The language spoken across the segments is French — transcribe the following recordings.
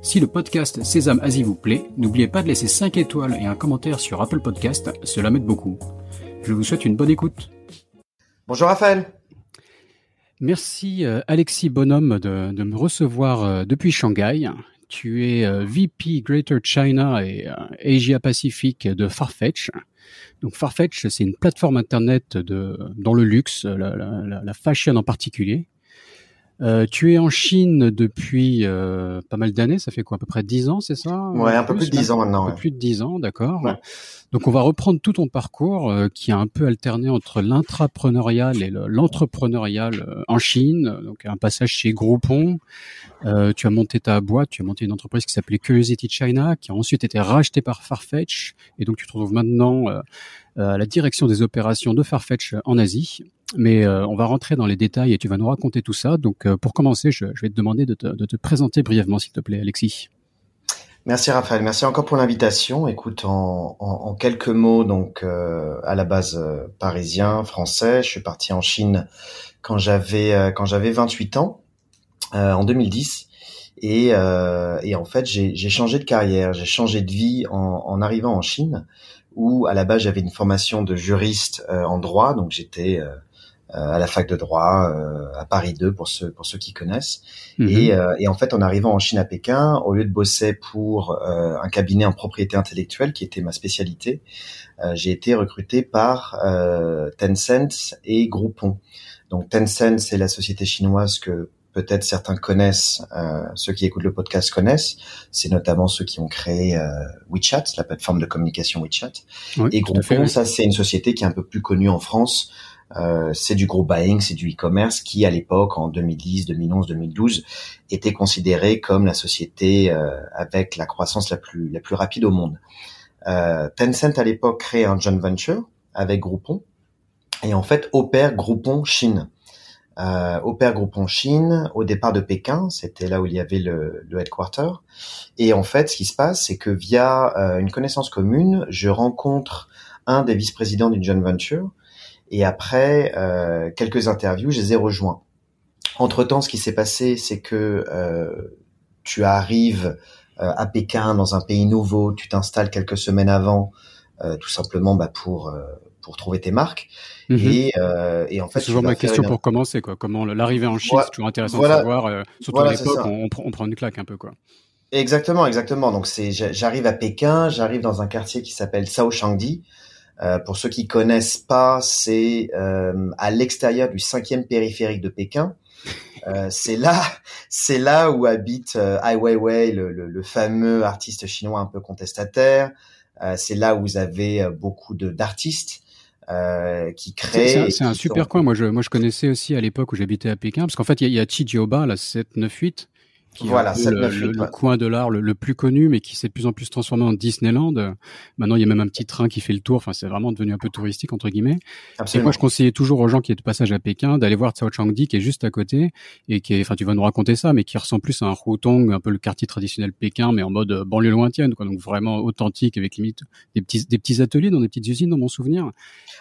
Si le podcast Sésame Asie vous plaît, n'oubliez pas de laisser 5 étoiles et un commentaire sur Apple Podcast, cela m'aide beaucoup. Je vous souhaite une bonne écoute. Bonjour Raphaël. Merci euh, Alexis Bonhomme de, me recevoir euh, depuis Shanghai. Tu es euh, VP Greater China et Asia Pacific de Farfetch. Donc Farfetch, c'est une plateforme internet de dans le luxe, la, la fashion en particulier. Euh, tu es en Chine depuis euh, pas mal d'années, ça fait quoi, à peu près dix ans, c'est ça Ouais, un peu plus de dix ans maintenant. Un peu plus de dix ans, d'accord. Donc on va reprendre tout ton parcours euh, qui a un peu alterné entre l'intrapreneurial et l'entrepreneurial en Chine. Donc un passage chez Groupon. tu as monté ta boîte, tu as monté une entreprise qui s'appelait Curiosity China, qui a ensuite été rachetée par Farfetch, et donc tu te retrouves maintenant à la direction des opérations de Farfetch en Asie. Mais euh, on va rentrer dans les détails et tu vas nous raconter tout ça. Donc euh, pour commencer, je, vais te demander de te, présenter brièvement, s'il te plaît, Alexis. Merci Raphaël, merci encore pour l'invitation. Écoute, en, quelques mots, donc euh, à la base parisien, français, je suis parti en Chine quand j'avais quand j'avais 28 ans, en 2010. Et, et en fait, j'ai changé de carrière, j'ai changé de vie en, en, arrivant en Chine, où à la base j'avais une formation de juriste en droit, donc j'étais euh, à la fac de droit euh, à Paris 2 pour ceux pour ceux qui connaissent. Mhm. Et, euh, et, en fait, en arrivant en Chine à Pékin, au lieu de bosser pour un cabinet en propriété intellectuelle qui était ma spécialité, j'ai été recruté par Tencent et Groupon. Donc Tencent, c'est la société chinoise que peut-être certains connaissent, euh, ceux qui écoutent le podcast connaissent. C'est notamment ceux qui ont créé euh, WeChat, la plateforme de communication WeChat. et Groupon, ça c'est une société qui est un peu plus connue en France euh, c'est du gros buying, c'est du e-commerce qui, à l'époque, en 2010, 2011, 2012, était considéré comme la société euh, avec la croissance la plus la plus rapide au monde. Euh, Tencent à l'époque crée un joint venture avec Groupon et en fait opère Groupon Chine. Euh, opère Groupon Chine au départ de Pékin, c'était là où il y avait le, le headquarter. Et en fait, ce qui se passe, c'est que via euh, une connaissance commune, je rencontre un des vice-présidents d'une joint venture et après euh, quelques interviews, je les ai rejoints. Entre temps, ce qui s'est passé, c'est que euh, tu arrives euh, à Pékin dans un pays nouveau, tu t'installes quelques semaines avant, euh, tout simplement bah, pour euh, pour trouver tes marques. Mhm. Et, et, en fait, c'est toujours ma question pour commencer, quoi. Comment l'arrivée en Chine, c'est toujours intéressant de savoir. surtout à l'époque, on, on, prend une claque un peu, quoi. Exactement, exactement. Donc c'est, j'arrive à Pékin, j'arrive dans un quartier qui s'appelle Shaoshangdi. Euh, pour ceux qui connaissent pas, c'est euh, à l'extérieur du cinquième périphérique de Pékin. Euh, c'est là, c'est là où habite euh, Ai Weiwei, le, le, le, fameux artiste chinois un peu contestataire. Euh, c'est là où vous avez euh, beaucoup de d'artistes. qui créent. C'est un, super coin. Moi, je, moi, je connaissais aussi à l'époque où j'habitais à Pékin, parce qu'en fait, il y, a, y a Chijioba, la 798, voilà, c'est le, coin de l'art le, plus connu, mais qui s'est de plus en plus transformé en Disneyland. Maintenant, il y a même un petit train qui fait le tour. Enfin, c'est vraiment devenu un peu touristique entre guillemets. Et moi, je conseillais toujours aux gens qui étaient de passage à Pékin d'aller voir Cao Changdi, qui est juste à côté et qui est, enfin, tu vas nous raconter ça, mais qui ressemble plus à un Hutong, un peu le quartier traditionnel Pékin, mais en mode euh, banlieue lointaine, quoi. Donc vraiment authentique, avec limite des petits des petits ateliers dans des petites usines, dans mon souvenir.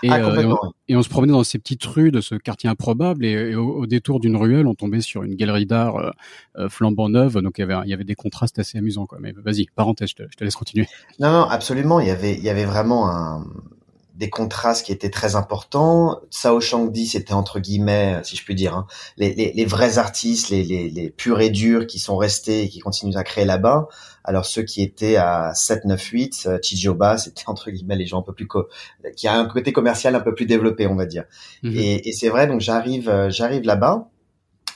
Et, ah, euh, et, on, se promenait dans ces petites rues de ce quartier improbable, et, au, détour d'une ruelle, on tombait sur une galerie d'art euh, flambant neuve. Donc il y avait il y avait des contrastes assez amusants quoi. Mais vas-y, parenthèse, je te, laisse continuer. Non non, absolument, il y avait il y avait vraiment un des contrastes qui étaient très importants. Sao Shangdi, c'était entre guillemets, si je puis dire, hein, les, les, les, vrais artistes, les, les, les, purs et durs qui sont restés et qui continuent à créer là-bas. Alors ceux qui étaient à 7, 9, 8, Chijoba, c'était entre guillemets les gens un peu plus qui a un côté commercial un peu plus développé, on va dire. Mhm. Et, et c'est vrai, donc j'arrive, euh, j'arrive là-bas.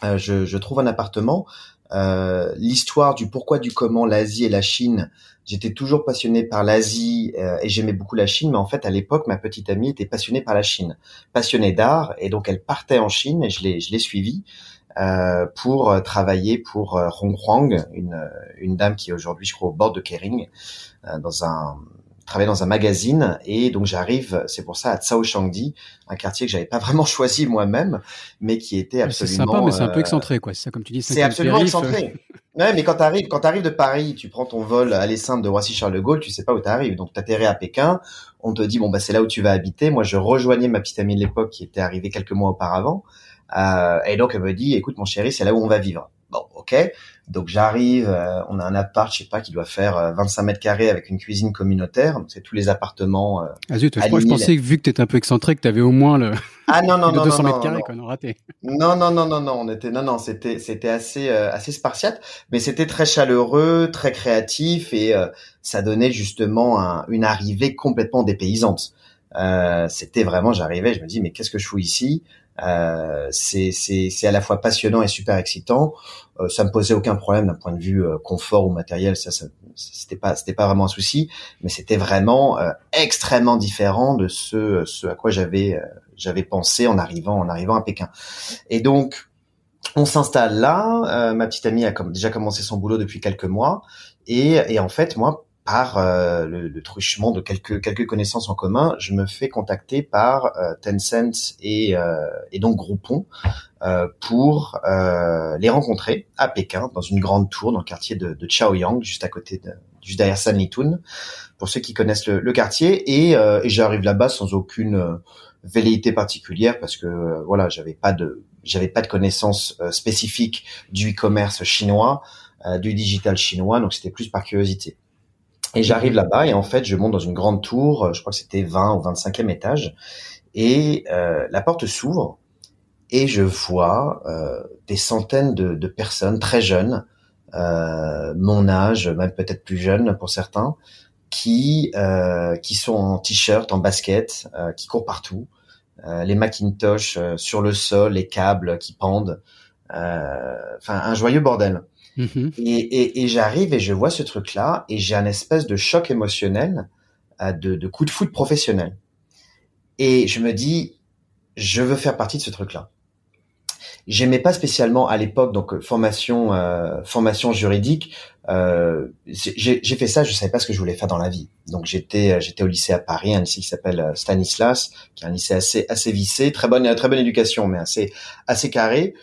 Euh, je, je, trouve un appartement. Euh, l'histoire du pourquoi du comment l'Asie et la Chine. J'étais toujours passionné par l'Asie euh, et j'aimais beaucoup la Chine, mais en fait à l'époque ma petite amie était passionnée par la Chine, passionnée d'art et donc elle partait en Chine et je l'ai je l'ai suivie euh, pour travailler pour Hong Huang, une une dame qui est aujourd'hui je crois au bord de Kering dans un travaillais dans un magazine et donc j'arrive, c'est pour ça, à Tsao Shangdi, un quartier que j'avais pas vraiment choisi moi-même, mais qui était absolument. C'est sympa, mais c'est un peu excentré, quoi. C'est ça, comme tu dis. C'est absolument excentré. Ouais, mais quand t'arrives, quand t'arrives de Paris, tu prends ton vol à l'essaim de Roissy-Charles de Gaulle, tu sais pas où t'arrives. Donc t'atterris à Pékin, on te dit bon bah c'est là où tu vas habiter. Moi, je rejoignais ma petite amie de l'époque qui était arrivée quelques mois auparavant, euh, et donc elle me dit écoute mon chéri, c'est là où on va vivre. Bon, ok. Donc j'arrive, euh, on a un appart, je sais pas, qui doit faire 25 euh, mètres carrés avec une cuisine communautaire. Donc c'est tous les appartements. Euh, ah zut, moi je pensais que vu que t'étais un peu excentré, que t'avais au moins le. Ah non non non 200 non, mètres carrés qu'on a raté. Non non non non non, on était non non, c'était c'était assez assez spartiate, mais c'était très chaleureux, très créatif et ça donnait justement une arrivée complètement dépaysante. c'était vraiment, j'arrivais, je me dis mais qu'est-ce que je fous ici? Euh, c'est c'est à la fois passionnant et super excitant. Euh, ça me posait aucun problème d'un point de vue euh, confort ou matériel. Ça, ça c'était pas c'était pas vraiment un souci, mais c'était vraiment euh, extrêmement différent de ce ce à quoi j'avais j'avais pensé en arrivant en arrivant à Pékin. Et donc on s'installe là. ma petite amie a déjà commencé son boulot depuis quelques mois. Et, et en fait, moi, par euh, le, le, truchement de quelques quelques connaissances en commun, je me fais contacter par euh, Tencent et, euh, et donc Groupon pour les rencontrer à Pékin dans une grande tour dans le quartier de, de Chaoyang, juste à côté de juste derrière Sanlitun, pour ceux qui connaissent le, le quartier. Et, et j'arrive là-bas sans aucune velléité particulière parce que voilà, j'avais pas de j'avais pas de connaissances spécifiques du e-commerce chinois, du digital chinois, donc c'était plus par curiosité. Et j'arrive là-bas et en fait, je monte dans une grande tour, euh, je crois que c'était 20 ou 25e étage, et euh, la porte s'ouvre et je vois euh, des centaines de, de, personnes très jeunes, euh, mon âge, même peut-être plus jeunes pour certains, qui euh, qui sont en t-shirt, en basket, euh, qui courent partout, les Macintosh sur le sol, les câbles qui pendent, enfin un joyeux bordel. Mm-hmm. Et, et, et j'arrive et je vois ce truc-là et j'ai un espèce de choc émotionnel, euh, de, de coup de foot professionnel. Et je me dis, je veux faire partie de ce truc-là. J'aimais pas spécialement à l'époque donc formation euh, formation juridique. Euh, j'ai fait ça, je savais pas ce que je voulais faire dans la vie. Donc j'étais j'étais au lycée à Paris, un lycée qui s'appelle euh, Stanislas, qui est un lycée assez assez vissé, très bonne très bonne éducation, mais assez assez carré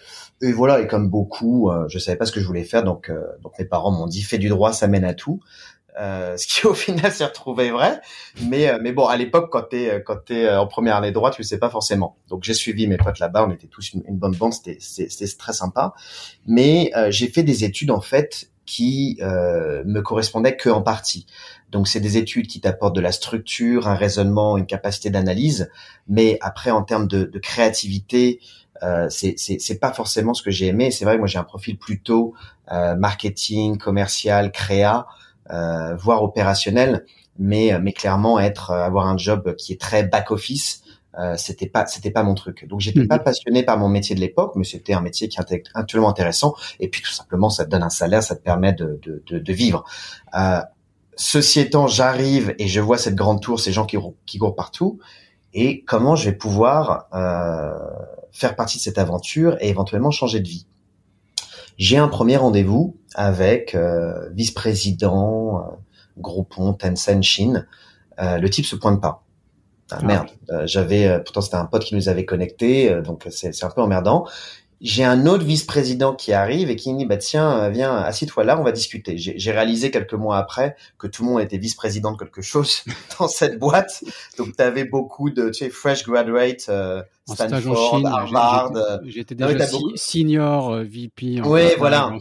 et voilà, et comme beaucoup, euh, je savais pas ce que je voulais faire, donc euh, donc mes parents m'ont dit fais du droit, ça mène à tout. Euh, ce qui au final s'est retrouvé vrai, mais euh, mais bon à l'époque quand t'es quand t'es en première année de droit tu le sais pas forcément. Donc j'ai suivi mes potes là-bas, on était tous une, bonne bande, c'était c'était très sympa. Mais j'ai fait des études en fait qui me correspondaient que en partie. Donc c'est des études qui t'apportent de la structure, un raisonnement, une capacité d'analyse, mais après en termes de, de créativité, euh, c'est pas forcément ce que j'ai aimé. C'est vrai que moi j'ai un profil plutôt euh, marketing, commercial, créa, euh, voire opérationnel, mais mais clairement être euh, avoir un job qui est très back office. Euh, c'était pas c'était pas mon truc donc j'étais mmh. pas passionné par mon métier de l'époque mais c'était un métier qui est intellectuellement intéressant et puis tout simplement ça te donne un salaire ça te permet de de, de, de vivre euh, ceci étant j'arrive et je vois cette grande tour ces gens qui qui courent partout et comment je vais pouvoir euh, faire partie de cette aventure et éventuellement changer de vie. J'ai un premier rendez-vous avec euh, vice-président euh, Groupon Tencent Chine. Euh, le type se pointe pas. Ah, ah. merde, euh, j'avais pourtant c'était un pote qui nous avait connectés, donc c'est un peu emmerdant j'ai un autre vice-président qui arrive et qui me dit bah tiens euh, viens assis-toi là on va discuter. J'ai réalisé quelques mois après que tout le monde était vice-président de quelque chose dans cette boîte. Donc tu avais beaucoup de tu sais fresh graduate euh, Stanford Harvard j'étais euh, déjà senior VP en oui voilà.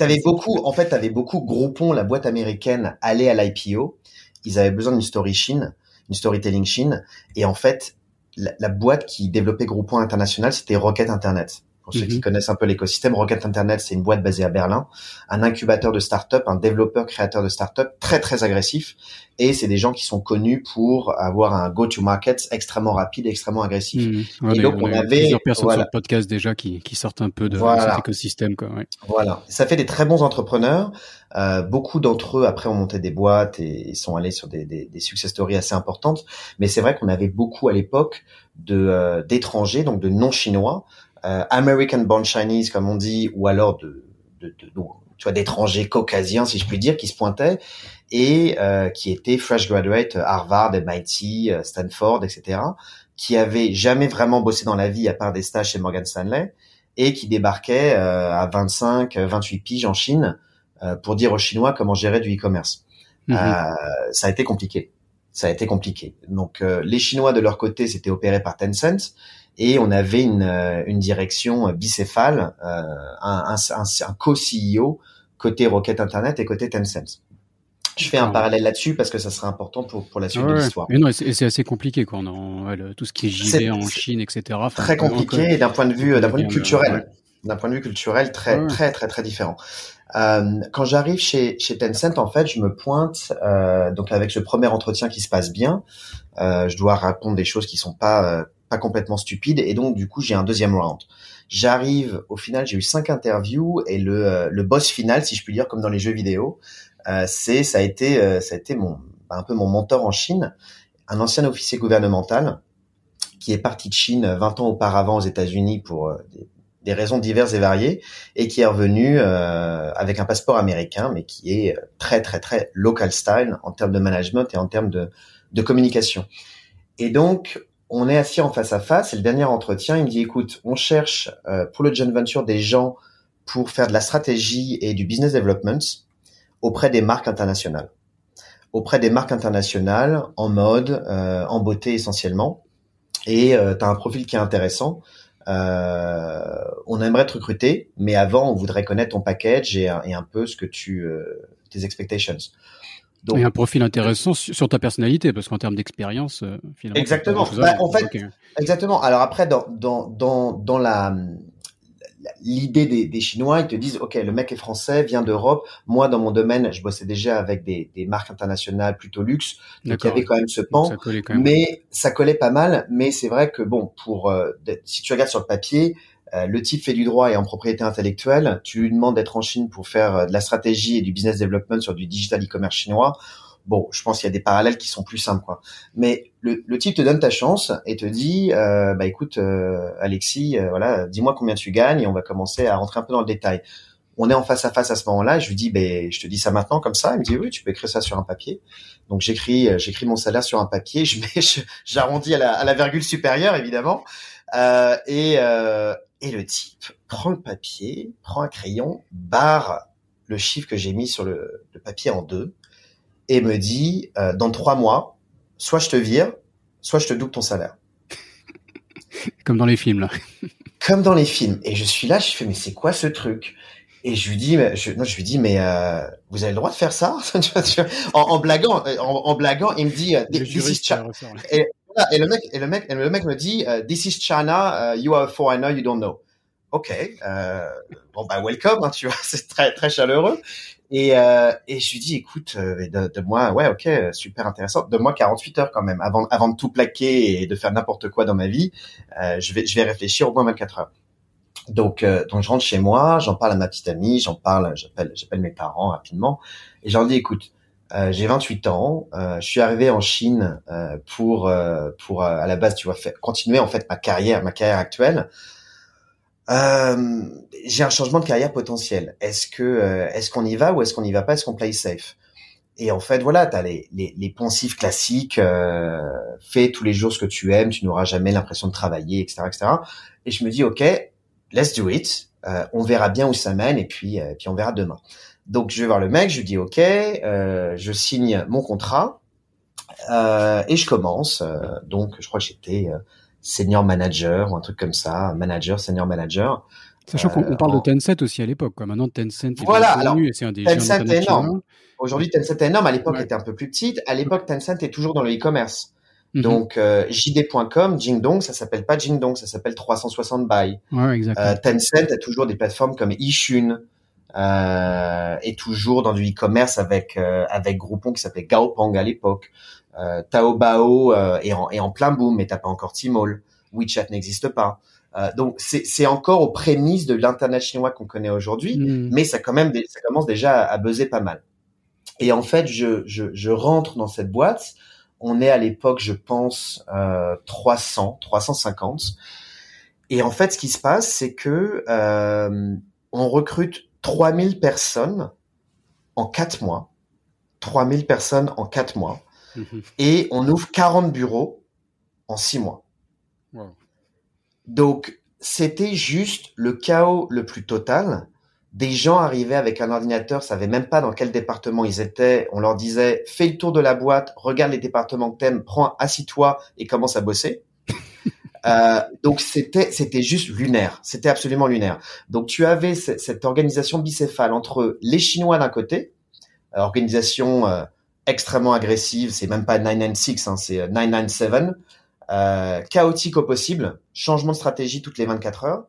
avais beaucoup en fait tu avais beaucoup Groupon la boîte américaine allait à l'IPO ils avaient besoin d'une story Chine une storytelling Chine. Et en fait la, boîte qui développait Groupon International, c'était Rocket Internet. Pour ceux qui mhm. connaissent un peu l'écosystème, Rocket Internet, c'est une boîte basée à Berlin, un incubateur de start-up, un développeur créateur de start-up très très agressif. Et c'est des gens qui sont connus pour avoir un go-to-market extrêmement rapide, extrêmement agressif. Mhm. et donc on, avait plusieurs personnes sur le podcast déjà qui, qui sortent un peu de, cet écosystème. Quoi, Voilà, ça fait des très bons entrepreneurs. Euh, beaucoup d'entre eux après ont monté des boîtes et, ils sont allés sur des, des, des success stories assez importantes. Mais c'est vrai qu'on avait beaucoup à l'époque de euh, d'étrangers, donc de non chinois American born Chinese comme on dit, ou alors de, de, de, tu vois d'étrangers caucasiens si je puis dire, qui se pointaient et qui était fresh graduate Harvard, MIT, Stanford, etc., qui avait jamais vraiment bossé dans la vie à part des stages chez Morgan Stanley et qui débarquait à 25, 28 piges en Chine pour dire aux Chinois comment gérer du e-commerce. Mhm. ça a été compliqué ça a été compliqué. Donc les Chinois de leur côté s'étaient opérés par Tencent et on avait une, euh, une direction bicéphale, euh, un, un, un co-CEO côté Rocket Internet et côté Tencent. Je fais un parallèle là-dessus parce que ça sera important pour, pour la suite de l'histoire. Mais non, c'est assez compliqué quoi. On, tout ce qui est JV en Chine, etc. très compliqué d'un point de vue d'un point de vue culturel. D'un point de vue culturel, très très très très différent. Euh, quand j'arrive chez, chez Tencent, en fait, je me pointe euh, donc avec ce premier entretien qui se passe bien. Euh, je dois répondre des choses qui sont pas euh, pas complètement stupides et donc du coup j'ai un deuxième round. J'arrive au final, j'ai eu cinq interviews et le, euh, le boss final, si je puis dire, comme dans les jeux vidéo, euh, c'est ça a été ça a été mon un peu mon mentor en Chine, un ancien officier gouvernemental qui est parti de Chine 20 ans auparavant aux États-Unis pour des, des raisons diverses et variées, et qui est revenu euh, avec un passeport américain, mais qui est très très très local style en termes de management et en termes de, de communication. Et donc, on est assis en face à face, et le dernier entretien, il me dit, écoute, on cherche euh, pour le joint venture des gens pour faire de la stratégie et du business development auprès des marques internationales. Auprès des marques internationales, en mode, euh, en beauté essentiellement. Et euh, tu as un profil qui est intéressant. Euh, on aimerait te recruter, mais avant, on voudrait connaître ton package et, un peu ce que tu, tes expectations. Donc, et un profil intéressant sur ta personnalité, parce qu'en termes d'expérience, euh, finalement. Exactement. Bah, en fait, exactement. Alors après, dans dans dans dans la l'idée des, des, Chinois, ils te disent, ok, le mec est français, vient d'Europe. Moi, dans mon domaine, je bossais déjà avec des, des marques internationales plutôt luxe, donc il y avait quand même ce pan. mais ça collait pas mal. Mais c'est vrai que bon, pour euh, si tu regardes sur le papier, le type fait du droit et en propriété intellectuelle. Tu lui demandes d'être en Chine pour faire euh, de la stratégie et du business development sur du digital e-commerce chinois bon, je pense qu'il y a des parallèles qui sont plus simples, quoi. Mais le, le type te donne ta chance et te dit, euh, bah écoute, euh, Alexis, euh, voilà, dis-moi combien tu gagnes et on va commencer à rentrer un peu dans le détail. On est en face à face à ce moment-là. Je lui dis, ben, je te dis ça maintenant comme ça. Il me dit, oui, tu peux écrire ça sur un papier. Donc j'écris, euh, j'écris mon salaire sur un papier. Je mets, j'arrondis à la, à la virgule supérieure, évidemment. Euh, et, et le type prend le papier, prend un crayon, barre le chiffre que j'ai mis sur le, le papier en deux et me dit euh, dans trois mois, soit je te vire, soit je te double ton salaire. Comme dans les films là. Comme dans les films. Et je suis là, je fais mais c'est quoi ce truc? Et je lui dis, mais, je, non, je lui dis mais euh, vous avez le droit de faire ça? En, en, blaguant, euh, en, blaguant, il me dit this is. Et, le mec, et le mec, et le mec me dit this is China, you are a foreigner, you don't know. Ok, euh, bon bah welcome, hein, tu vois, c'est très très chaleureux. Et, euh, et je lui dis, écoute, euh, de, de, moi, ouais, ok, super intéressant. De moi 48 heures quand même, avant, avant de tout plaquer et de faire n'importe quoi dans ma vie, euh, je vais, je vais réfléchir au moins 24 heures. Donc, euh, donc je rentre chez moi, j'en parle à ma petite amie, j'en parle, j'appelle, j'appelle mes parents rapidement, et j'en dis, écoute, euh, j'ai 28 ans, euh, je suis arrivé en Chine euh, pour, pour à la base, tu vois, continuer en fait ma carrière, ma carrière actuelle. Euh, j'ai un changement de carrière potentiel. Est-ce que euh, est-ce qu'on y va ou est-ce qu'on y va pas? Est-ce qu'on play safe? Et en fait, voilà, tu as les, les, les, poncifs classiques. Euh, fais tous les jours ce que tu aimes, tu n'auras jamais l'impression de travailler, etc., etc. Et je me dis, ok, let's do it. Euh, on verra bien où ça mène et puis euh, puis on verra demain. Donc je vais voir le mec, je lui dis, ok, je signe mon contrat et je commence. donc je crois que j'étais senior manager ou un truc comme ça, manager, senior manager. Sachant qu'on parle de euh, Tencent aussi à l'époque, quoi. Maintenant, Tencent est voilà, alors, et c'est un des Tencent est énorme. Aujourd'hui, Tencent est énorme. À l'époque, était un peu plus petite. À l'époque, Tencent est toujours dans le e-commerce. Mhm. Donc, euh, JD.com, Jingdong, ça s'appelle pas Jingdong, ça s'appelle 360 Buy. Ouais, exactement. Euh, Tencent a toujours des plateformes comme Yixun, euh, et toujours dans du e-commerce avec euh, avec Groupon qui s'appelait Gaopang à l'époque. Euh, Taobao euh, est, en, est en plein boom, mais t'as pas encore Tmall. WeChat n'existe pas. Euh, donc c'est encore aux prémices de l'internet chinois qu'on connaît aujourd'hui, mm. mais ça quand même ça commence déjà à, buzzer pas mal. Et en fait, je, je, je rentre dans cette boîte. On est à l'époque, je pense, euh, 300, 350. Et en fait, ce qui se passe, c'est que euh, on recrute 3000 personnes en quatre mois 3000 personnes en 4 mois. Mhm. Et on ouvre 40 bureaux en 6 mois. Donc, c'était juste le chaos le plus total. Des gens arrivaient avec un ordinateur, savaient même pas dans quel département ils étaient. On leur disait, fais le tour de la boîte, regarde les départements que t'aimes, prends, assis-toi et commence à bosser. Euh, donc c'était c'était juste lunaire, c'était absolument lunaire. Donc tu avais cette organisation bicéphale entre les Chinois d'un côté, organisation euh, extrêmement agressive, c'est même pas 996, hein, c'est 997, euh, euh, chaotique au possible, changement de stratégie toutes les 24 heures.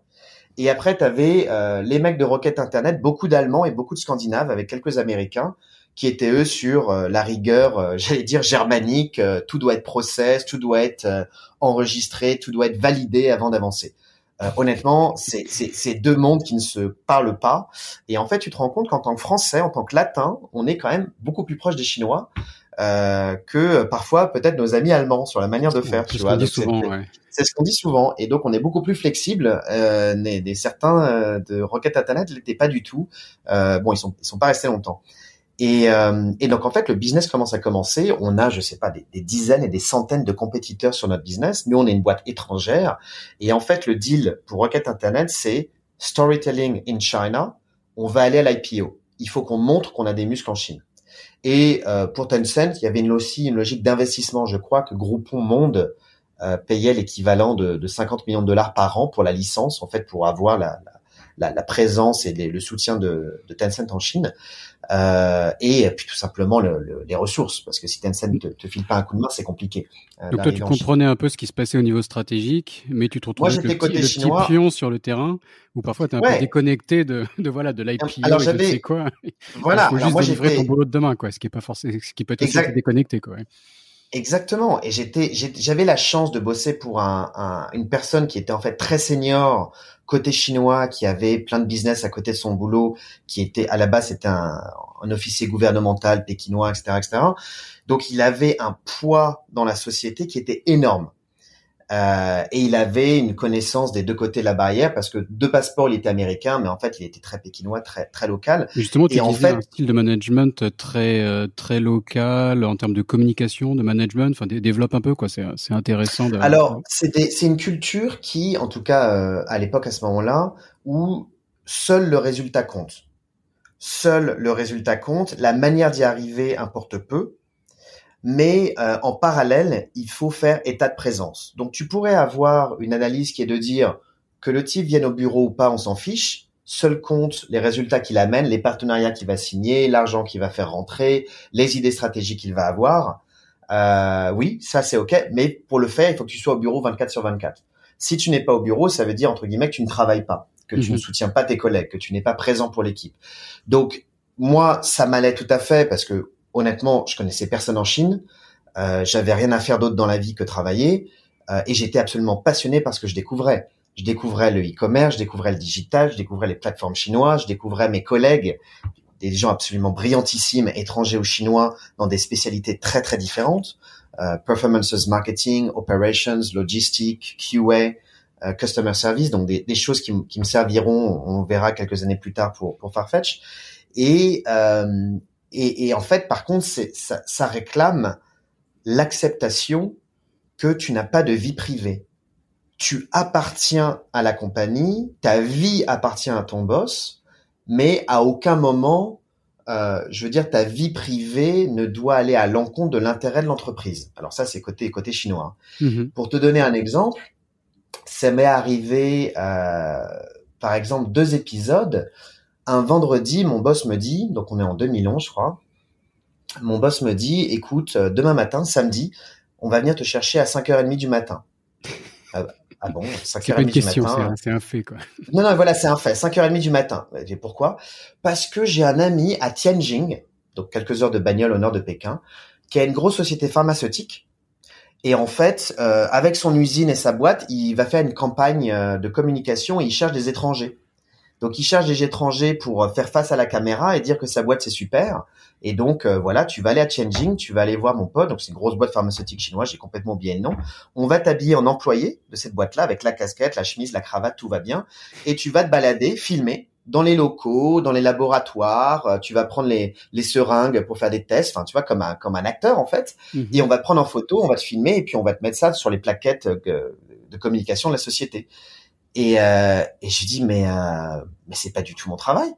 Et après, tu avais euh, les mecs de Rocket Internet, beaucoup d'Allemands et beaucoup de Scandinaves, avec quelques Américains, qui étaient eux sur euh, la rigueur, j'allais dire germanique, tout doit être process, tout doit être enregistré, tout doit être validé avant d'avancer. honnêtement, c'est deux mondes qui ne se parlent pas. Et en fait, tu te rends compte qu'en tant que Français, en tant que Latin, on est quand même beaucoup plus proche des Chinois euh, que parfois peut-être nos amis allemands sur la manière de faire. C'est ce qu'on dit souvent. C'est ce qu'on dit souvent, et donc on est beaucoup plus flexible. Euh, des, certains euh, de Rocket Internet l'étaient pas du tout. Euh, bon, ils sont ils sont pas restés longtemps. Et, euh, et, donc en fait, le business commence à commencer. On a, je sais pas, des, dizaines et des centaines de compétiteurs sur notre business. Nous, on est une boîte étrangère. Et en fait, le deal pour Rocket Internet, c'est storytelling in China. On va aller à l'IPO. Il faut qu'on montre qu'on a des muscles en Chine. Et euh, pour Tencent, il y avait une, aussi une logique d'investissement. Je crois que Groupon Monde euh, payait l'équivalent de, de, 50 millions de dollars par an pour la licence, en fait, pour avoir la, la, la présence et le soutien de, de, Tencent en Chine. Euh, et puis tout simplement le, les ressources, parce que si Tencent te, te file pas un coup de main, c'est compliqué. Euh, Donc toi, tu comprenais un peu ce qui se passait au niveau stratégique, mais tu te retrouvais avec le, petit, le petit pion sur le terrain, où parfois tu es un peu déconnecté de, de voilà de l'IPO Alors j'avais quoi. Voilà. Il faut juste moi, délivrer ton boulot de demain, quoi. Ce qui est pas forcément, ce qui peut être déconnecté, quoi. Exactement. Et j'étais, j'avais la chance de bosser pour un, un, une personne qui était en fait très senior côté chinois, qui avait plein de business à côté de son boulot, qui était à la base c'était un, un officier gouvernemental pékinois, etc., etc. Donc il avait un poids dans la société qui était énorme. Euh, et il avait une connaissance des deux côtés de la barrière parce que de passeport il était américain, mais en fait il était très pékinois, très très local. justement, tu et en fait, un style de management très euh, très local en termes de communication, de management. Enfin, développe un peu quoi. C'est c'est intéressant. De... Alors c'est c'est une culture qui, en tout cas euh, à l'époque à ce moment-là, où seul le résultat compte. Seul le résultat compte. La manière d'y arriver importe peu mais euh, en parallèle, il faut faire état de présence. Donc tu pourrais avoir une analyse qui est de dire que le type vienne au bureau ou pas, on s'en fiche. Seul compte les résultats qu'il amène, les partenariats qu'il va signer, l'argent qu'il va faire rentrer, les idées stratégiques qu'il va avoir. Euh, oui, ça c'est ok, mais pour le faire, il faut que tu sois au bureau 24 sur 24. Si tu n'es pas au bureau, ça veut dire entre guillemets que tu ne travailles pas, que tu ne mhm. soutiens pas tes collègues, que tu n'es pas présent pour l'équipe. Donc moi, ça m'allait tout à fait parce que honnêtement, je connaissais personne en Chine. Euh, j'avais rien à faire d'autre dans la vie que travailler. Euh, et j'étais absolument passionné parce que je découvrais. Je découvrais le e-commerce, je découvrais le digital, je découvrais les plateformes chinoises, je découvrais mes collègues, des gens absolument brillantissimes, étrangers ou chinois, dans des spécialités très très différentes. Euh, performances marketing, operations, logistique, QA, euh, customer service, donc des, des choses qui, qui, me serviront, on verra quelques années plus tard pour, pour Farfetch. Et, euh, et, et, en fait, par contre, ça, ça réclame l'acceptation que tu n'as pas de vie privée. Tu appartiens à la compagnie, ta vie appartient à ton boss, mais à aucun moment, euh, je veux dire, ta vie privée ne doit aller à l'encontre de l'intérêt de l'entreprise. Alors ça, c'est côté côté chinois. Mm-hmm. Pour te donner un exemple, ça m'est arrivé, euh, par exemple, deux épisodes un vendredi, mon boss me dit, donc on est en 2011, je crois, mon boss me dit, écoute, euh, demain matin, samedi, on va venir te chercher à 5h30 du matin. Ah, ah bon, 5h30 du matin. C'est un fait, quoi. Non, non, voilà, c'est un fait. 5h30 du matin. Et pourquoi? Parce que j'ai un ami à Tianjin, donc quelques heures de bagnole au nord de Pékin, qui a une grosse société pharmaceutique. Et en fait, euh, avec son usine et sa boîte, il va faire une campagne euh, de communication et il cherche des étrangers. Donc il cherche des étrangers pour euh, faire face à la caméra et dire que sa boîte c'est super. Et donc euh, voilà, tu vas aller à Tianjin, tu vas aller voir mon pote, donc c'est une grosse boîte pharmaceutique chinoise, j'ai complètement oublié le nom. On va t'habiller en employé de cette boîte-là avec la casquette, la chemise, la cravate, tout va bien, et tu vas te balader, filmer dans les locaux, dans les laboratoires, euh, tu vas prendre les, les seringues pour faire des tests, enfin tu vois comme un comme un acteur en fait, mhm. et on va te prendre en photo, on va te filmer et puis on va te mettre ça sur les plaquettes euh, de communication de la société. Et, euh, et je lui dis mais euh, mais c'est pas du tout mon travail.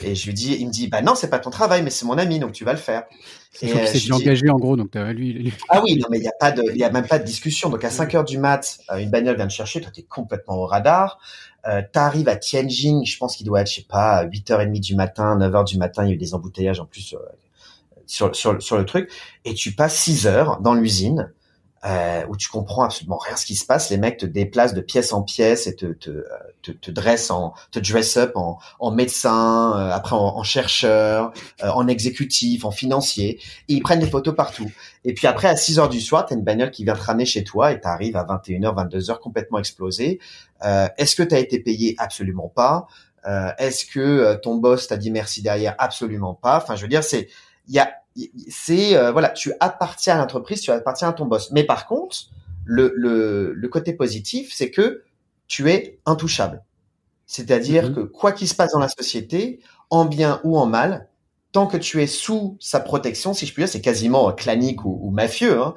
Et je lui dis, il me dit bah non c'est pas ton travail mais c'est mon ami donc tu vas le faire. C'est euh, engagé en gros donc as, lui, Ah oui non mais il y a pas de il y a même pas de discussion donc à 5 heures du mat euh, une bagnole vient te chercher toi t'es complètement au radar. Euh, t'arrives à Tianjin je pense qu'il doit être je sais pas 8h30 du matin 9h du matin il y a eu des embouteillages en plus euh, sur, sur, sur le truc et tu passes 6 heures dans l'usine euh, où tu comprends absolument rien ce qui se passe. Les mecs te déplacent de pièce en pièce et te te, te, te dressent en te dress up en, en médecin, euh, après en, chercheur, euh, en exécutif, en financier. Ils prennent des photos partout. Et puis après à 6 heures du soir, t'as une bagnole qui vient te ramener chez toi et t'arrives à 21h, 22h complètement explosé. Euh, Est-ce que t'as été payé? Absolument pas. Euh, Est-ce que ton boss t'a dit merci derrière? Absolument pas. Enfin, je veux dire, c'est il y a c'est euh, voilà, tu appartiens à l'entreprise, tu appartiens à ton boss. Mais par contre, le, le, le côté positif, c'est que tu es intouchable. C'est-à-dire mhm. que quoi qu'il se passe dans la société, en bien ou en mal, tant que tu es sous sa protection, si je puis dire, c'est quasiment clanique ou, mafieux, hein,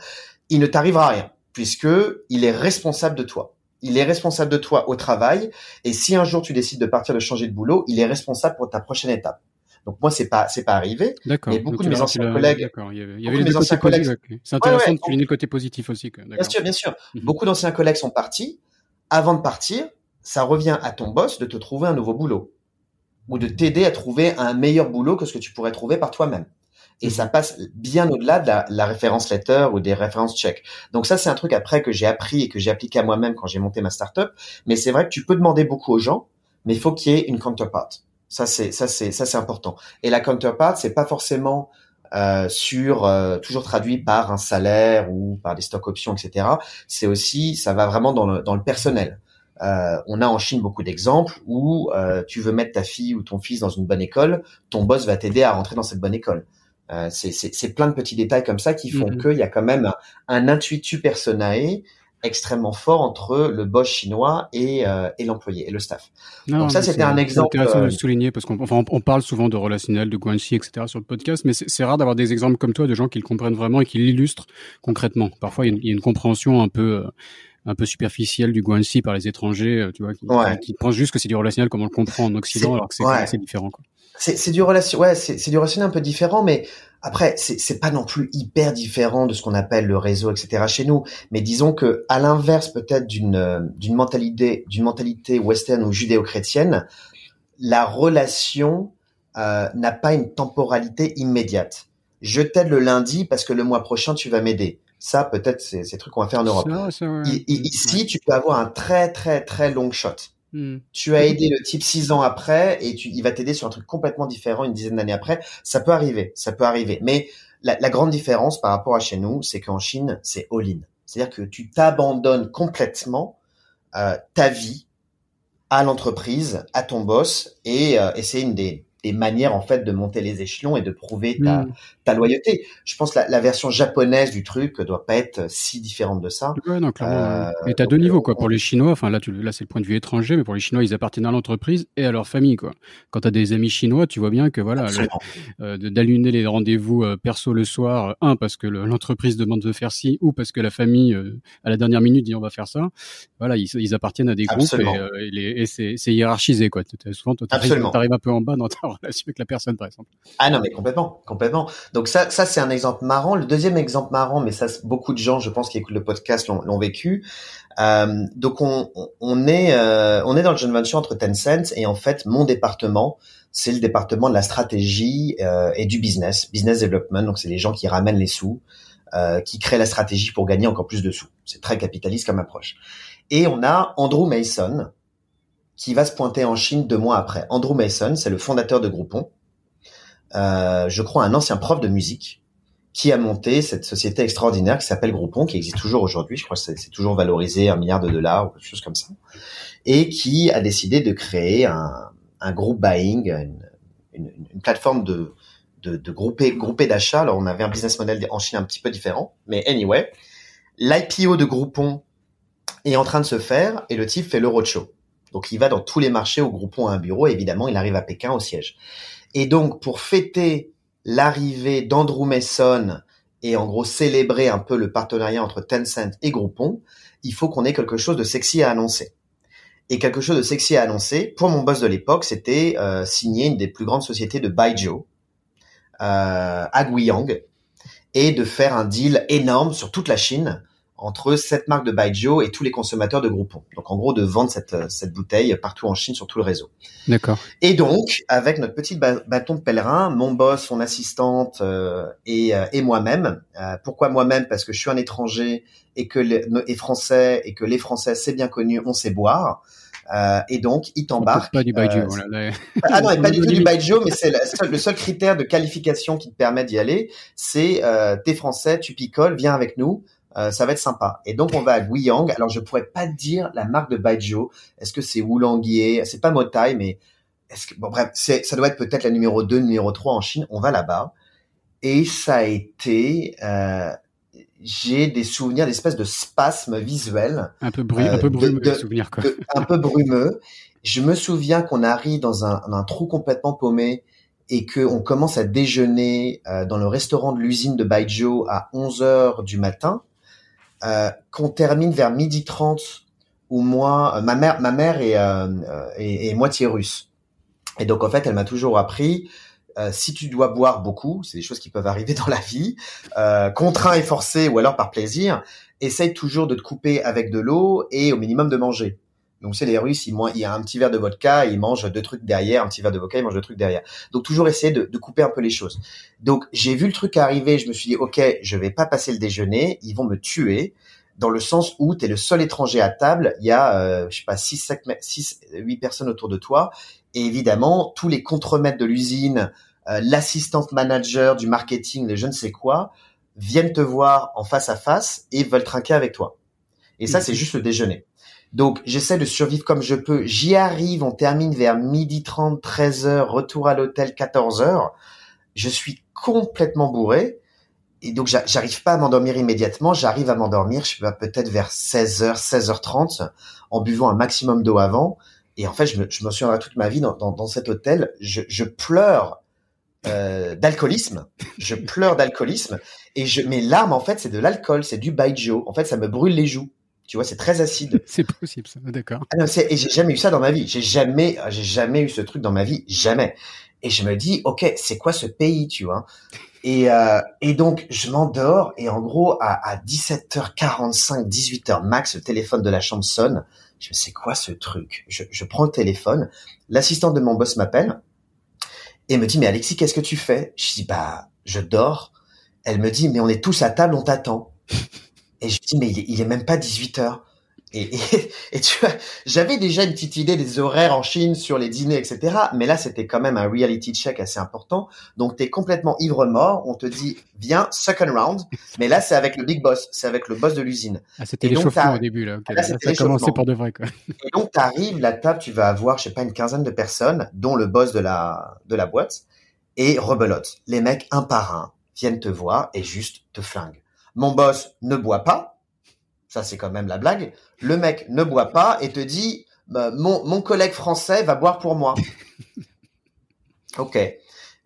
il ne t'arrivera rien, puisque il est responsable de toi. Il est responsable de toi au travail, et si un jour tu décides de partir de changer de boulot, il est responsable pour ta prochaine étape. Donc moi c'est pas c'est pas arrivé. D'accord. Mais beaucoup de mes anciens collègues. Il y avait, il y avait les anciens collègues. C'est intéressant de souligner le côté positif aussi. Bien sûr, bien sûr. Mhm. Beaucoup d'anciens collègues sont partis. Avant de partir, ça revient à ton boss de te trouver un nouveau boulot ou de t'aider à trouver un meilleur boulot que ce que tu pourrais trouver par toi-même. Et ça mhm. passe bien au-delà de la, la, référence letter ou des références check. Donc ça, c'est un truc après que j'ai appris et que j'ai appliqué à moi-même quand j'ai monté ma startup. Mais c'est vrai que tu peux demander beaucoup aux gens, mais il faut qu'il y ait une counterpart. Ça c'est ça c'est ça c'est important. Et la counterpart, c'est pas forcément euh, sur euh, toujours traduit par un salaire ou par des stocks options, etc. C'est aussi ça va vraiment dans le dans le personnel. Euh, on a en Chine beaucoup d'exemples où euh, tu veux mettre ta fille ou ton fils dans une bonne école, ton boss va t'aider à rentrer dans cette bonne école. Euh, c'est plein de petits détails comme ça qui font mm-hmm. qu'il y a quand même un, un intuitu personae extrêmement fort entre le boss chinois et, euh, et l'employé et le staff. Donc ça, c'était un exemple. C'est intéressant de le euh, souligner parce qu'on enfin, on parle souvent de relationnel, de guanxi, etc. sur le podcast, mais c'est rare d'avoir des exemples comme toi de gens qui le comprennent vraiment et qui l'illustrent concrètement. Parfois, il y, a une, compréhension un peu euh, un peu superficielle du guanxi par les étrangers, tu vois, qui, pensent juste que c'est du relationnel comme on le comprend en Occident, alors que c'est assez différent. Quoi. C'est du relation, ouais, c'est du relationnel un peu différent, mais après, c'est pas non plus hyper différent de ce qu'on appelle le réseau, etc. chez nous. Mais disons que, à l'inverse peut-être d'une d'une mentalité d'une mentalité western ou judéo-chrétienne, la relation euh, n'a pas une temporalité immédiate. Je t'aide le lundi parce que le mois prochain tu vas m'aider. Ça, peut-être, c'est ces trucs qu'on va faire en Europe. Ici, tu peux avoir un très très très long shot. Hmm. Tu as aidé le type six ans après et tu, il va t'aider sur un truc complètement différent une dizaine d'années après. Ça peut arriver, ça peut arriver. Mais la, grande différence par rapport à chez nous, c'est qu'en Chine, c'est all-in. C'est-à-dire que tu t'abandonnes complètement euh, ta vie à l'entreprise, à ton boss, et, euh, et c'est une des, des manières en fait de monter les échelons et de prouver ta, hmm. ta loyauté. Je pense que la, la, version japonaise du truc doit pas être si différente de ça. Ouais, non, clairement. Euh, et t'as deux niveaux quoi. Pour les Chinois, enfin là, tu, là c'est le point de vue étranger, mais pour les Chinois, ils appartiennent à l'entreprise et à leur famille quoi. Quand t'as des amis chinois, tu vois bien que voilà, euh, d'allumer les rendez-vous euh, perso le soir, un parce que l'entreprise demande de faire ci, ou parce que la famille euh, à la dernière minute dit on va faire ça. Voilà, ils, ils appartiennent à des groupes et, et, c'est hiérarchisé quoi. Souvent, t'arrives un peu en bas dans ta relation avec la personne, par exemple. Ah non, mais complètement, complètement. Donc ça, ça c'est un exemple marrant. Le deuxième exemple marrant, mais ça, beaucoup de gens, je pense, qui écoutent le podcast l'ont vécu. Euh, donc on, on est, euh, on est dans le joint venture entre Tencent et en fait mon département, c'est le département de la stratégie euh, et du business, business development. Donc c'est les gens qui ramènent les sous, euh, qui créent la stratégie pour gagner encore plus de sous. C'est très capitaliste comme approche. Et on a Andrew Mason, qui va se pointer en Chine deux mois après. Andrew Mason, c'est le fondateur de Groupon. Euh, je crois un ancien prof de musique qui a monté cette société extraordinaire qui s'appelle Groupon, qui existe toujours aujourd'hui. Je crois que c'est toujours valorisé un milliard de dollars ou quelque chose comme ça, et qui a décidé de créer un, un groupe buying, une, une, une plateforme de, de, de grouper, grouper d'achat. Alors on avait un business model en Chine un petit peu différent, mais anyway, l'IPO de Groupon est en train de se faire et le type fait le roadshow. Donc il va dans tous les marchés où Groupon a un bureau. Et évidemment, il arrive à Pékin au siège. Et donc pour fêter l'arrivée d'Andrew Mason et en gros célébrer un peu le partenariat entre Tencent et Groupon, il faut qu'on ait quelque chose de sexy à annoncer. Et quelque chose de sexy à annoncer, pour mon boss de l'époque, c'était euh, signer une des plus grandes sociétés de Baijiu euh, à Guiyang et de faire un deal énorme sur toute la Chine entre cette marque de Baijiu et tous les consommateurs de Groupon. Donc en gros de vendre cette, cette bouteille partout en Chine sur tout le réseau. D'accord. Et donc avec notre petit bâton de pèlerin, mon boss, son assistante euh, et, euh, et moi-même. Euh, pourquoi moi-même? Parce que je suis un étranger et que les, et français et que les Français c'est bien connu, on sait boire. Euh, et donc, il t'embarque. Pas du Baijiu. Euh, ah non, pas du tout du Baijiu, mais c'est le seul, critère de qualification qui te permet d'y aller. C'est euh, t'es français, tu picoles, viens avec nous. Euh, ça va être sympa. Et donc on va à Guiyang. Alors je pourrais pas dire la marque de Baijiu. Est-ce que c'est Wulangier C'est pas Motai, mais est-ce que bon bref, c'est ça doit être peut-être la numéro 2, numéro 3 en Chine. On va là-bas et ça a été euh, j'ai des souvenirs d'espèces de spasmes visuels. Un peu bruit, un peu brumeux, de, souvenirs quoi. un peu brumeux. Je me souviens qu'on arrive dans un, un, trou complètement paumé et qu'on commence à déjeuner euh, dans le restaurant de l'usine de Baijiu à 11 heures du matin, euh, qu'on termine vers midi 30 où moi, euh, ma mère, ma mère est, euh, est, est, moitié russe. Et donc en fait, elle m'a toujours appris euh, si tu dois boire beaucoup, c'est des choses qui peuvent arriver dans la vie, euh, contraint et forcé ou alors par plaisir, essaye toujours de te couper avec de l'eau et au minimum de manger. Donc c'est les Russes, ils il y a un petit verre de vodka, ils mangent deux trucs derrière, un petit verre de vodka, ils mangent deux trucs derrière. Donc toujours essayer de, de couper un peu les choses. Donc j'ai vu le truc arriver, je me suis dit ok, je vais pas passer le déjeuner, ils vont me tuer dans le sens où tu es le seul étranger à table, il y a euh, je sais pas 6 6 8 personnes autour de toi et évidemment tous les contremaîtres de l'usine, euh, l'assistante manager du marketing, les je ne sais quoi, viennent te voir en face à face et veulent trinquer avec toi. Et ça, c'est juste le déjeuner. Donc, j'essaie de survivre comme je peux. J'y arrive, on termine vers midi 30, 13 heures, retour à l'hôtel 14 heures. Je suis complètement bourré. Et donc, j'arrive pas à m'endormir immédiatement. J'arrive à m'endormir, je pas, peut-être vers 16 h 16h30, en buvant un maximum d'eau avant. Et en fait, je me, je me souviendrai toute ma vie dans, dans, dans cet hôtel. Je, je pleure euh, d'alcoolisme. Je pleure d'alcoolisme et je mes larmes en fait c'est de l'alcool, c'est du baijiu. En fait ça me brûle les joues. Tu vois, c'est très acide. c'est possible ça, d'accord. Ah et j'ai jamais eu ça dans ma vie. J'ai jamais j'ai jamais eu ce truc dans ma vie, jamais. Et je me dis OK, c'est quoi ce pays, tu vois? Et, euh, et donc je m'endors et en gros à, à 17h45, 18h max, le téléphone de la chambre sonne. Je me sais quoi ce truc? Je, je prends le téléphone, l'assistante de mon boss m'appelle et me dit, mais Alexis, qu'est-ce que tu fais? Je dis, bah, je dors. Elle me dit, mais on est tous à table, on t'attend. Et je dis, mais il est, même pas 18 heures. Et, et, tu vois, j'avais déjà une petite idée des horaires en Chine sur les dîners, etc. Mais là, c'était quand même un reality check assez important. Donc, tu es complètement ivre-mort. On te dit, viens, second round. Mais là, c'est avec le big boss. C'est avec le boss de l'usine. Ah, c'était l'échauffement au début, là. là, ça a commencé pour de vrai, quoi. Et donc, tu arrives, la table, tu vas avoir, je sais pas, une quinzaine de personnes, dont le boss de la, de la boîte. Et rebelote. Les mecs, un par un, viennent te voir et juste te flinguent. Mon boss ne boit pas ça c'est quand même la blague, le mec ne boit pas et te dit bah, mon, mon collègue français va boire pour moi. ok.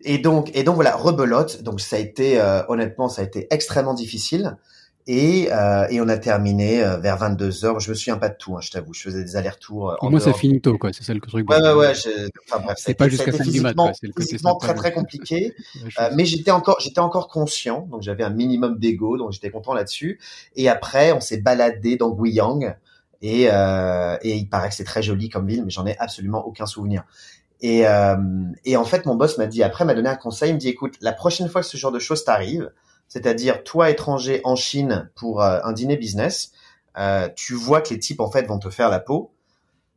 Et donc et donc voilà rebelote. Donc ça a été euh, honnêtement ça a été extrêmement difficile. Et, euh, et on a terminé euh, vers 22 heures. Je me souviens pas de tout, hein, je t'avoue. Je faisais des allers-retours. Euh, Pour moi, ça finit tôt, quoi. C'est ça le truc. Ouais, ouais, ouais. Enfin bref, c'est pas jusqu'à 5 du mat. C'est physiquement très très compliqué. euh, mais j'étais encore, j'étais encore conscient. Donc j'avais un minimum d'ego, donc j'étais content là-dessus. Et après, on s'est baladé dans Guiyang. Et, euh, et il paraît que c'est très joli comme ville, mais j'en ai absolument aucun souvenir. Et, euh, et en fait, mon boss m'a dit après, m'a donné un conseil. Il me dit, écoute, la prochaine fois que ce genre de choses t'arrive, c'est-à-dire toi étranger en Chine pour euh, un dîner business, euh, tu vois que les types en fait vont te faire la peau,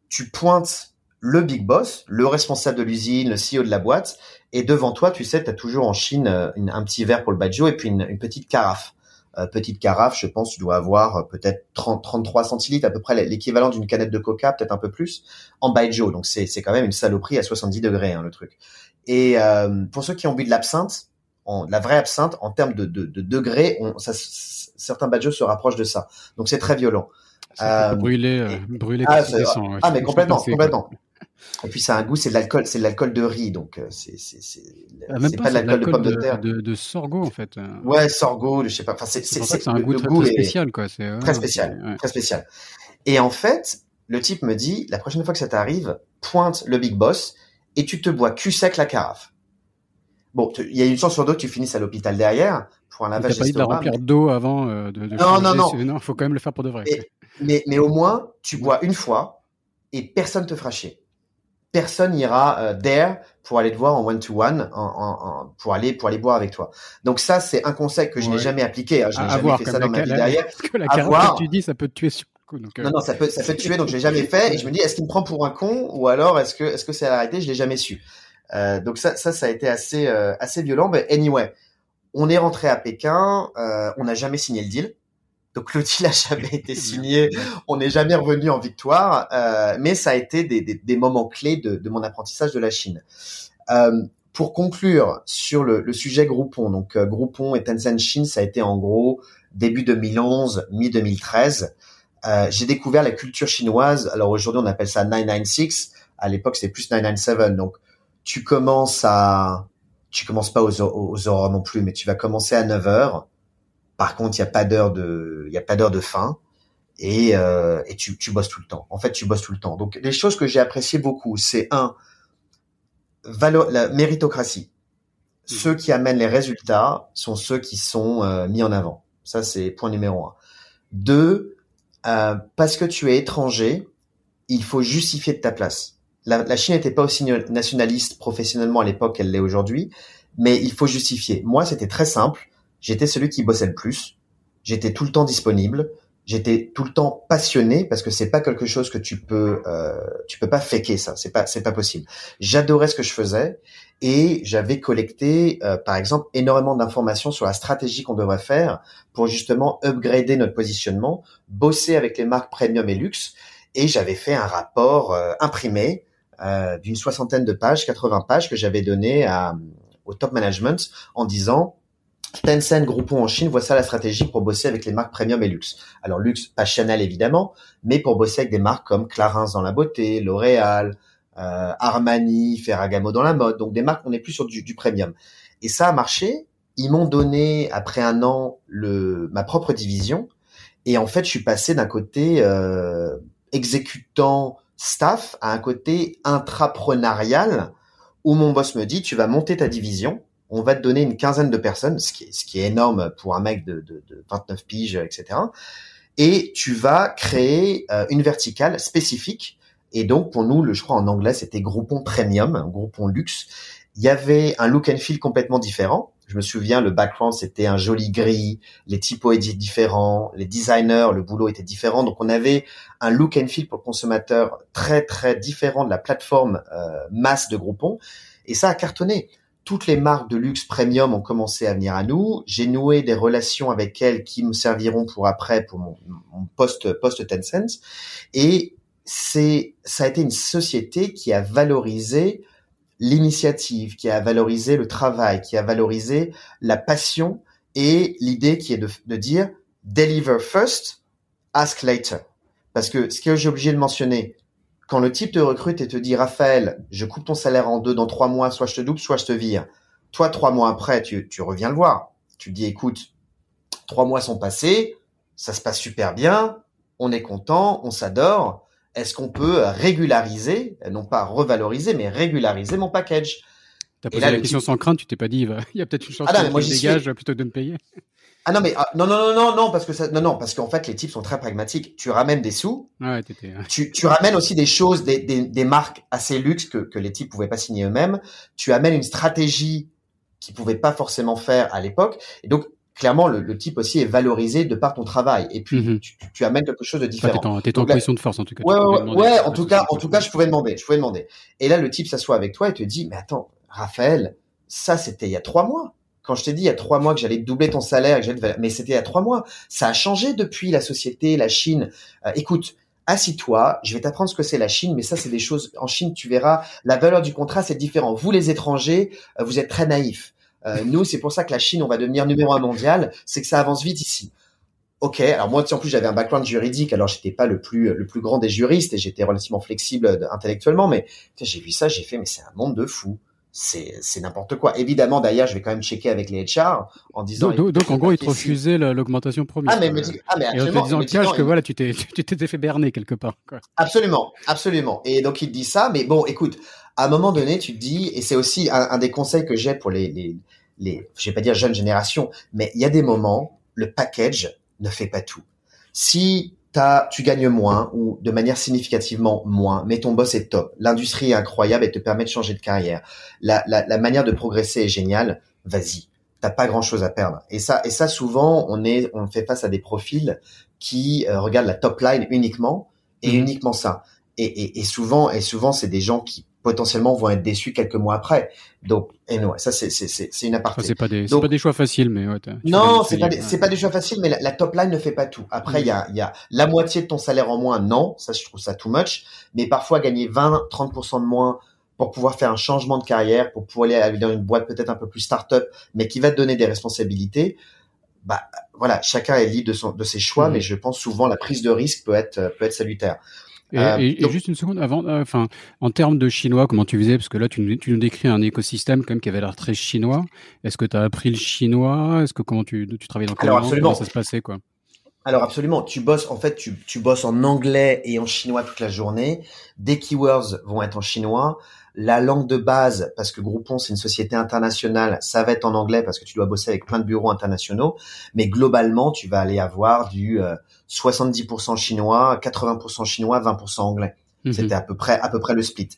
tu pointes le big boss, le responsable de l'usine, le CEO de la boîte, et devant toi, tu sais, tu as toujours en Chine euh, un petit verre pour le baijiu et puis une, petite carafe. petite carafe, je pense, tu dois avoir peut-être 30, 33 centilitres, à peu près l'équivalent d'une canette de coca, peut-être un peu plus, en baijiu. Donc c'est quand même une saloperie à 70 degrés, hein, le truc. Et pour ceux qui ont bu de l'absinthe, en, la vraie absinthe, en termes de, de, de degrés, on, ça, certains badges se rapprochent de ça. Donc c'est très violent. Euh, brûler, euh, brûler ah, ah mais complètement, complètement. Et puis ça a un goût, c'est de l'alcool, c'est de l'alcool de riz, donc euh, c'est c'est c'est ah, pas, de l'alcool de pomme de, terre. De, de, sorgho en fait. Ouais, sorgho, je sais pas. Enfin, c'est c'est un goût très, spécial quoi. C'est très spécial, très spécial. Et en fait, le type me dit, la prochaine fois que ça t'arrive, pointe le big boss et tu te bois cul sec la carafe. Bon, il y a une chance sur deux que tu finisses à l'hôpital derrière pour un lavage d'estomac. pas de la remplir d'eau avant euh, de, de, Non, non, non. Il faut quand même le faire pour de vrai. mais, mais au moins, tu bois une fois et personne te fera chier. Personne ira euh, there pour aller te voir en one to one, en, en, pour aller pour aller boire avec toi. Donc ça, c'est un conseil que je n'ai jamais appliqué. Hein. Je n'ai jamais fait ça dans ma vie derrière. Parce que la carafe que tu dis, ça peut te tuer sur donc, euh... Non, non, ça peut, ça peut te tuer, donc je l'ai jamais fait. Et je me dis, est-ce qu'il me prend pour un con ou alors est-ce que, est-ce que c'est arrêté Je l'ai jamais su. Euh, donc ça, ça, ça a été assez, euh, assez violent. Mais anyway, on est rentré à Pékin, euh, on n'a jamais signé le deal. Donc le deal a jamais été signé, on n'est jamais revenu en victoire, euh, mais ça a été des, des, des moments clés de, de, mon apprentissage de la Chine. Euh, pour conclure sur le, le sujet Groupon, donc Groupon et Tencent Chine, ça a été en gros début 2011, mi-2013. Euh, j'ai découvert la culture chinoise. Alors aujourd'hui, on appelle ça 996. À l'époque, c'est plus 997. Donc tu commences à, tu commences pas aux, aux aurores non plus, mais tu vas commencer à 9 heures. Par contre, il y a pas d'heure de, il y a pas d'heure de fin. Et, euh, et tu, tu bosses tout le temps. En fait, tu bosses tout le temps. Donc, les choses que j'ai appréciées beaucoup, c'est un, la méritocratie. Mmh. Ceux qui amènent les résultats sont ceux qui sont euh, mis en avant. Ça, c'est point numéro un. Deux, euh, parce que tu es étranger, il faut justifier de ta place la, Chine n'était pas aussi nationaliste professionnellement à l'époque qu'elle l'est aujourd'hui, mais il faut justifier. Moi, c'était très simple. J'étais celui qui bossait le plus. J'étais tout le temps disponible. J'étais tout le temps passionné parce que c'est pas quelque chose que tu peux, euh, tu peux pas faker ça. C'est pas, c'est pas possible. J'adorais ce que je faisais et j'avais collecté, euh, par exemple, énormément d'informations sur la stratégie qu'on devrait faire pour justement upgrader notre positionnement, bosser avec les marques premium et luxe. Et j'avais fait un rapport euh, imprimé euh, d'une soixantaine de pages, 80 pages que j'avais donné à, au top management en disant Tencent, Groupon en Chine, voici la stratégie pour bosser avec les marques premium et luxe. Alors luxe, pas Chanel évidemment, mais pour bosser avec des marques comme Clarins dans la beauté, L'Oréal, euh, Armani, Ferragamo dans la mode, donc des marques on est plus sur du, du premium. Et ça a marché. Ils m'ont donné après un an le ma propre division et en fait je suis passé d'un côté euh, exécutant staff a un côté intrapreneurial où mon boss me dit tu vas monter ta division, on va te donner une quinzaine de personnes, ce qui est, ce qui est énorme pour un mec de, de, de 29 piges, etc. Et tu vas créer euh, une verticale spécifique. Et donc pour nous, le, je crois en anglais, c'était Groupon Premium, Groupon Luxe. Il y avait un look and feel complètement différent. Je me souviens, le background, c'était un joli gris, les typos étaient différents, les designers, le boulot était différent. Donc, on avait un look and feel pour le consommateur très, très différent de la plateforme euh, masse de Groupon. Et ça a cartonné. Toutes les marques de luxe premium ont commencé à venir à nous. J'ai noué des relations avec elles qui me serviront pour après, pour mon, mon poste, poste Tencent. Et c'est, ça a été une société qui a valorisé l'initiative, qui a valorisé le travail, qui a valorisé la passion et l'idée qui est de, de, dire deliver first, ask later. Parce que ce que j'ai obligé de mentionner, quand le type te recrute et te dit Raphaël, je coupe ton salaire en deux dans trois mois, soit je te double, soit je te vire. Toi, trois mois après, tu, tu reviens le voir. Tu dis écoute, trois mois sont passés, ça se passe super bien, on est content, on s'adore est-ce qu'on peut régulariser, non pas revaloriser, mais régulariser mon package? T'as posé la question sans crainte, tu t'es pas dit, il y a peut-être une chance ah que dégage plutôt que de me payer. Ah non mais ah, non non non non non parce que ça non non parce qu'en fait les types sont très pragmatiques. Tu ramènes des sous. Ouais, tu, tu ramènes aussi des choses des, des, des marques assez luxe que, que les types pouvaient pas signer eux-mêmes. Tu amènes une stratégie qu'ils pouvaient pas forcément faire à l'époque. Et donc clairement, le, le, type aussi est valorisé de par ton travail. Et puis, mhm. tu, tu, amènes quelque chose de différent. t'es en, position de force, en tout cas. Ouais, ouais, ouais en tout cas, en tout cas, je pouvais demander, je pouvais demander. Et là, le type s'assoit avec toi et te dit, mais attends, Raphaël, ça, c'était il y a trois mois. Quand je t'ai dit il y a trois mois que j'allais doubler ton salaire, que mais c'était il y a trois mois. Ça a changé depuis la société, la Chine. Euh, écoute, assis-toi, je vais t'apprendre ce que c'est la Chine, mais ça, c'est des choses, en Chine, tu verras, la valeur du contrat, c'est différent. Vous, les étrangers, euh, vous êtes très naïfs. Euh, nous, c'est pour ça que la Chine, on va devenir numéro un mondial, c'est que ça avance vite ici. Ok, alors moi en plus j'avais un background juridique, alors j'étais pas le plus le plus grand des juristes et j'étais relativement flexible intellectuellement, mais j'ai vu ça, j'ai fait mais c'est un monde de fou c'est c'est n'importe quoi. Évidemment, d'ailleurs, je vais quand même checker avec les HR en disant. Donc, donc en gros, ils te refusaient l'augmentation promise. Ah mais, me ah, mais absolument. Et en te disant cash que voilà, tu t'es tu t'étais fait berner quelque part. Quoi. Absolument, absolument. Et donc il dit ça, mais bon, écoute, à un moment donné, tu te dis, et c'est aussi un, un, des conseils que j'ai pour les les les, je vais pas dire jeunes générations, mais il y a des moments, le package ne fait pas tout. Si tu gagnes moins ou de manière significativement moins, mais ton boss est top. L'industrie est incroyable et te permet de changer de carrière. La, la, la manière de progresser est géniale. Vas-y. T'as pas grand chose à perdre. Et ça, et ça souvent, on est, on fait face à des profils qui euh, regardent la top line uniquement et mhm. uniquement ça. Et, et, et souvent, et souvent, c'est des gens qui potentiellement vont être déçus quelques mois après. Donc, et non, ça c'est c'est c'est une aparté. c'est pas des c'est pas des choix faciles, mais ouais, non, c'est pas c'est pas des choix faciles, mais la, top line ne fait pas tout. Après, il y a il y a la moitié de ton salaire en moins, non, ça je trouve ça too much. Mais parfois gagner 20, 30% de moins pour pouvoir faire un changement de carrière, pour pouvoir aller dans une boîte peut-être un peu plus start-up, mais qui va te donner des responsabilités. Bah voilà, chacun est libre de son de ses choix, mmh. mais je pense souvent la prise de risque peut être peut être salutaire. Et, euh, juste une seconde avant, euh, enfin, en termes de chinois, comment tu faisais? Parce que là, tu, tu nous décris un écosystème quand même qui avait l'air très chinois. Est-ce que tu as appris le chinois? Est-ce que comment tu, tu travailles dans quelle Alors, absolument. Comment ça se passait quoi? Alors absolument, tu bosses en fait, tu, tu bosses en anglais et en chinois toute la journée. Des keywords vont être en chinois. La langue de base, parce que Groupon c'est une société internationale, ça va être en anglais parce que tu dois bosser avec plein de bureaux internationaux. Mais globalement, tu vas aller avoir du euh, 70% chinois, 80% chinois, 20% anglais. Mhm. C'était à peu près à peu près le split.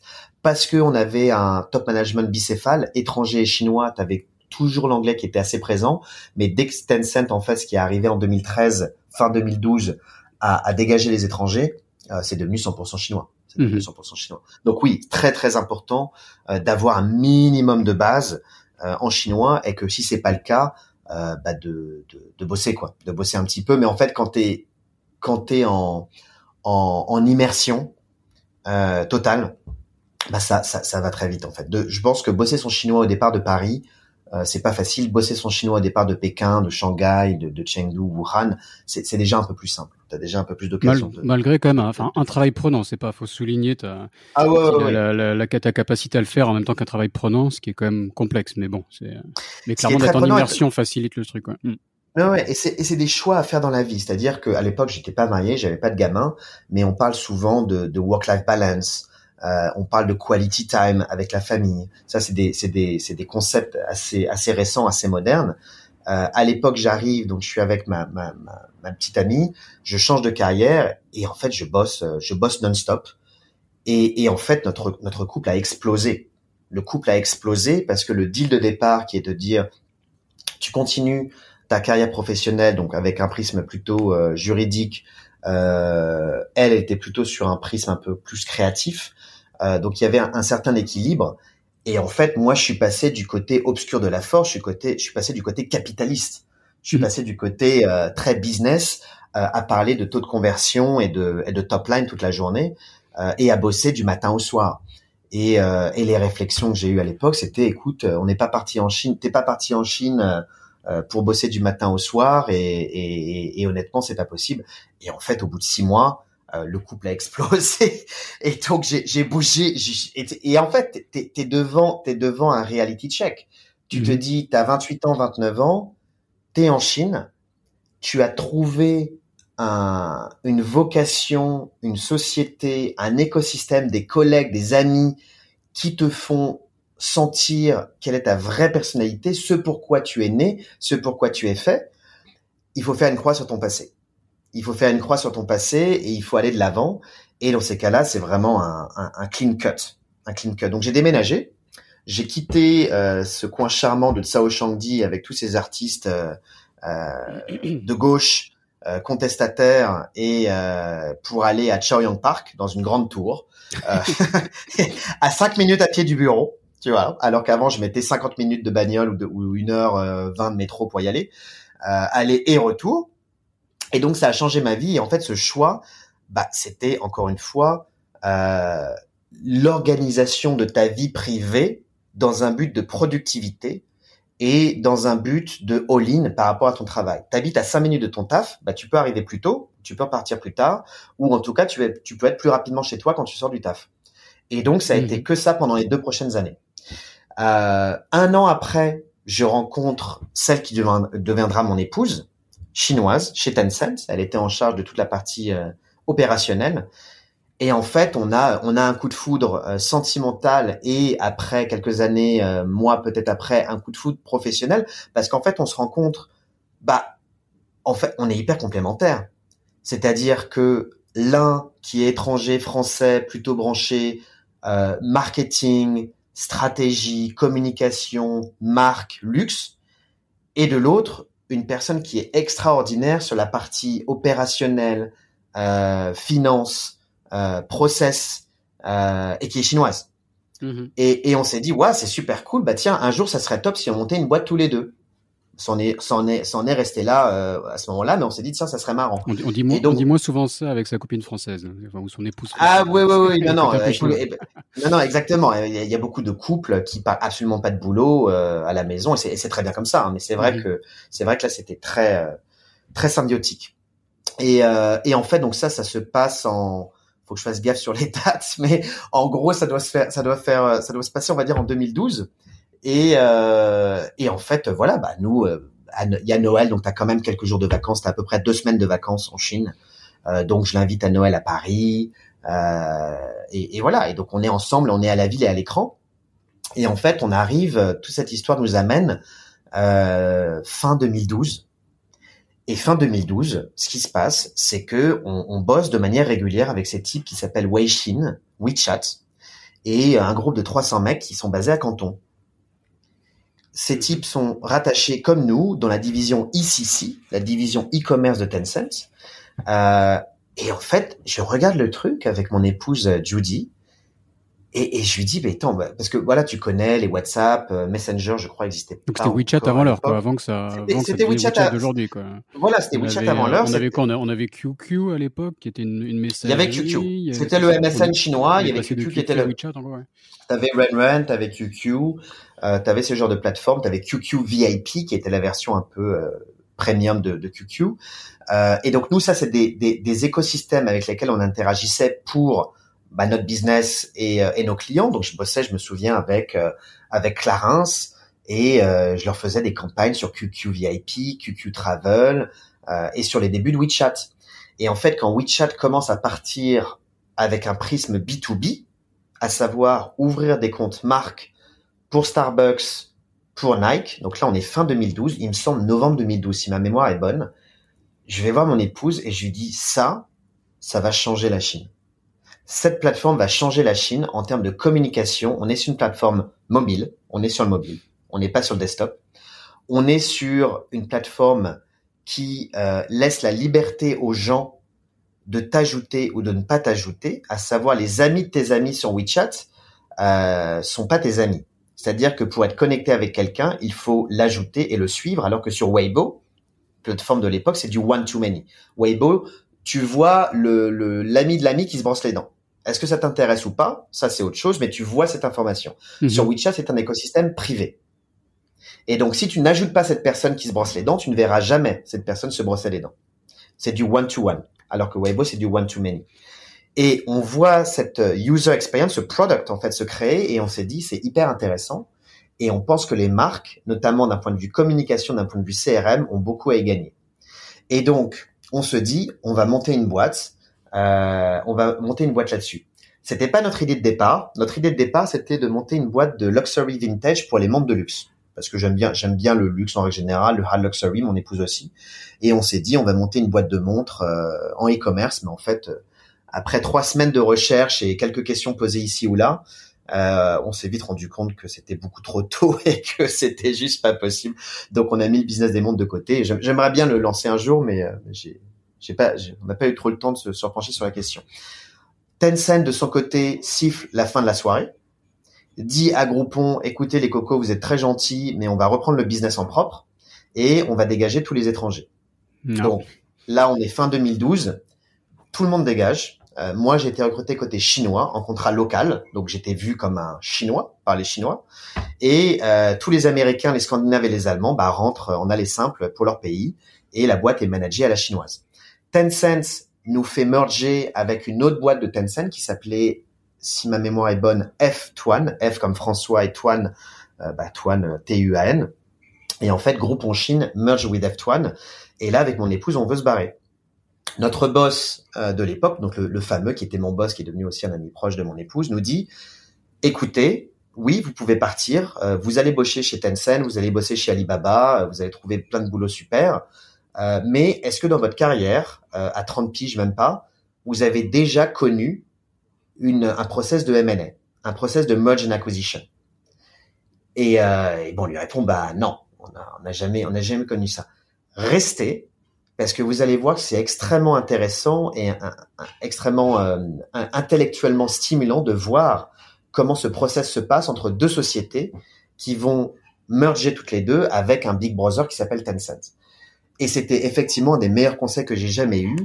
Parce que on avait un top management bicéphale, étranger et chinois, tu avais toujours l'anglais qui était assez présent, mais dès que Tencent en fait ce qui est arrivé en 2013, fin 2012 à, à dégager les étrangers, euh, c'est devenu 100% chinois. C'est devenu 100% mhm. chinois. Donc oui, très très important euh, d'avoir un minimum de base euh, en chinois et que si c'est pas le cas, bah de, de, de, bosser quoi, de bosser un petit peu. Mais en fait, quand t'es quand tu es en, en, en immersion euh, totale, bah ça, ça, ça, va très vite en fait. De, je pense que bosser son chinois au départ de Paris, euh, c'est pas facile. Bosser son chinois au départ de Pékin, de Shanghai, de, de Chengdu, Wuhan, c'est déjà un peu plus simple. T'as déjà un peu plus d'occasion. Malgré quand même, un, enfin un travail prenant, c'est pas, faut souligner ta, ah ouais, la, la, la, ta capacité à le faire en même temps qu'un travail prenant, ce qui est quand même complexe. Mais bon, c'est, mais clairement d'être en immersion facilite le truc. Ouais. Mm. Ouais, et c'est des choix à faire dans la vie. C'est-à-dire qu'à l'époque, j'étais pas marié, j'avais pas de gamin, mais on parle souvent de, de work-life balance. Euh, on parle de quality time avec la famille. Ça, c'est des, c'est des, c'est des concepts assez, assez récents, assez modernes. Euh, à l'époque, j'arrive, donc je suis avec ma, ma, ma, petite amie, je change de carrière et en fait, je bosse, je bosse non-stop. Et, et en fait, notre, notre couple a explosé. Le couple a explosé parce que le deal de départ, qui est de dire, tu continues ta carrière professionnelle, donc avec un prisme plutôt euh, juridique, euh, elle était plutôt sur un prisme un peu plus créatif. Euh, donc il y avait un, certain équilibre. Et en fait, moi, je suis passé du côté obscur de la force. Je suis côté, je suis passé du côté capitaliste. Je suis mmh. passé du côté très business à parler de taux de conversion et de, et de top line toute la journée et à bosser du matin au soir. Et, et les réflexions que j'ai eues à l'époque, c'était, écoute, on n'est pas parti en Chine, t'es pas parti en Chine euh, pour bosser du matin au soir et, et, et honnêtement c'est pas possible. Et en fait au bout de six mois euh, le couple a explosé et donc j'ai bougé et, et, en fait t'es es devant t'es devant un reality check. Tu te mhm. dis t'as 28 ans 29 ans t'es en Chine tu as trouvé un, une vocation, une société, un écosystème, des collègues, des amis qui te font sentir quelle est ta vraie personnalité, ce pourquoi tu es né, ce pourquoi tu es fait, il faut faire une croix sur ton passé. Il faut faire une croix sur ton passé et il faut aller de l'avant. Et dans ces cas-là, c'est vraiment un, un, clean cut, un clean cut. Donc j'ai déménagé, j'ai quitté euh, ce coin charmant de Tsao Shangdi avec tous ces artistes euh, euh, de gauche euh, contestataires et euh, pour aller à Chaoyang Park dans une grande tour à cinq minutes à pied du bureau tu vois. Alors qu'avant, je mettais 50 minutes de bagnole ou, de, ou une heure euh, 20 de métro pour y aller, euh, aller et retour. Et donc, ça a changé ma vie. Et en fait, ce choix, bah, c'était encore une fois euh, l'organisation de ta vie privée dans un but de productivité et dans un but de all-in par rapport à ton travail. Tu habites à 5 minutes de ton taf, bah, tu peux arriver plus tôt, tu peux partir plus tard, ou en tout cas, tu, tu peux être plus rapidement chez toi quand tu sors du taf. Et donc, ça a été mhm. que ça pendant les deux prochaines années. Euh, un an après, je rencontre celle qui deviendra mon épouse, chinoise, chez Tencent. Elle était en charge de toute la partie euh, opérationnelle. Et en fait, on a on a un coup de foudre euh, sentimental et après quelques années, euh, moi peut-être après, un coup de foudre professionnel, parce qu'en fait, on se rencontre, bah, en fait, on est hyper complémentaires. C'est-à-dire que l'un qui est étranger, français, plutôt branché, euh, marketing, stratégie, communication, marque, luxe, et de l'autre, une personne qui est extraordinaire sur la partie opérationnelle, euh, finance, euh, process euh, et qui est chinoise. Et, et, on s'est dit, ouais, c'est super cool. Bah tiens, un jour, ça serait top si on montait une boîte tous les deux. C'en est, resté là euh, à ce moment-là, mais on s'est dit, tiens, ça serait marrant. On, dit, moins, donc, on dit moins souvent ça avec sa copine française, enfin, ou son épouse. Ah oui, oui, oui, non, non, non, non, exactement. Il y, a, beaucoup de couples qui parlent absolument pas de boulot euh, à la maison, et c'est très bien comme ça. Hein, mais c'est vrai que c'est vrai que là, c'était très, très symbiotique. Et, et en fait, donc ça, ça se passe en faut que je fasse gaffe sur les dates, mais en gros, ça doit se faire, ça doit faire, ça doit se passer, on va dire, en 2012. Et, euh, et en fait, voilà, bah nous, euh, il y a Noël, donc tu as quand même quelques jours de vacances, tu as à peu près deux semaines de vacances en Chine. Euh, donc je l'invite à Noël à Paris. Euh, et, voilà, et donc on est ensemble, on est à la ville et à l'écran. Et en fait, on arrive, toute cette histoire nous amène euh, fin 2012 et fin 2012, ce qui se passe, c'est que on, on, bosse de manière régulière avec ces types qui s'appellent Weixin, WeChat, et un groupe de 300 mecs qui sont basés à Canton. Ces types sont rattachés comme nous dans la division ECC, la division e-commerce de Tencent. Euh, et en fait, je regarde le truc avec mon épouse Judy, et, et, je lui dis, mais attends, bah, parce que voilà, tu connais les WhatsApp, euh, Messenger, je crois, existait pas. Donc c'était WeChat avant l'heure, quoi, avant que ça, c'était WeChat, WeChat d'aujourd'hui, quoi. Voilà, c'était WeChat avant l'heure. On avait quoi on, avait QQ à l'époque, qui était une, une messagerie. Il y avait QQ. C'était le MSN chinois. Il y avait QQ, qui était le. WeChat, ouais. T'avais RenRen, t'avais QQ, euh, t'avais ce genre de plateforme, t'avais QQ VIP, qui était la version un peu euh, premium de, de QQ. Euh, et donc nous, ça, c'est des, des, des écosystèmes avec lesquels on interagissait pour bah, notre business et, euh, et, nos clients. Donc je bossais, je me souviens avec euh, avec Clarence et euh, je leur faisais des campagnes sur QQ VIP, QQ Travel et sur les débuts de WeChat. Et en fait, quand WeChat commence à partir avec un prisme B2B, à savoir ouvrir des comptes marques pour Starbucks, pour Nike. Donc là, on est fin 2012, il me semble novembre 2012, si ma mémoire est bonne. Je vais voir mon épouse et je lui dis ça, ça va changer la Chine cette plateforme va changer la Chine en termes de communication. On est sur une plateforme mobile, on est sur le mobile, on n'est pas sur le desktop. On est sur une plateforme qui euh, laisse la liberté aux gens de t'ajouter ou de ne pas t'ajouter, à savoir les amis de tes amis sur WeChat euh, sont pas tes amis. C'est-à-dire que pour être connecté avec quelqu'un, il faut l'ajouter et le suivre, alors que sur Weibo, plateforme de l'époque, c'est du one to many. Weibo, tu vois le l'ami de l'ami qui se brosse les dents. Est-ce que ça t'intéresse ou pas? Ça, c'est autre chose, mais tu vois cette information. Mhm. Sur WeChat, c'est un écosystème privé. Et donc, si tu n'ajoutes pas cette personne qui se brosse les dents, tu ne verras jamais cette personne se brosser les dents. C'est du one-to-one, alors que Weibo, c'est du one-to-many. Et on voit cette euh, user experience, ce product, en fait, se créer, et on s'est dit, c'est hyper intéressant. Et on pense que les marques, notamment d'un point de vue communication, d'un point de vue CRM, ont beaucoup à y gagner. Et donc, on se dit, on va monter une boîte euh, on va monter une boîte là-dessus. C'était pas notre idée de départ. Notre idée de départ, c'était de monter une boîte de luxury vintage pour les montres de luxe. Parce que j'aime bien, j'aime bien le luxe en règle générale, le high luxury, mon épouse aussi. Et on s'est dit, on va monter une boîte de montres euh, en e-commerce. Mais en fait, euh, après trois semaines de recherche et quelques questions posées ici ou là, euh, on s'est vite rendu compte que c'était beaucoup trop tôt et que c'était juste pas possible. Donc on a mis le business des montres de côté. J'aimerais bien le lancer un jour, mais j'ai j'ai pas, on n'a pas eu trop le temps de se surpencher sur la question. Tencent, de son côté, siffle la fin de la soirée, dit à Groupon, écoutez les cocos, vous êtes très gentils, mais on va reprendre le business en propre et on va dégager tous les étrangers. Donc là, on est fin 2012, tout le monde dégage. Euh, moi j'ai été recruté côté chinois en contrat local, donc j'étais vu comme un chinois par les Chinois. Et euh, tous les Américains, les Scandinaves et les Allemands bah, rentrent en aller simple pour leur pays et la boîte est managée à la chinoise. Tencent nous fait merger avec une autre boîte de Tencent qui s'appelait, si ma mémoire est bonne, F-Tuan, F comme François et Tuan, euh, bah, Tuan T-U-A-N. Et en fait, Groupon Chine merge with F-Tuan. Et là, avec mon épouse, on veut se barrer. Notre boss euh, de l'époque, donc le, fameux qui était mon boss, qui est devenu aussi un ami proche de mon épouse, nous dit écoutez, oui, vous pouvez partir, euh, vous allez bosser chez Tencent, vous allez bosser chez Alibaba, euh, vous allez trouver plein de boulot super, mais est-ce que dans votre carrière, à 30 piges même pas, vous avez déjà connu une, un process de M&A, un process de merge and acquisition? Et, et, bon, on lui répond bah non, on n'a jamais, on jamais connu ça. Restez, parce que vous allez voir que c'est extrêmement intéressant et extrêmement euh, intellectuellement stimulant de voir comment ce process se passe entre deux sociétés qui vont merger toutes les deux avec un Big Brother qui s'appelle Tencent. Et c'était effectivement un des meilleurs conseils que j'ai jamais eu,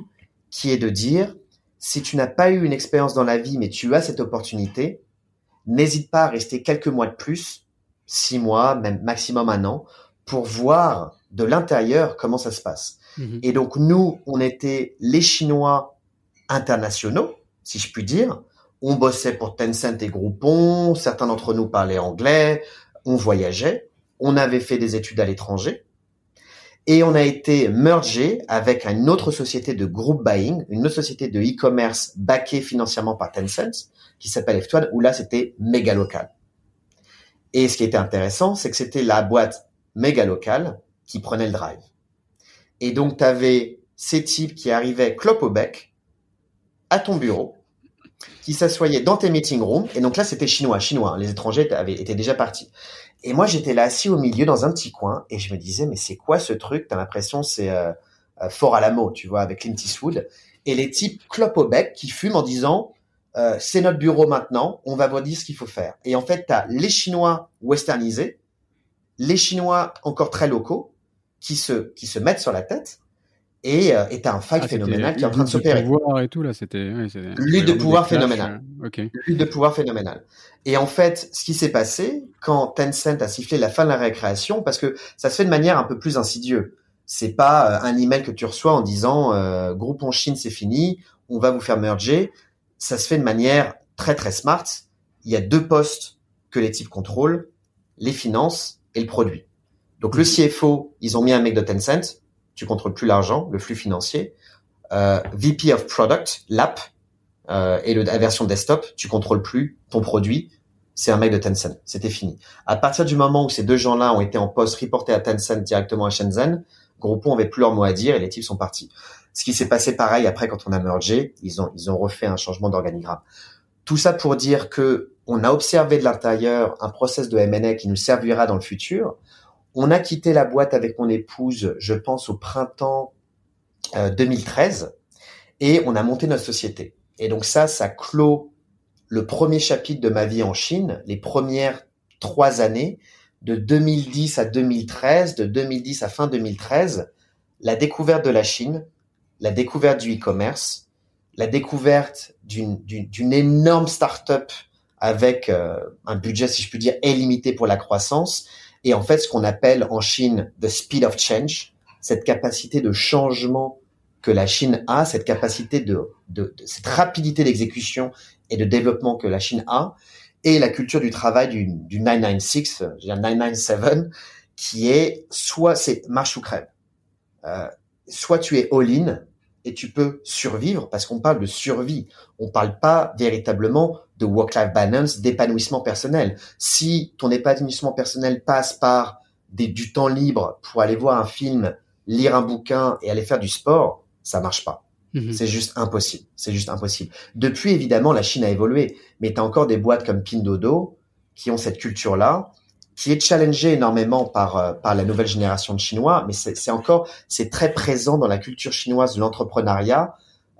qui est de dire, si tu n'as pas eu une expérience dans la vie, mais tu as cette opportunité, n'hésite pas à rester quelques mois de plus, six mois, même maximum un an, pour voir de l'intérieur comment ça se passe. Mhm. Et donc nous, on était les Chinois internationaux, si je puis dire. On bossait pour Tencent et Groupon, certains d'entre nous parlaient anglais, on voyageait, on avait fait des études à l'étranger. Et on a été mergé avec une autre société de group buying, une autre société de e-commerce backée financièrement par Tencent, qui s'appelle F1, où là c'était méga local. Et ce qui était intéressant, c'est que c'était la boîte méga locale qui prenait le drive. Et donc, tu avais ces types qui arrivaient clope au bec à ton bureau, qui s'assoyaient dans tes meeting rooms. Et donc là, c'était chinois, chinois. Les étrangers avaient, étaient déjà partis. Et moi, j'étais là assis au milieu dans un petit coin et je me disais, mais c'est quoi ce truc? T'as l'impression c'est euh, euh, fort à la mot, tu vois, avec Clint Eastwood. Et les types clope au bec qui fument en disant, euh, c'est notre bureau maintenant, on va vous dire ce qu'il faut faire. Et en fait, tu as les Chinois westernisés, les Chinois encore très locaux, qui se qui se mettent sur la tête et euh, un fight ah, phénoménal qui est en train de s'opérer. pouvoir et tout là, c'était lutte de pouvoir phénoménal. Euh, lutte de pouvoir phénoménal. Et en fait, ce qui s'est passé quand Tencent a sifflé la fin de la récréation, parce que ça se fait de manière un peu plus insidieuse. C'est pas euh, un email que tu reçois en disant euh, groupe en Chine c'est fini, on va vous faire merger. Ça se fait de manière très très smart. Il y a deux postes que les types contrôlent, les finances et le produit. Donc le CFO, ils ont mis un mec de Tencent, tu contrôles plus l'argent, le flux financier. Euh, VP of Product, l'app euh, et le, la version desktop, tu contrôles plus ton produit, c'est un mec de Tencent, c'était fini. À partir du moment où ces deux gens-là ont été en poste reportés à Tencent directement à Shenzhen, Groupon avait plus leur mot à dire et les types sont partis. Ce qui s'est passé pareil après quand on a mergé, ils ont ils ont refait un changement d'organigramme. Tout ça pour dire que on a observé de l'intérieur un process de M&A qui nous servira dans le futur. On a quitté la boîte avec mon épouse, je pense, au printemps 2013, euh, et on a monté notre société. Et donc ça, ça clôt le premier chapitre de ma vie en Chine, les premières trois années, de 2010 à 2013, de 2010 à fin 2013, la découverte de la Chine, la découverte du e-commerce, la découverte d'une énorme start-up avec euh, un budget, si je puis dire, illimité pour la croissance, et en fait ce qu'on appelle en Chine the speed of change, cette capacité de changement que la Chine a, cette capacité de, de, de cette rapidité d'exécution et de développement que la Chine a, et la culture du travail du, du 996, je 997, qui est soit c'est marche ou crève, euh, soit tu es all-in et tu peux survivre parce qu'on parle de survie, on parle pas véritablement de work-life balance, d'épanouissement personnel. Si ton épanouissement personnel passe par des, du temps libre pour aller voir un film, lire un bouquin et aller faire du sport, ça marche pas. Mhm. C'est juste impossible. C'est juste impossible. Depuis, évidemment, la Chine a évolué, mais tu as encore des boîtes comme Pindodo qui ont cette culture-là, qui est challengée énormément par euh, par la nouvelle génération de Chinois, mais c'est encore c'est très présent dans la culture chinoise de l'entrepreneuriat.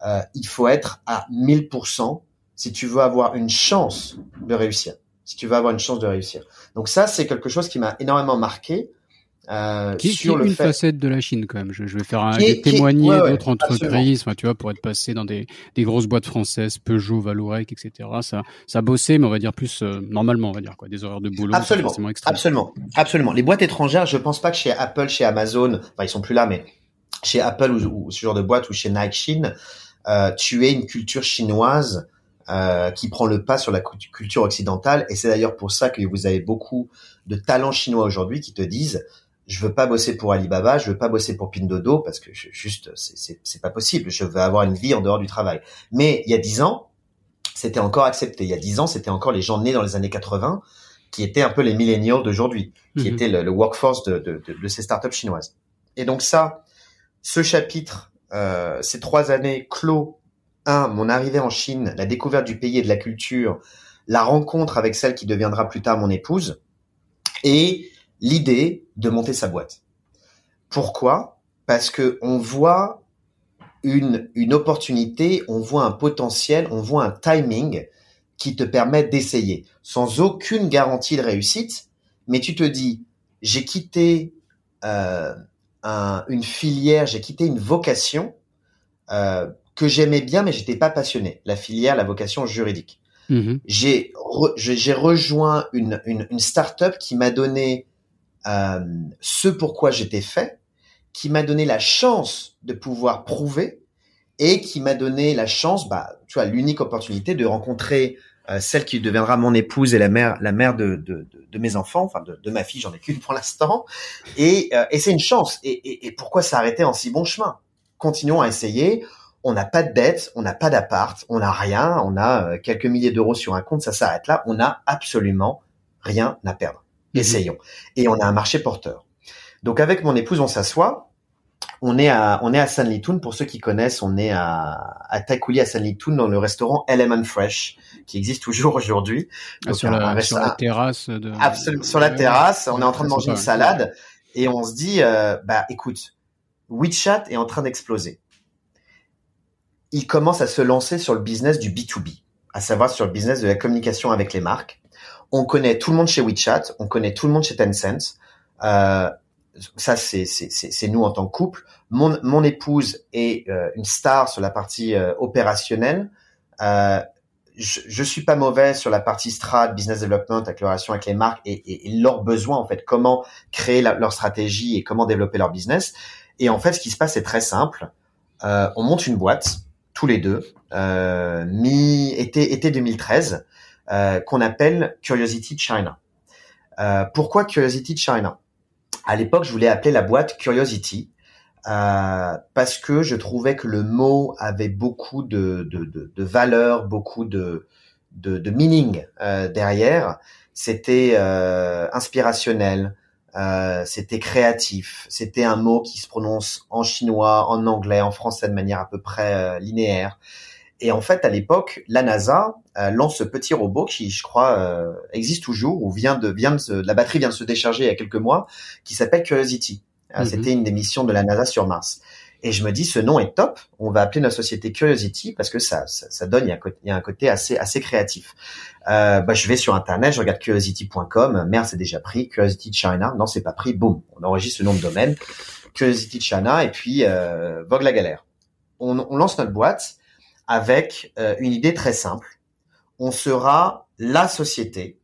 Euh, il faut être à 1000% si tu veux avoir une chance de réussir. Si tu veux avoir une chance de réussir. Donc ça, c'est quelque chose qui m'a énormément marqué. Euh, qui, sur le une facette de la Chine quand même? Je, je vais faire un, témoigner d'autres entreprises, tu vois, pour être passé dans des, des grosses boîtes françaises, Peugeot, Valorec, etc. Ça, ça bossait, mais on va dire plus euh, normalement, on va dire quoi, des horaires de boulot. Absolument, absolument, absolument. Les boîtes étrangères, je pense pas que chez Apple, chez Amazon, enfin ils sont plus là, mais chez Apple ou, ce genre de boîte ou chez Nike Chine, euh, tu es une culture chinoise euh, qui prend le pas sur la culture occidentale. Et c'est d'ailleurs pour ça que vous avez beaucoup de talents chinois aujourd'hui qui te disent je veux pas bosser pour Alibaba, je veux pas bosser pour Pindodo parce que je, juste c'est c'est pas possible. Je veux avoir une vie en dehors du travail. Mais il y a dix ans, c'était encore accepté. Il y a dix ans, c'était encore les gens nés dans les années 80 qui étaient un peu les millennials d'aujourd'hui, qui mhm. étaient le, workforce de, de, de, de, ces startups chinoises. Et donc ça, ce chapitre, euh, ces trois années clos, un, mon arrivée en Chine, la découverte du pays et de la culture, la rencontre avec celle qui deviendra plus tard mon épouse, et l'idée de monter sa boîte. Pourquoi? Parce que on voit une, une opportunité, on voit un potentiel, on voit un timing qui te permet d'essayer, sans aucune garantie de réussite. Mais tu te dis, j'ai quitté euh, un, une filière, j'ai quitté une vocation euh, que j'aimais bien, mais j'étais pas passionné. La filière, la vocation juridique. Mm-hmm. J'ai j'ai rejoint une, une, une start-up qui m'a donné euh, ce pourquoi j'étais fait, qui m'a donné la chance de pouvoir prouver et qui m'a donné la chance, bah, tu vois, l'unique opportunité de rencontrer euh, celle qui deviendra mon épouse et la mère, la mère de, de, de, mes enfants, enfin de, de ma fille, j'en ai qu'une pour l'instant, et, euh, et c'est une chance. Et, et, et pourquoi s'arrêter en si bon chemin? Continuons à essayer. On n'a pas de dette, on n'a pas d'appart, on n'a rien, on a quelques milliers d'euros sur un compte, ça s'arrête là. On n'a absolument rien à perdre. Mhm. essayons. Et on a un marché porteur. Donc avec mon épouse, on s'assoit. On est à on est à San Litoun pour ceux qui connaissent. On est à à Takouli à San Litoun dans le restaurant Element Fresh qui existe toujours aujourd'hui. Ah, sur, la, sur, la, terrasse. De... Absolument, sur la terrasse. On est en train de manger une salade et on se dit euh, bah écoute, WeChat est en train d'exploser. Il commence à se lancer sur le business du B2B, à savoir sur le business de la communication avec les marques on connaît tout le monde chez WeChat, on connaît tout le monde chez Tencent. Euh, ça, c'est, nous en tant que couple. Mon, mon épouse est euh, une star sur la partie euh, opérationnelle. Euh, je, je suis pas mauvais sur la partie strat, business development, avec avec les marques et, et, leurs besoins en fait, comment créer leur stratégie et comment développer leur business. Et en fait, ce qui se passe c'est très simple. on monte une boîte tous les deux, mi été été 2013. Euh, qu'on appelle Curiosity China. Euh, pourquoi Curiosity China? À l'époque, je voulais appeler la boîte Curiosity euh, parce que je trouvais que le mot avait beaucoup de, de, de, de valeur, beaucoup de, de, de meaning euh, derrière. C'était euh, inspirationnel, euh, c'était créatif, c'était un mot qui se prononce en chinois, en anglais, en français de manière à peu près linéaire. Et en fait, à l'époque, la NASA euh, lance ce petit robot qui, je crois, euh, existe toujours ou vient de vient de la batterie vient de se décharger il y a quelques mois, qui s'appelle Curiosity. Euh, mhm. C'était une des missions de la NASA sur Mars. Et je me dis, ce nom est top. On va appeler notre société Curiosity parce que ça, ça, donne, il y, a un côté, il y, a un côté assez, assez créatif. Euh, bah, je vais sur Internet, je regarde curiosity.com. Merde, c'est déjà pris. Curiosity China, non, c'est pas pris. Boum, on enregistre ce nom de domaine. Curiosity China et puis euh, vogue la galère. On, on lance notre boîte avec euh, une idée très simple. On sera la société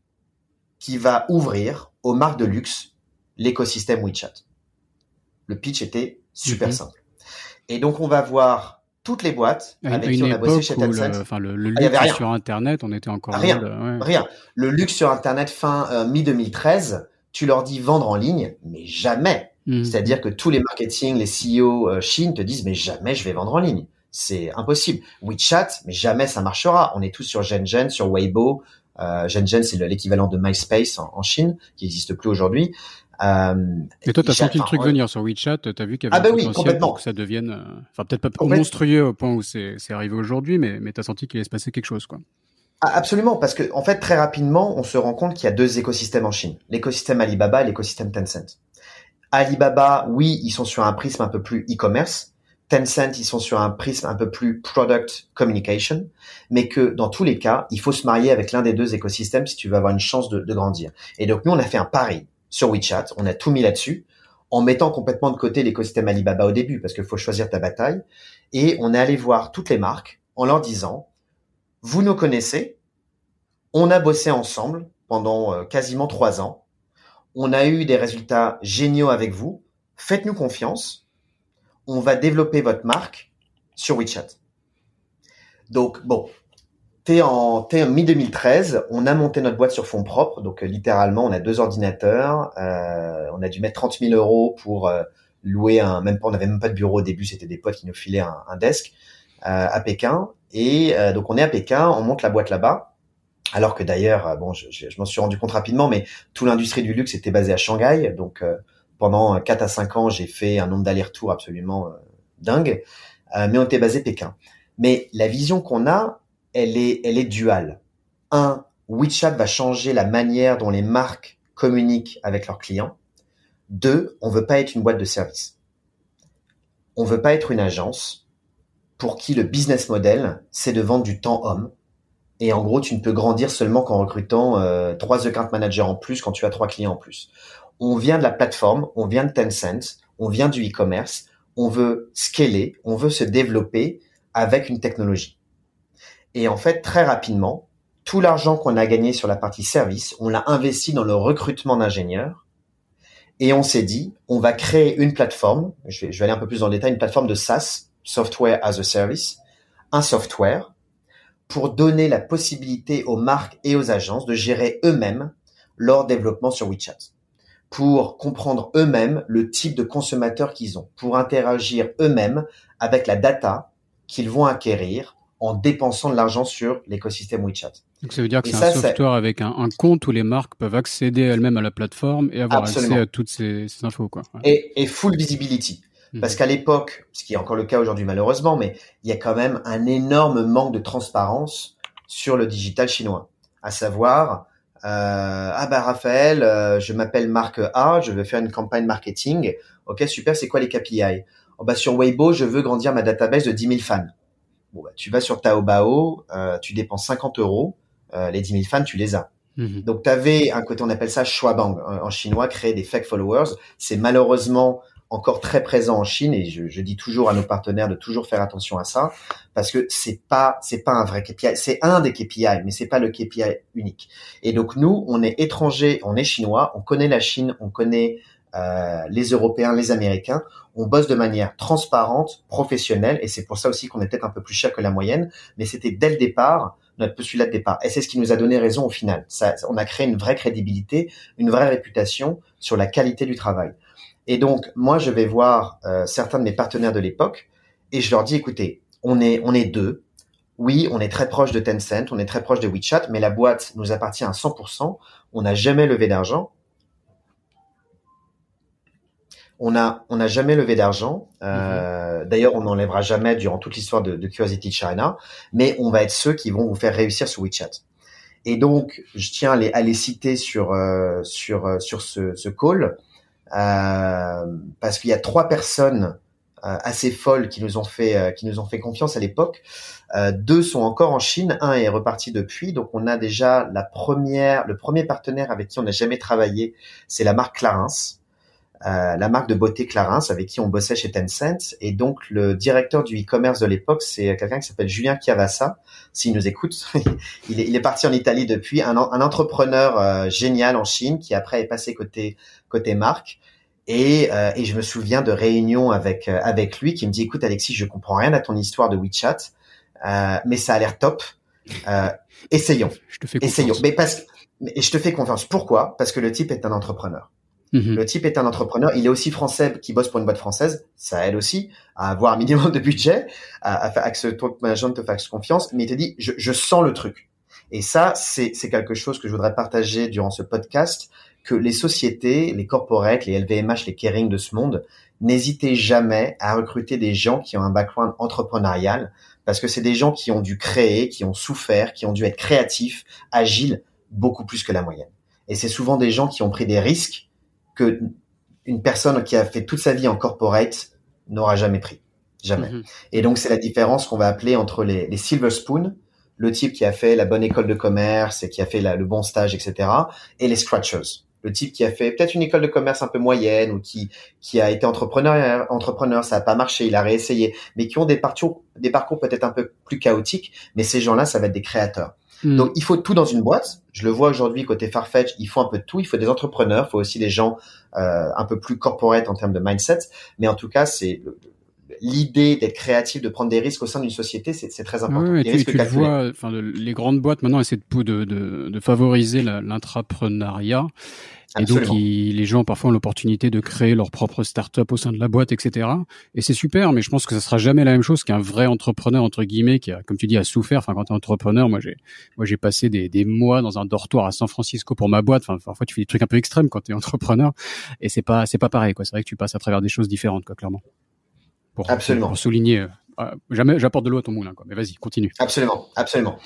qui va ouvrir aux marques de luxe l'écosystème WeChat. Le pitch était super mhm. simple. Et donc on va voir toutes les boîtes avec qui on a bossé chez Tencent. Le, enfin, le, le ah, luxe sur Internet, on était encore rien. Rien. Le luxe sur Internet fin euh, mi 2013, tu leur dis vendre en ligne, mais jamais. Mhm. C'est-à-dire que tous les marketing, les CEO euh, Chine te disent mais jamais je vais vendre en ligne c'est impossible. WeChat, mais jamais ça marchera. On est tous sur Shenzhen, sur Weibo. Euh, Shenzhen, c'est l'équivalent de MySpace en, Chine, qui n'existe plus aujourd'hui. Euh, et toi, t'as senti le truc venir sur WeChat, t'as vu qu'il y avait ah un bah potentiel pour que ça devienne, euh, enfin peut-être pas monstrueux au point où c'est arrivé aujourd'hui, mais, mais t'as senti qu'il allait se passer quelque chose, quoi. Ah, absolument, parce que en fait, très rapidement, on se rend compte qu'il y a deux écosystèmes en Chine l'écosystème Alibaba et l'écosystème Tencent. Alibaba, oui, ils sont sur un prisme un peu plus e-commerce, Tencent, ils sont sur un prisme un peu plus product communication, mais que dans tous les cas, il faut se marier avec l'un des deux écosystèmes si tu veux avoir une chance de, grandir. Et donc nous, on a fait un pari sur WeChat, on a tout mis là-dessus. en mettant complètement de côté l'écosystème Alibaba au début, parce qu'il faut choisir ta bataille. Et on est allé voir toutes les marques en leur disant, vous nous connaissez, on a bossé ensemble pendant euh, quasiment trois ans, on a eu des résultats géniaux avec vous, faites-nous confiance, on va développer votre marque sur WeChat. Donc bon, t'es en, t'es en mi-2013, on a monté notre boîte sur fonds propres, donc euh, littéralement on a deux ordinateurs, euh, on a dû mettre 30 000 euros pour euh, louer un, même pas, on n'avait même pas de bureau au début, c'était des potes qui nous filaient un, un desk à Pékin, et donc on est à Pékin, on monte la boîte là-bas, alors que d'ailleurs, bon, je, je, m'en suis rendu compte rapidement, mais toute l'industrie du luxe était basée à Shanghai, donc pendant 4 à 5 ans, j'ai fait un nombre d'allers-retours absolument dingue, mais on était basé Pékin. Mais la vision qu'on a, elle est, elle est duale. Un, WeChat va changer la manière dont les marques communiquent avec leurs clients. Deux, on veut pas être une boîte de service. On veut pas être une agence pour qui le business model, c'est de vendre du temps homme. Et en gros, tu ne peux grandir seulement qu'en recrutant euh, trois account managers en plus quand tu as trois clients en plus. On vient de la plateforme, on vient de Tencent, on vient du e-commerce, on veut scaler, on veut se développer avec une technologie. Et en fait, très rapidement, tout l'argent qu'on a gagné sur la partie service, on l'a investi dans le recrutement d'ingénieurs. Et on s'est dit, on va créer une plateforme, je vais, je vais aller un peu plus dans le détail, une plateforme de SaaS, Software as a Service, un software pour donner la possibilité aux marques et aux agences de gérer eux-mêmes leur développement sur WeChat, pour comprendre eux-mêmes le type de consommateurs qu'ils ont, pour interagir eux-mêmes avec la data qu'ils vont acquérir en dépensant de l'argent sur l'écosystème WeChat. Donc ça veut dire que c'est un software avec un, un, compte où les marques peuvent accéder elles-mêmes à la plateforme et avoir accès à toutes ces, ces infos. Quoi. Et, et, full visibility. Mhm. Parce qu'à l'époque, ce qui est encore le cas aujourd'hui malheureusement, mais il y a quand même un énorme manque de transparence sur le digital chinois. À savoir, euh, ah bah Raphaël, euh, je m'appelle Marc A, je veux faire une campagne marketing. Ok, super, c'est quoi les KPI oh, bah Sur Weibo, je veux grandir ma database de 10 000 fans. Bon, bah, tu vas sur Taobao, euh, tu dépenses 50 euros, euh, les 10 000 fans, tu les as. Mhm. Donc, tu avais un côté, on appelle ça shuabang en chinois, créer des fake followers. C'est malheureusement encore très présent en Chine et je, je, dis toujours à nos partenaires de toujours faire attention à ça parce que c'est pas c'est pas un vrai KPI, c'est un des KPI mais c'est pas le KPI unique. Et donc nous, on est étrangers, on est chinois, on connaît la Chine, on connaît euh, les Européens, les Américains, on bosse de manière transparente, professionnelle, et c'est pour ça aussi qu'on est peut-être un peu plus cher que la moyenne, mais c'était dès le départ notre postulat de départ. Et c'est ce qui nous a donné raison au final. Ça, on a créé une vraie crédibilité, une vraie réputation sur la qualité du travail. Et donc, moi, je vais voir euh, certains de mes partenaires de l'époque, et je leur dis, écoutez, on est, on est deux. Oui, on est très proche de Tencent, on est très proche de WeChat, mais la boîte nous appartient à 100%. On n'a jamais levé d'argent on a on n'a jamais levé d'argent. Euh, mhm. D'ailleurs, on n'enlèvera jamais durant toute l'histoire de, de Curiosity China, mais on va être ceux qui vont vous faire réussir sur WeChat. Et donc, je tiens à les, à les citer sur euh, sur euh, sur ce, ce call euh, parce qu'il y a trois personnes euh, assez folles qui nous ont fait qui nous ont fait confiance à l'époque. deux sont encore en Chine, un est reparti depuis. Donc, on a déjà la première le premier partenaire avec qui on n'a jamais travaillé, c'est la marque Clarins. Euh, la marque de beauté Clarins avec qui on bossait chez Tencent. Et donc le directeur du e-commerce de l'époque, c'est quelqu'un qui s'appelle Julien Chiavassa. S'il nous écoute, il, est, il, est, parti en Italie depuis, un, un entrepreneur euh, génial en Chine qui après est passé côté côté marque. Et, euh, et je me souviens de réunions avec avec lui qui me dit écoute Alexis, je comprends rien à ton histoire de WeChat, mais ça a l'air top. essayons. Je te fais Essayons. Mais parce que et je te fais confiance. Pourquoi? Parce que le type est un entrepreneur. Mhm. Le type est un entrepreneur. Il est aussi français qui bosse pour une boîte française. Ça aide aussi à avoir un minimum de budget, à, à, que ce top management te fasse confiance. Mais il te dit, je, je sens le truc. Et ça, c'est quelque chose que je voudrais partager durant ce podcast, que les sociétés, les corporates, les LVMH, les Kering de ce monde, n'hésitez jamais à recruter des gens qui ont un background entrepreneurial, parce que c'est des gens qui ont dû créer, qui ont souffert, qui ont dû être créatifs, agiles, beaucoup plus que la moyenne. Et c'est souvent des gens qui ont pris des risques que une personne qui a fait toute sa vie en corporate n'aura jamais pris. Jamais. Mhm. Et donc, c'est la différence qu'on va appeler entre les, les, silver spoon, le type qui a fait la bonne école de commerce et qui a fait la, le bon stage, etc., et les scratchers. le type qui a fait peut-être une école de commerce un peu moyenne ou qui qui a été entrepreneur entrepreneur ça a pas marché il a réessayé mais qui ont des parcours des parcours peut-être un peu plus chaotiques mais ces gens-là ça va être des créateurs hmm. donc il faut tout dans une boîte je le vois aujourd'hui côté Farfetch il faut un peu de tout il faut des entrepreneurs il faut aussi des gens euh, un peu plus corporate en termes de mindset mais en tout cas c'est l'idée d'être créatif, de prendre des risques au sein d'une société, c'est très important. Oui, tu, tu le vois, enfin, les grandes boîtes maintenant essaient de, de, de, de favoriser l'intrapreneuriat. Et donc, les gens parfois ont l'opportunité de créer leur propre start-up au sein de la boîte, etc. Et c'est super, mais je pense que ça sera jamais la même chose qu'un vrai entrepreneur entre guillemets qui a, comme tu dis, a souffert. Enfin, quand tu es entrepreneur, moi j'ai, moi j'ai passé des, des mois dans un dortoir à San Francisco pour ma boîte. Enfin, parfois tu fais des trucs un peu extrêmes quand tu es entrepreneur, et c'est pas, c'est pas pareil. quoi. C'est vrai que tu passes à travers des choses différentes, quoi, clairement. Absolument. Pour souligner. Euh, jamais j'apporte de l'eau à ton moulin, quoi. Mais vas-y, continue. Absolument, absolument.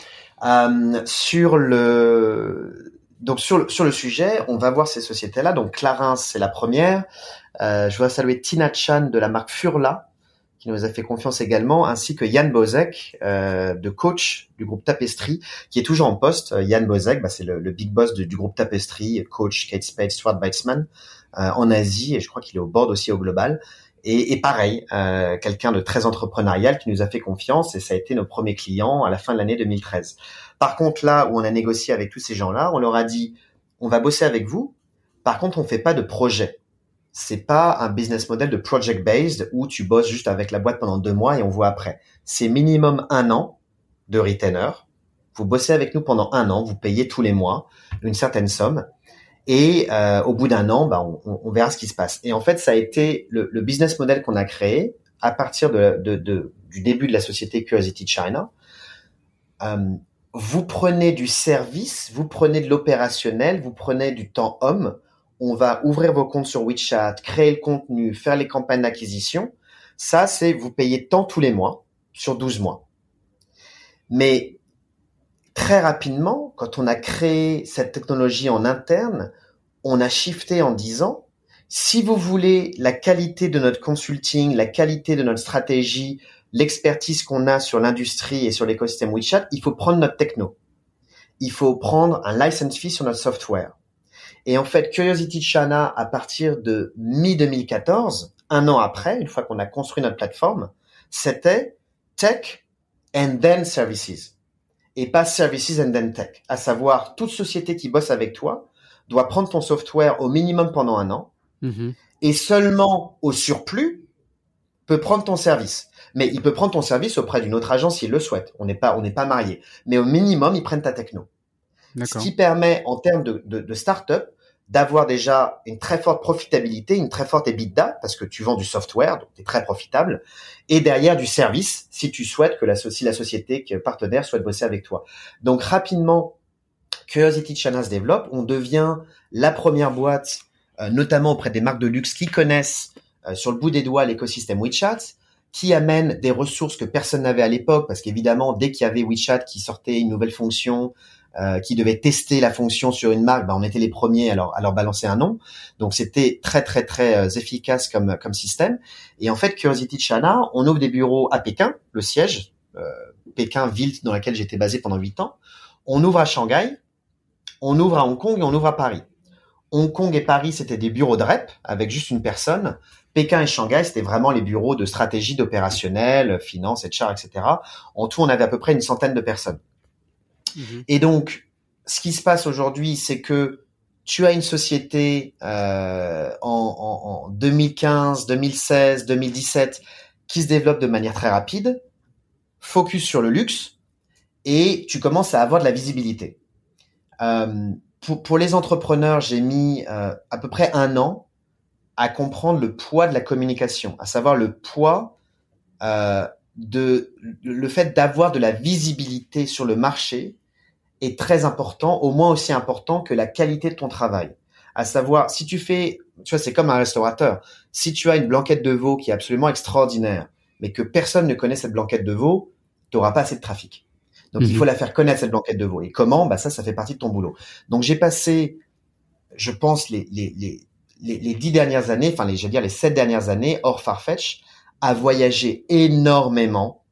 Euh, sur le donc sur le, sur le sujet, on va voir ces sociétés-là. Donc Clarins, c'est la première. Euh, je voudrais saluer Tina Chan de la marque Furla qui nous a fait confiance également, ainsi que Yann Bozek, euh, de coach du groupe Tapestry, qui est toujours en poste. Yann Bozek, bah, c'est le, le, big boss du groupe Tapestry, coach Kate Spade, Stuart Weitzman euh, en Asie, et je crois qu'il est au board aussi au global. Et, et pareil, euh, quelqu'un de très entrepreneurial qui nous a fait confiance et ça a été nos premiers clients à la fin de l'année 2013. Par contre, là où on a négocié avec tous ces gens-là, on leur a dit, on va bosser avec vous. Par contre, on fait pas de projet. C'est pas un business model de project based où tu bosses juste avec la boîte pendant deux mois et on voit après. C'est minimum un an de retainer. Vous bossez avec nous pendant un an, vous payez tous les mois une certaine somme et euh, au bout d'un an, bah, on, verra ce qui se passe. Et en fait, ça a été le, business model qu'on a créé à partir du début de la société Curiosity China. Euh, vous prenez du service, vous prenez de l'opérationnel, vous prenez du temps homme. On va ouvrir vos comptes sur WeChat, créer le contenu, faire les campagnes d'acquisition. Ça, c'est vous payez tant tous les mois sur 12 mois. Mais très rapidement, quand on a créé cette technologie en interne, on a shifté en disant, si vous voulez la qualité de notre consulting, la qualité de notre stratégie, l'expertise qu'on a sur l'industrie et sur l'écosystème WeChat, il faut prendre notre techno. Il faut prendre un license fee sur notre software. Et en fait, Curiosity China, à partir de mi-2014, un an après, une fois qu'on a construit notre plateforme, c'était tech and then services et pas services and then tech. À savoir, toute société qui bosse avec toi doit prendre ton software au minimum pendant un an mm-hmm. et seulement au surplus peut prendre ton service. Mais il peut prendre ton service auprès d'une autre agence s'il le souhaite. On n'est pas, on n'est pas marié. Mais au minimum, ils prennent ta techno. Ce qui permet, en termes de, de, de start-up, d'avoir déjà une très forte profitabilité, une très forte EBITDA, parce que tu vends du software, donc tu es très profitable, et derrière du service, si tu souhaites que la, si la société que partenaire souhaite bosser avec toi. Donc rapidement, Curiosity Channel se développe, on devient la première boîte, euh, notamment auprès des marques de luxe qui connaissent euh, sur le bout des doigts l'écosystème WeChat, qui amène des ressources que personne n'avait à l'époque, parce qu'évidemment, dès qu'il y avait WeChat qui sortait une nouvelle fonction, euh, qui devaient tester la fonction sur une marque, ben, on était les premiers à leur, à leur balancer un nom. Donc c'était très très très euh, efficace comme comme système. Et en fait, Curiosity China, on ouvre des bureaux à Pékin, le siège, euh, Pékin, ville dans laquelle j'étais basé pendant huit ans. On ouvre à Shanghai, on ouvre à Hong Kong et on ouvre à Paris. Hong Kong et Paris, c'était des bureaux de rep avec juste une personne. Pékin et Shanghai, c'était vraiment les bureaux de stratégie, d'opérationnel, finance, HR, etc. En tout, on avait à peu près une centaine de personnes. Mhm. Et donc, ce qui se passe aujourd'hui, c'est que tu as une société euh, en, en, 2015, 2016, 2017 qui se développe de manière très rapide, focus sur le luxe, et tu commences à avoir de la visibilité. Euh, pour, pour, les entrepreneurs, j'ai mis euh, à peu près un an à comprendre le poids de la communication, à savoir le poids euh, de le fait d'avoir de la visibilité sur le marché est très important, au moins aussi important que la qualité de ton travail. À savoir, si tu fais, tu vois, c'est comme un restaurateur. Si tu as une blanquette de veau qui est absolument extraordinaire, mais que personne ne connaît cette blanquette de veau, tu n'auras pas assez de trafic. Donc il mhm. faut la faire connaître cette blanquette de veau. Et comment? Bah ça, ça fait partie de ton boulot. Donc j'ai passé, je pense les les les les, dix dernières années, enfin les, je dire les sept dernières années hors Farfetch, à voyager énormément.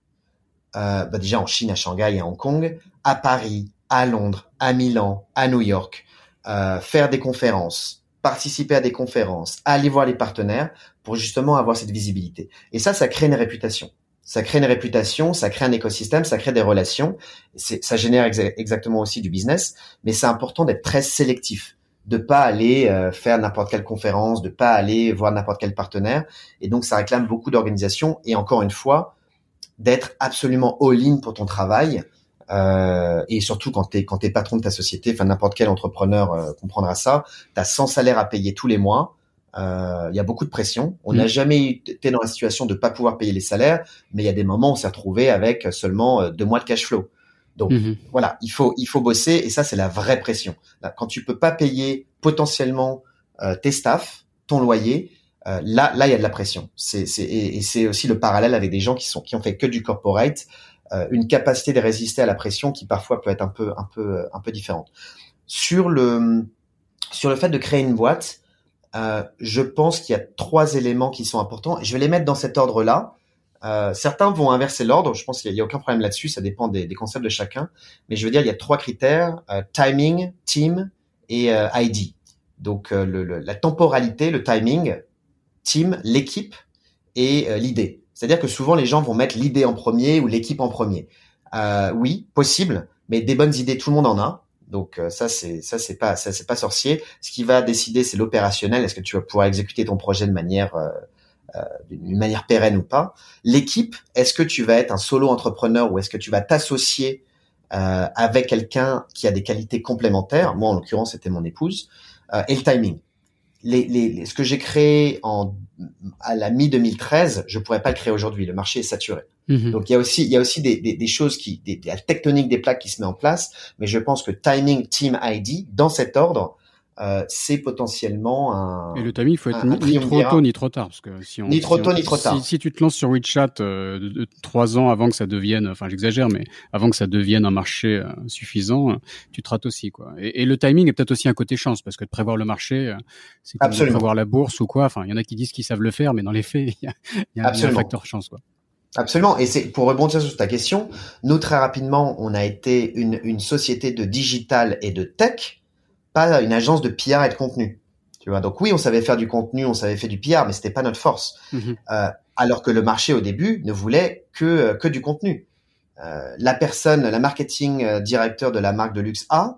Euh, bah déjà en Chine, à Shanghai et à Hong Kong, à Paris, à Londres, à Milan, à New York, euh, faire des conférences, participer à des conférences, aller voir les partenaires pour justement avoir cette visibilité. Et ça, ça crée une réputation. Ça crée une réputation, ça crée un écosystème, ça crée des relations. Ça génère exactement aussi du business, mais c'est important d'être très sélectif de pas aller euh, faire n'importe quelle conférence, de pas aller voir n'importe quel partenaire. Et donc, ça réclame beaucoup d'organisation et encore une fois, d'être absolument all-in pour ton travail. Euh, et surtout quand tu es, quand t'es patron de ta société, enfin n'importe quel entrepreneur euh, comprendra ça, tu as 100 salaires à payer tous les mois. Euh, il y a beaucoup de pression. On n'a mm. jamais été dans la situation de pas pouvoir payer les salaires, mais il y a des moments où on s'est retrouvé avec seulement deux mois de cash flow. Donc mm-hmm. voilà, il faut il faut bosser et ça c'est la vraie pression. quand tu peux pas payer potentiellement tes staffs, ton loyer, là là il y a de la pression. C'est c'est et, et c'est aussi le parallèle avec des gens qui sont qui ont fait que du corporate euh, une capacité de résister à la pression qui parfois peut être un peu un peu un peu différente. Sur le sur le fait de créer une boîte, euh, je pense qu'il y a trois éléments qui sont importants. Je vais les mettre dans cet ordre-là. Euh, certains vont inverser l'ordre. Je pense qu'il n'y a, aucun problème là-dessus. Ça dépend des, concepts de chacun. Mais je veux dire, il y a trois critères euh, timing, team et euh, ID. Donc le, le, la temporalité, le timing, team, l'équipe et l'idée. C'est-à-dire que souvent les gens vont mettre l'idée en premier ou l'équipe en premier. Oui, possible, mais des bonnes idées, tout le monde en a. Donc ça c'est ça c'est pas ça c'est pas sorcier. Ce qui va décider c'est l'opérationnel. Est-ce que tu vas pouvoir exécuter ton projet de manière d'une manière pérenne ou pas L'équipe, est-ce que tu vas être un solo entrepreneur ou est-ce que tu vas t'associer euh, avec quelqu'un qui a des qualités complémentaires? Moi en l'occurrence c'était mon épouse. et le timing les, les, ce que j'ai créé en à la mi 2013, je pourrais pas le créer aujourd'hui. Le marché est saturé. Mhm. Donc il y a aussi il y a aussi des, des, des choses qui des, la tectonique des plaques qui se met en place, mais je pense que timing, team ID dans cet ordre, euh, c'est potentiellement un. Et le timing, il faut être ni, trop tôt ni trop tard, parce que si on ni trop tôt ni trop tard. Si, tu te lances sur WeChat euh, trois ans avant que ça devienne, enfin j'exagère, mais avant que ça devienne un marché euh, suffisant, tu te rates aussi quoi. Et, et le timing est peut-être aussi un côté chance, parce que de prévoir le marché, euh, c'est comme de prévoir la bourse ou quoi. Enfin, il y en a qui disent qu'ils savent le faire, mais dans les faits, il y a, y a un facteur chance quoi. Absolument. Et c'est pour rebondir sur ta question, nous très rapidement, on a été une, une société de digital et de tech pas une agence de PR et de contenu. Tu vois, donc oui, on savait faire du contenu, on savait faire du PR, mais c'était pas notre force. Mhm. Euh, alors que le marché au début ne voulait que euh, que du contenu. Euh, la personne, la marketing directeur de la marque de luxe A,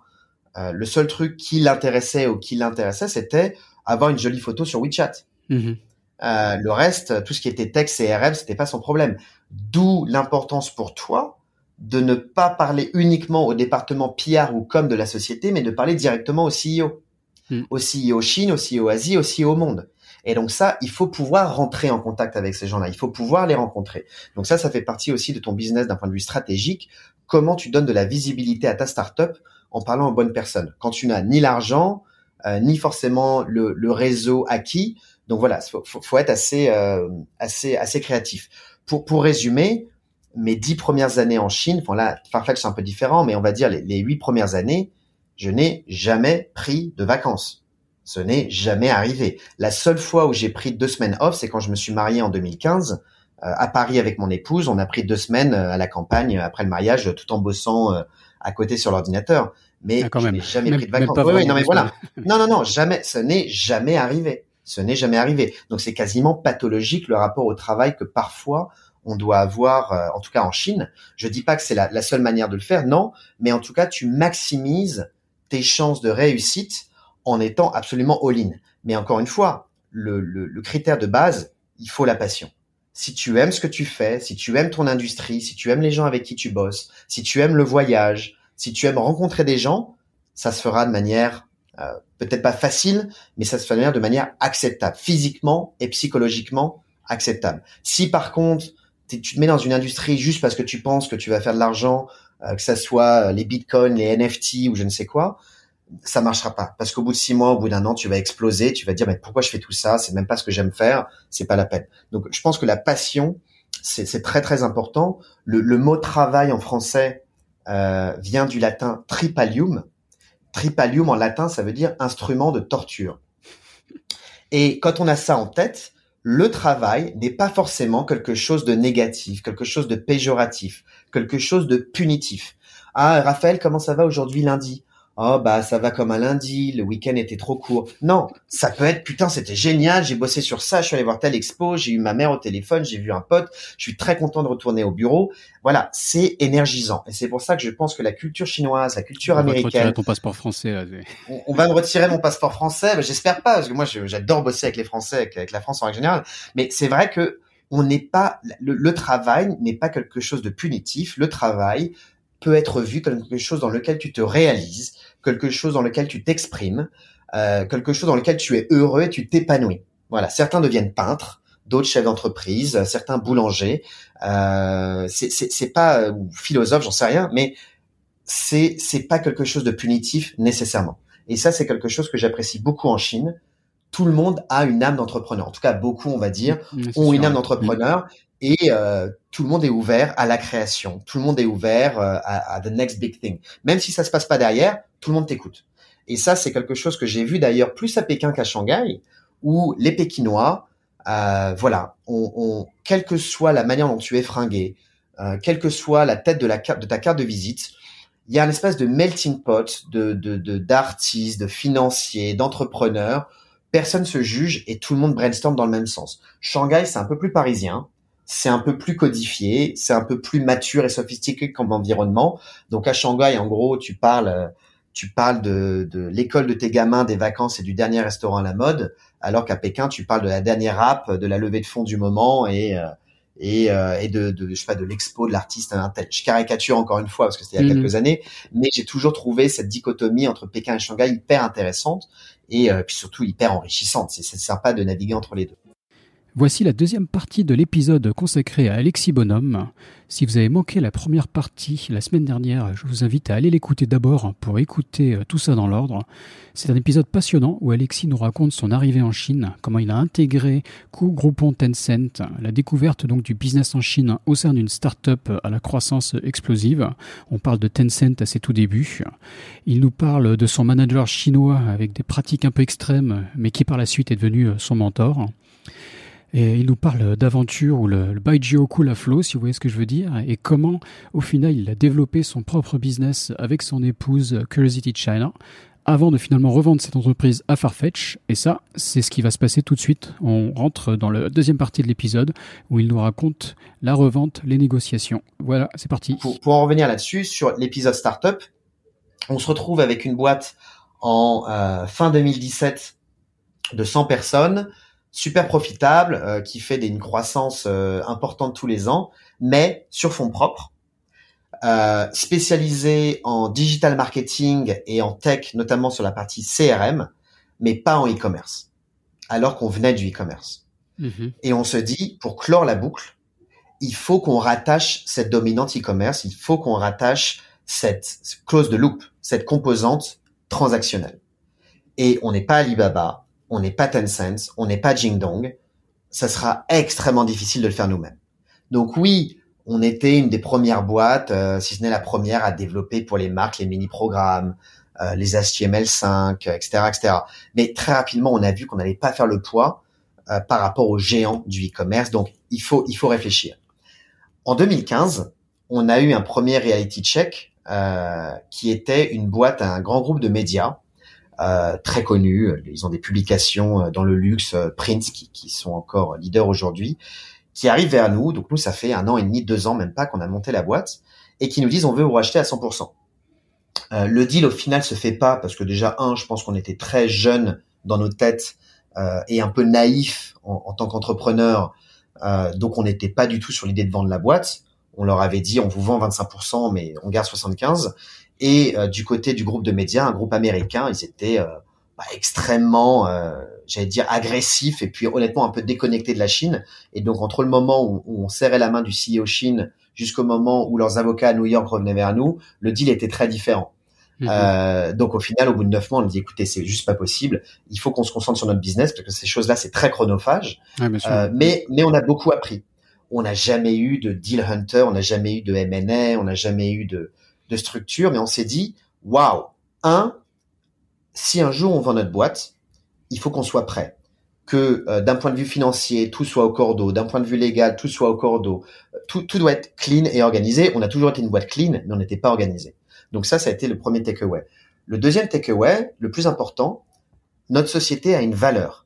euh, le seul truc qui l'intéressait ou qui l'intéressait, c'était avoir une jolie photo sur WeChat. Mhm. le reste, tout ce qui était texte et RM, c'était pas son problème. D'où l'importance pour toi de ne pas parler uniquement au département PR ou com de la société, mais de parler directement au CEO. Hmm. Au CEO Chine, au CEO Asie, au CEO monde. Et donc ça, il faut pouvoir rentrer en contact avec ces gens-là. Il faut pouvoir les rencontrer. Donc ça, ça fait partie aussi de ton business d'un point de vue stratégique. Comment tu donnes de la visibilité à ta startup en parlant aux bonnes personnes? Quand tu n'as ni l'argent, euh, ni forcément le, réseau acquis. Donc voilà, faut, faut, être assez, euh, assez, assez créatif. Pour, pour résumer, mes dix premières années en Chine, enfin là, Farfetch c'est un peu différent, mais on va dire les, huit premières années, je n'ai jamais pris de vacances. Ce n'est jamais arrivé. La seule fois où j'ai pris deux semaines off, c'est quand je me suis marié en 2015 euh, à Paris avec mon épouse. On a pris deux semaines euh, à la campagne après le mariage, tout en bossant euh, à côté sur l'ordinateur. Mais ah, je n'ai jamais pris de vacances. non mais voilà. non non non, jamais. Ce n'est jamais arrivé. Ce n'est jamais arrivé. Donc c'est quasiment pathologique le rapport au travail que parfois on doit avoir, euh, en tout cas en Chine. Je dis pas que c'est la, seule manière de le faire, non, mais en tout cas, tu maximises tes chances de réussite en étant absolument all-in. Mais encore une fois, le, le, critère de base, il faut la passion. Si tu aimes ce que tu fais, si tu aimes ton industrie, si tu aimes les gens avec qui tu bosses, si tu aimes le voyage, si tu aimes rencontrer des gens, ça se fera de manière euh, peut-être pas facile, mais ça se fera de manière acceptable, physiquement et psychologiquement acceptable. Si par contre tu te mets dans une industrie juste parce que tu penses que tu vas faire de l'argent, euh, que ça soit euh, les bitcoins, les NFT ou je ne sais quoi, ça marchera pas. Parce qu'au bout de six mois, au bout d'un an, tu vas exploser, tu vas dire mais pourquoi je fais tout ça? C'est même pas ce que j'aime faire, c'est pas la peine. Donc je pense que la passion, c'est très très important. Le, mot travail en français euh, vient du latin tripalium. Tripalium en latin, ça veut dire instrument de torture. Et quand on a ça en tête, le travail n'est pas forcément quelque chose de négatif, quelque chose de péjoratif, quelque chose de punitif. Ah, Raphaël, comment ça va aujourd'hui lundi? Oh bah ça va comme un lundi, le week-end était trop court. Non, ça peut être putain c'était génial, j'ai bossé sur ça, je suis allé voir telle expo, j'ai eu ma mère au téléphone, j'ai vu un pote, je suis très content de retourner au bureau. Voilà, c'est énergisant et c'est pour ça que je pense que la culture chinoise, la culture américaine. On va retirer ton passeport français. on, va me retirer mon passeport français, j'espère pas parce que moi j'adore bosser avec les Français, avec, la France en règle générale. Mais c'est vrai que on n'est pas le travail n'est pas quelque chose de punitif. Le travail peut être vu comme quelque chose dans lequel tu te réalises, quelque chose dans lequel tu t'exprimes, euh, quelque chose dans lequel tu es heureux et tu t'épanouis. Voilà, certains deviennent peintres, d'autres chefs d'entreprise, certains boulangers. Euh, c'est pas euh, ou philosophe, j'en sais rien, mais c'est c'est pas quelque chose de punitif nécessairement. Et ça, c'est quelque chose que j'apprécie beaucoup en Chine. Tout le monde a une âme d'entrepreneur. En tout cas, beaucoup, on va dire, ont une âme d'entrepreneur et euh, tout le monde est ouvert à la création, tout le monde est ouvert euh, à, à, the next big thing. Même si ça se passe pas derrière, tout le monde t'écoute. Et ça, c'est quelque chose que j'ai vu d'ailleurs plus à Pékin qu'à Shanghai, où les Pékinois, euh, voilà, on, quelle que soit la manière dont tu es fringué, euh, quelle que soit la tête de, la, de ta carte de visite, il y a une espèce de melting pot de d'artistes, de, de financiers, d'entrepreneurs. Personne se juge et tout le monde brainstorm dans le même sens. Shanghai, c'est un peu plus parisien c'est un peu plus codifié, c'est un peu plus mature et sophistiqué comme environnement. Donc à Shanghai, en gros, tu parles, tu parles de, de l'école de tes gamins, des vacances et du dernier restaurant à la mode, alors qu'à Pékin, tu parles de la dernière rap, de la levée de fonds du moment et euh, et, euh, et de, de, je sais pas de l'expo de l'artiste Je caricature encore une fois parce que c'était il y a mhm. quelques années, mais j'ai toujours trouvé cette dichotomie entre Pékin et Shanghai hyper intéressante et euh, puis surtout hyper enrichissante. C'est sympa de naviguer entre les deux. Voici la deuxième partie de l'épisode consacré à Alexis Bonhomme. Si vous avez manqué la première partie la semaine dernière, je vous invite à aller l'écouter d'abord pour écouter euh, tout ça dans l'ordre. C'est un épisode passionnant où Alexis nous raconte son arrivée en Chine, comment il a intégré Coup Groupon Tencent, la découverte donc du business en Chine au sein d'une start-up à la croissance explosive. On parle de Tencent à ses tout débuts. Il nous parle de son manager chinois avec des pratiques un peu extrêmes, mais qui par la suite est devenu euh, son mentor. Et il nous parle d'aventure ou le, le Baijio Cool Flow, si vous voyez ce que je veux dire, et comment, au final, il a développé son propre business avec son épouse Curiosity China, avant de finalement revendre cette entreprise à Farfetch. Et ça, c'est ce qui va se passer tout de suite. On rentre dans la deuxième partie de l'épisode où il nous raconte la revente, les négociations. Voilà, c'est parti. Pour, pour, en revenir là-dessus, sur l'épisode Startup, on se retrouve avec une boîte en euh, fin 2017 de 100 personnes super profitable, euh, qui fait des, une croissance euh, importante tous les ans, mais sur fonds propres, euh, spécialisé en digital marketing et en tech, notamment sur la partie CRM, mais pas en e-commerce, alors qu'on venait du e-commerce. Mm-hmm. Et on se dit, pour clore la boucle, il faut qu'on rattache cette dominante e-commerce, il faut qu'on rattache cette clause de loop, cette composante transactionnelle. Et on n'est pas Alibaba, on n'est pas Tencent, on n'est pas Jingdong, ça sera extrêmement difficile de le faire nous-mêmes. Donc oui, on était une des premières boîtes, euh, si ce n'est la première, à développer pour les marques les mini-programmes, euh, les HTML5, etc., etc. Mais très rapidement, on a vu qu'on n'allait pas faire le poids euh, par rapport aux géants du e-commerce. Donc il faut il faut réfléchir. En 2015, on a eu un premier reality check qui était une boîte, un grand groupe de médias euh, très connus. Ils ont des publications euh, dans le luxe, euh, Prince, qui, qui sont encore leaders aujourd'hui, qui arrivent vers nous. Donc nous, ça fait un an et demi, deux ans, même pas, qu'on a monté la boîte, et qui nous disent on veut vous racheter à 100%. Euh, le deal au final se fait pas parce que déjà un, je pense qu'on était très jeunes dans nos têtes euh, et un peu naïfs en, en tant qu'entrepreneurs, euh, donc on n'était pas du tout sur l'idée de vendre la boîte. On leur avait dit on vous vend 25%, mais on garde 75. Et euh, du côté du groupe de médias, un groupe américain, ils étaient euh, bah, extrêmement, euh, j'allais dire, agressifs et puis honnêtement un peu déconnectés de la Chine. Et donc entre le moment où, on serrait la main du CEO Chine jusqu'au moment où leurs avocats à New York revenaient vers nous, le deal était très différent. Mhm. Euh, donc au final, au bout de neuf mois, on dit écoutez, c'est juste pas possible. Il faut qu'on se concentre sur notre business parce que ces choses-là, c'est très chronophage. euh, mais mais on a beaucoup appris. On n'a jamais eu de deal hunter, on n'a jamais eu de M&A, on n'a jamais eu de de structure, mais on s'est dit, waouh, un, si un jour on vend notre boîte, il faut qu'on soit prêt. Que euh, d'un point de vue financier, tout soit au cordeau, d'un point de vue légal, tout soit au cordeau, tout, tout doit être clean et organisé. On a toujours été une boîte clean, mais on n'était pas organisé. Donc ça, ça a été le premier takeaway. Le deuxième takeaway, le plus important, notre société a une valeur.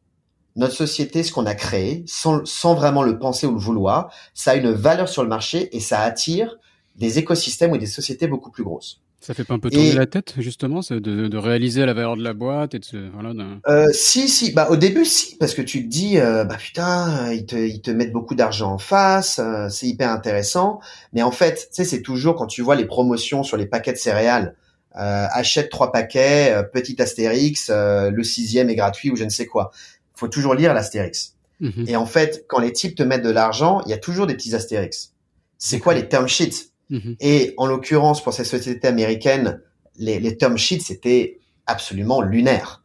Notre société, ce qu'on a créé, sans, sans vraiment le penser ou le vouloir, ça a une valeur sur le marché et ça attire des écosystèmes ou des sociétés beaucoup plus grosses. Ça fait pas un peu tourner la tête justement, de, de, réaliser la valeur de la boîte et de voilà. Euh, si si, bah au début si, parce que tu te dis euh, bah putain ils te ils te mettent beaucoup d'argent en face, euh, c'est hyper intéressant, mais en fait tu sais c'est toujours quand tu vois les promotions sur les paquets de céréales, euh, achète trois paquets, petit astérix, le sixième est gratuit ou je ne sais quoi. Faut toujours lire l'astérix. Mhm. Et en fait quand les types te mettent de l'argent, il y a toujours des petits astérix. C'est quoi les term sheets? Mhm. Et en l'occurrence, pour ces sociétés américaines, les, les term sheets, c'était absolument lunaire.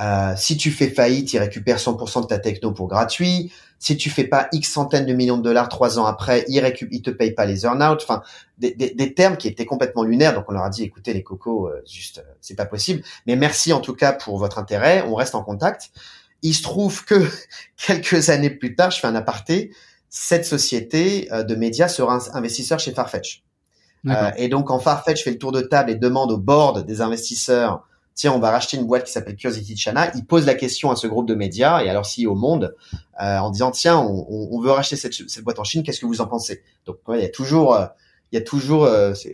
Euh, si tu fais faillite, ils récupèrent 100% de ta techno pour gratuit. Si tu fais pas X centaines de millions de dollars trois ans après, ils, récup ils te payent pas les earn-out. Enfin, des, des, des, termes qui étaient complètement lunaires. Donc on leur a dit, écoutez les cocos, euh, juste, euh, c'est pas possible. Mais merci en tout cas pour votre intérêt. On reste en contact. Il se trouve que quelques années plus tard, je fais un aparté cette société euh, de médias sera investisseur chez Farfetch. Euh, et donc, quand Farfetch fait le tour de table et demande au board des investisseurs, tiens, on va racheter une boîte qui s'appelle Curiosity China, il pose la question à ce groupe de médias et alors si au monde euh, en disant, tiens, on, on, veut racheter cette, cette boîte en Chine, qu'est-ce que vous en pensez? Donc, il y a toujours, il y a toujours,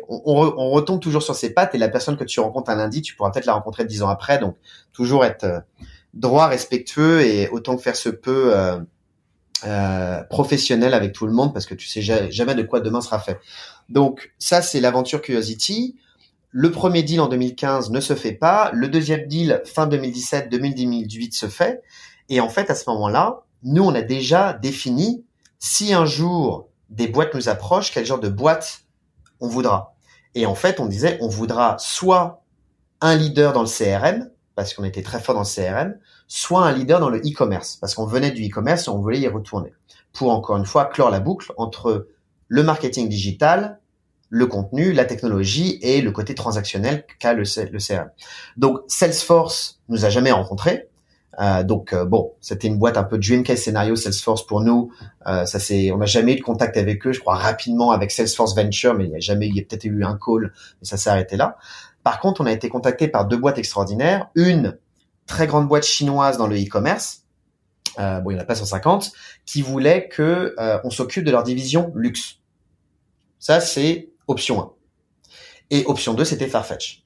on, on, retombe toujours sur ses pattes et la personne que tu rencontres un lundi, tu pourras peut-être la rencontrer dix ans après. Donc, toujours être droit, respectueux et autant que faire se peut. Euh, professionnel avec tout le monde parce que tu sais jamais de quoi demain sera fait. Donc ça c'est l'aventure Curiosity. Le premier deal en 2015 ne se fait pas. Le deuxième deal fin 2017, 2018 se fait. Et en fait à ce moment-là, nous on a déjà défini si un jour des boîtes nous approchent, quel genre de boîte on voudra. Et en fait on disait on voudra soit un leader dans le CRM parce qu'on était très fort dans le CRM, soit un leader dans le e-commerce, parce qu'on venait du e-commerce et on voulait y retourner, pour encore une fois clore la boucle entre le marketing digital, le contenu, la technologie et le côté transactionnel qu'a le, CRM. Donc Salesforce nous a jamais rencontrés. Euh, donc euh, bon, c'était une boîte un peu dream case scénario Salesforce pour nous. Euh, ça c'est, on n'a jamais eu de contact avec eux. Je crois rapidement avec Salesforce Venture, mais il n'y a jamais, il y a peut-être eu un call, mais ça s'est arrêté là. Par contre, on a été contacté par deux boîtes extraordinaires. Une très grande boîte chinoise dans le e-commerce, euh, bon, il n'y en a pas 150, qui voulait que euh, on s'occupe de leur division luxe. Ça, c'est option 1. Et option 2, c'était Farfetch.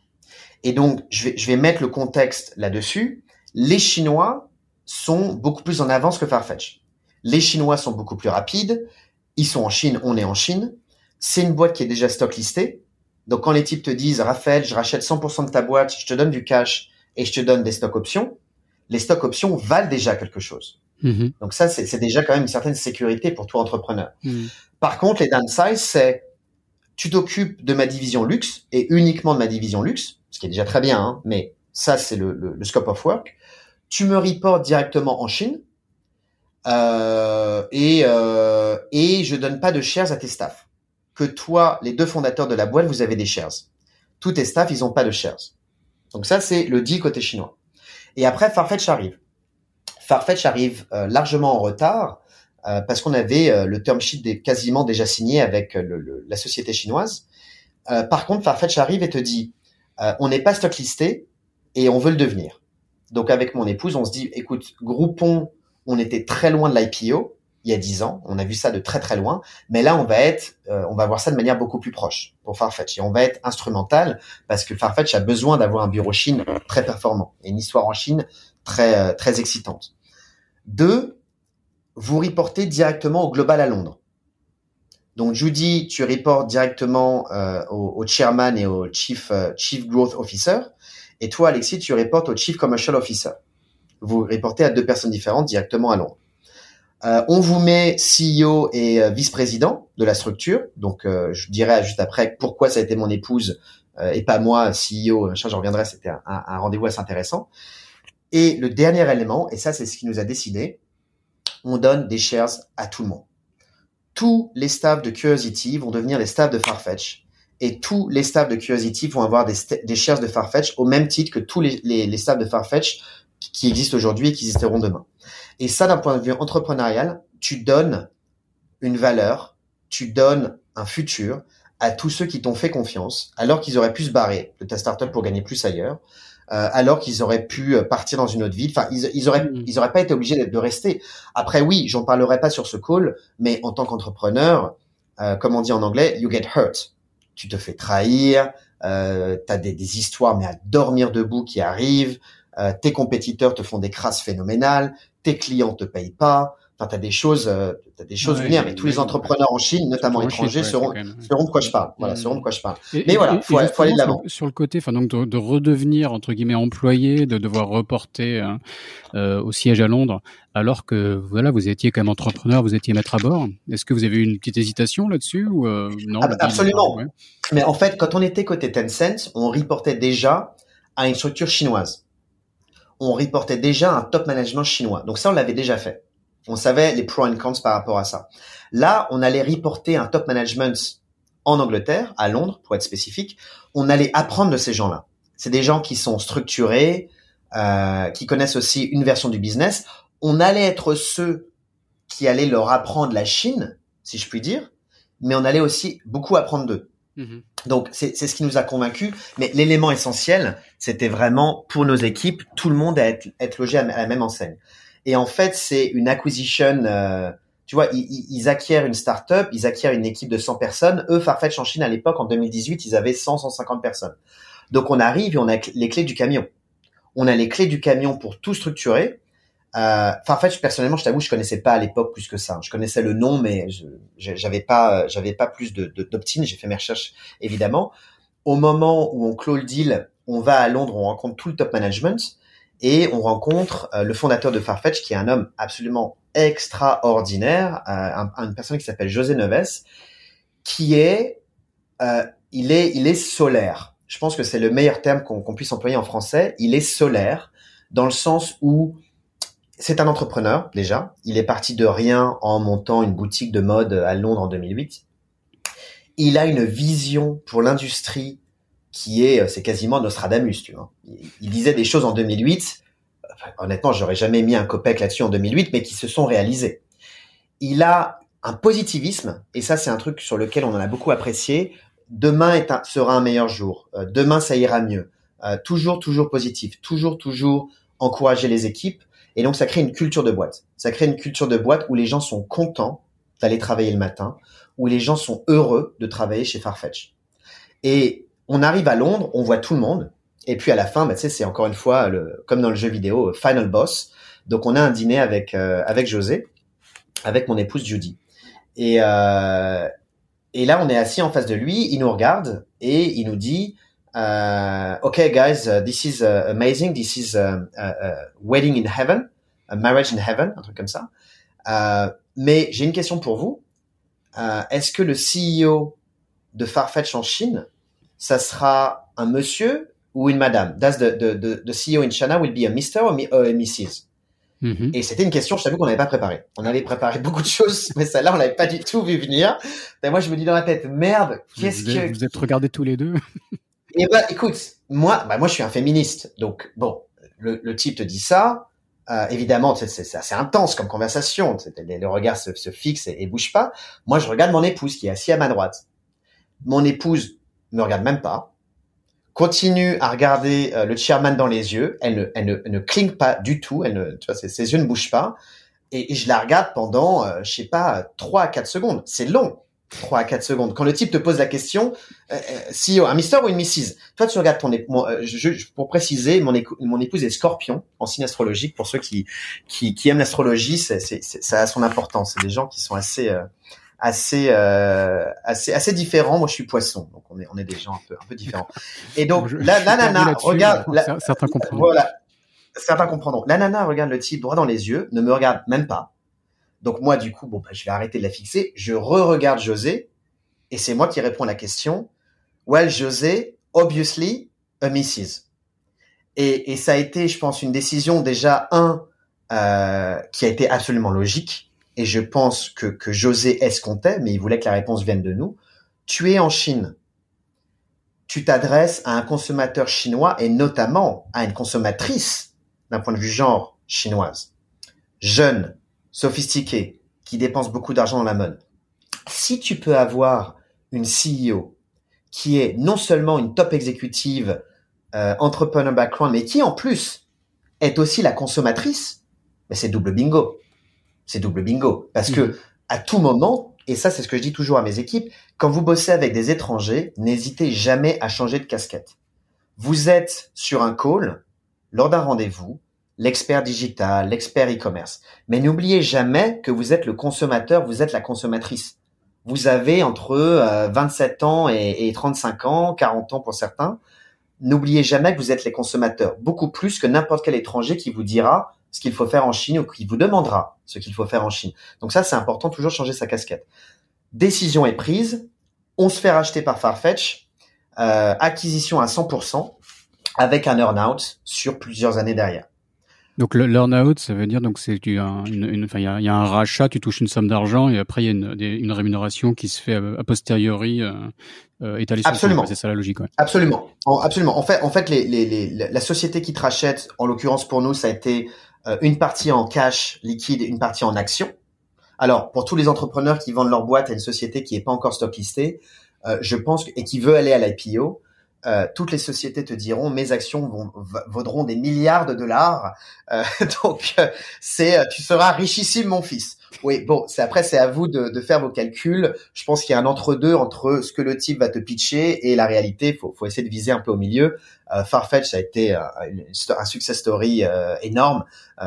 Et donc, je vais, je vais mettre le contexte là-dessus. Les Chinois sont beaucoup plus en avance que Farfetch. Les Chinois sont beaucoup plus rapides. Ils sont en Chine, on est en Chine. C'est une boîte qui est déjà stock listée. Donc, quand les types te disent, Raphaël, je rachète 100% de ta boîte, je te donne du cash, et je te donne des stocks options, les stocks options valent déjà quelque chose. Mhm. Donc ça, c'est déjà quand même une certaine sécurité pour toi entrepreneur. Mhm. Par contre, les downsides, c'est tu t'occupes de ma division luxe et uniquement de ma division luxe, ce qui est déjà très bien, hein, mais ça, c'est le, le, scope of work. Tu me reportes directement en Chine euh, et, euh, et je donne pas de shares à tes staffs. Que toi, les deux fondateurs de la boîte, vous avez des shares. Tous tes staffs, ils ont pas de shares. Donc ça, c'est le deal côté chinois. Et après, Farfetch arrive. Farfetch arrive euh, largement en retard euh, parce qu'on avait euh, le term sheet quasiment déjà signé avec la société chinoise. par contre, Farfetch arrive et te dit, on n'est pas stock listé et on veut le devenir. Donc avec mon épouse, on se dit, écoute, Groupon, on était très loin de l'IPO il y a dix ans. On a vu ça de très très loin, mais là on va être, euh, on va voir ça de manière beaucoup plus proche pour Farfetch et on va être instrumental parce que Farfetch a besoin d'avoir un bureau Chine très performant et une histoire en Chine très euh, très excitante. Deux, vous reportez directement au global à Londres. Donc Judy, tu reportes directement euh, au, au, chairman et au chief chief growth officer, et toi Alexis, tu reportes au chief commercial officer. Vous reportez à deux personnes différentes directement à Londres. Euh, on vous met CEO et euh, vice-président de la structure. Donc, euh, je dirais juste après pourquoi ça a été mon épouse et pas moi, CEO. Machin, je reviendrai. C'était un, rendez-vous assez intéressant. Et le dernier élément, et ça, c'est ce qui nous a décidé, on donne des shares à tout le monde. Tous les staffs de Curiosity vont devenir les staffs de Farfetch. Et tous les staffs de Curiosity vont avoir des, des shares de Farfetch au même titre que tous les, les, les staffs de Farfetch qui existent aujourd'hui et qui existeront demain. Et ça, d'un point de vue entrepreneurial, tu donnes une valeur, tu donnes un futur à tous ceux qui t'ont fait confiance, alors qu'ils auraient pu se barrer de ta startup pour gagner plus ailleurs, euh, alors qu'ils auraient pu euh, partir dans une autre ville. Enfin, ils, ils auraient, mm. ils auraient pas été obligés de rester. Après, oui, j'en parlerai pas sur ce call, mais en tant qu'entrepreneur, euh, comme on dit en anglais, you get hurt. Tu te fais trahir, euh, tu as des, des, histoires mais à dormir debout qui arrivent, euh, tes compétiteurs te font des crasses phénoménales, tes clients te payent pas, Enfin, t'as des choses, euh, t'as des choses lunaires. Mais tous les entrepreneurs en Chine, notamment étrangers, seront, seront de quoi je parle. Voilà, seront de quoi je parle. mais voilà, faut, faut aller de l'avant. Sur, le côté, enfin donc de, de, redevenir entre guillemets employé, de devoir reporter hein, euh, au siège à Londres, alors que voilà, vous étiez quand même entrepreneur, vous étiez maître à bord. Est-ce que vous avez eu une petite hésitation là-dessus ou euh, non ah, Absolument. Mais en fait, quand on était côté Tencent, on reportait déjà à une structure chinoise. On reportait déjà un top management chinois. Donc ça, on l'avait déjà fait. On savait les pros et cons par rapport à ça. Là, on allait reporter un top management en Angleterre, à Londres, pour être spécifique. On allait apprendre de ces gens-là. C'est des gens qui sont structurés, euh, qui connaissent aussi une version du business. On allait être ceux qui allaient leur apprendre la Chine, si je puis dire, mais on allait aussi beaucoup apprendre d'eux. Mm-hmm. Donc c'est ce qui nous a convaincus. Mais l'élément essentiel, c'était vraiment pour nos équipes, tout le monde à être, logé à la même enseigne. Et en fait, c'est une acquisition. Euh, tu vois, ils, ils, acquièrent une startup, ils acquièrent une équipe de 100 personnes. Eux, Farfetch en Chine à l'époque, en 2018, ils avaient 100, 150 personnes. Donc on arrive et on a les clés du camion. On a les clés du camion pour tout structurer. Euh, Farfetch, personnellement, je t'avoue, je connaissais pas à l'époque plus que ça. Je connaissais le nom, mais j'avais pas, j'avais pas plus de d'opt-in. J'ai fait mes recherches évidemment. Au moment où on clôt le deal, on va à Londres, on rencontre tout le top management et on rencontre euh, le fondateur de Farfetch, qui est un homme absolument extraordinaire, euh, une personne qui s'appelle José Neves, qui est, euh, il est, il est solaire. Je pense que c'est le meilleur terme qu'on puisse employer en français. Il est solaire dans le sens où c'est un entrepreneur déjà. Il est parti de rien en montant une boutique de mode à Londres en 2008. Il a une vision pour l'industrie qui est, euh, c'est quasiment Nostradamus, tu vois. Il, disait des choses en 2008. honnêtement, j'aurais jamais mis un copec là-dessus en 2008, mais qui se sont réalisées. Il a un positivisme, et ça, c'est un truc sur lequel on en a beaucoup apprécié. Demain sera un meilleur jour. Euh, demain, ça ira mieux. Euh, toujours, toujours positif. Toujours, toujours encourager les équipes. Et donc, ça crée une culture de boîte. Ça crée une culture de boîte où les gens sont contents d'aller travailler le matin, où les gens sont heureux de travailler chez Farfetch. Et on arrive à Londres, on voit tout le monde, et puis à la fin, bah, tu sais, c'est encore une fois le, comme dans le jeu vidéo, euh, Final Boss. Donc on a un dîner avec euh, avec José, avec mon épouse Judy, et euh, et là on est assis en face de lui, il nous regarde et il nous dit, euh, "Ok guys, uh, this is uh, amazing, this is a, wedding in heaven, a marriage in heaven, un truc comme ça. Mais j'ai une question pour vous. Est-ce que le CEO de Farfetch en Chine ça sera un monsieur ou une madame? Does the, the, the, CEO in China will be a Mr. or, a Mrs. Mm-hmm. Et c'était une question, je t'avoue qu'on n'avait pas préparé. On avait préparé beaucoup de choses, mais celle-là, on l'avait pas du tout vu venir. Et moi, je me dis dans la tête, merde, qu'est-ce que... Vous êtes regardés tous les deux eh ben, écoute, moi, bah, moi, je suis un féministe. Donc, bon, le, le type te dit ça. Euh, évidemment, c'est assez intense comme conversation. Les regards se, se fixent et, et bougent pas. Moi, je regarde mon épouse qui est assise à ma droite. Mon épouse me regarde même pas, continue à regarder euh, le chairman dans les yeux, elle ne, elle ne, ne cligne pas du tout, elle ne, tu vois, ses, yeux ne bougent pas, et, je la regarde pendant, euh, je sais pas, 3 à 4 secondes. C'est long, 3 à 4 secondes. Quand le type te pose la question, euh, si un Mister ou une Mrs. Toi, tu regardes ton épouse. Je, pour préciser, mon, mon épouse est Scorpion en signe astrologique. Pour ceux qui qui, qui aiment l'astrologie, c'est, c'est, ça a son importance. C'est des gens qui sont assez assez euh, assez assez différents. Moi, je suis poisson, donc on est on est des gens un peu un peu différents. Et donc la, nana regarde, certains comprendront. Voilà, certains comprendront. La nana regarde le type droit dans les yeux, ne me regarde même pas. Donc moi, du coup, bon, bah, je vais arrêter de la fixer. Je re-regarde José, et c'est moi qui réponds à la question. Well, José, obviously a Mrs. Et, et ça a été, je pense, une décision déjà un euh, qui a été absolument logique et je pense que, que José escomptait, mais il voulait que la réponse vienne de nous. Tu es en Chine. Tu t'adresses à un consommateur chinois et notamment à une consommatrice d'un point de vue genre chinoise. Jeune, sophistiquée, qui dépense beaucoup d'argent dans la mode. Si tu peux avoir une CEO qui est non seulement une top exécutive, euh, entrepreneur background, mais qui en plus est aussi la consommatrice, mais c'est double bingo. C'est double bingo. Parce que mhm. à tout moment, et ça c'est ce que je dis toujours à mes équipes, quand vous bossez avec des étrangers, n'hésitez jamais à changer de casquette. Vous êtes sur un call, lors d'un rendez-vous, l'expert digital, l'expert e-commerce. Mais n'oubliez jamais que vous êtes le consommateur, vous êtes la consommatrice. Vous avez entre 27 euh, ans et, et 35 ans, 40 ans pour certains. N'oubliez jamais que vous êtes les consommateurs, beaucoup plus que n'importe quel étranger qui vous dira ce qu'il faut faire en Chine ou qui vous demandera ce qu'il faut faire en Chine. Donc ça, c'est important, toujours changer sa casquette. Décision est prise, on se fait racheter par Farfetch, euh, acquisition à 100%, avec un earn-out sur plusieurs années derrière. Donc le learn-out, ça veut dire donc c'est il y, a, un rachat, tu touches une somme d'argent et après il y a une, rémunération qui se fait a posteriori euh, euh étalée Absolument. C'est ça la logique. Ouais. Absolument. absolument. En fait, en fait, les, les, la société qui te rachète, en l'occurrence pour nous, ça a été euh, une partie en cash liquide, une partie en action. Alors pour tous les entrepreneurs qui vendent leur boîte à une société qui n'est pas encore stock listée, euh, je pense et qui veut aller à l'IPO, euh, toutes les sociétés te diront mes actions vont, vaudront des milliards de dollars. Euh, donc euh, c'est tu seras richissime mon fils. Oui, bon, c'est après c'est à vous de, de, faire vos calculs. Je pense qu'il y a un entre-deux entre ce que le type va te pitcher et la réalité. Faut, faut essayer de viser un peu au milieu. Farfetch ça a été un success story énorme,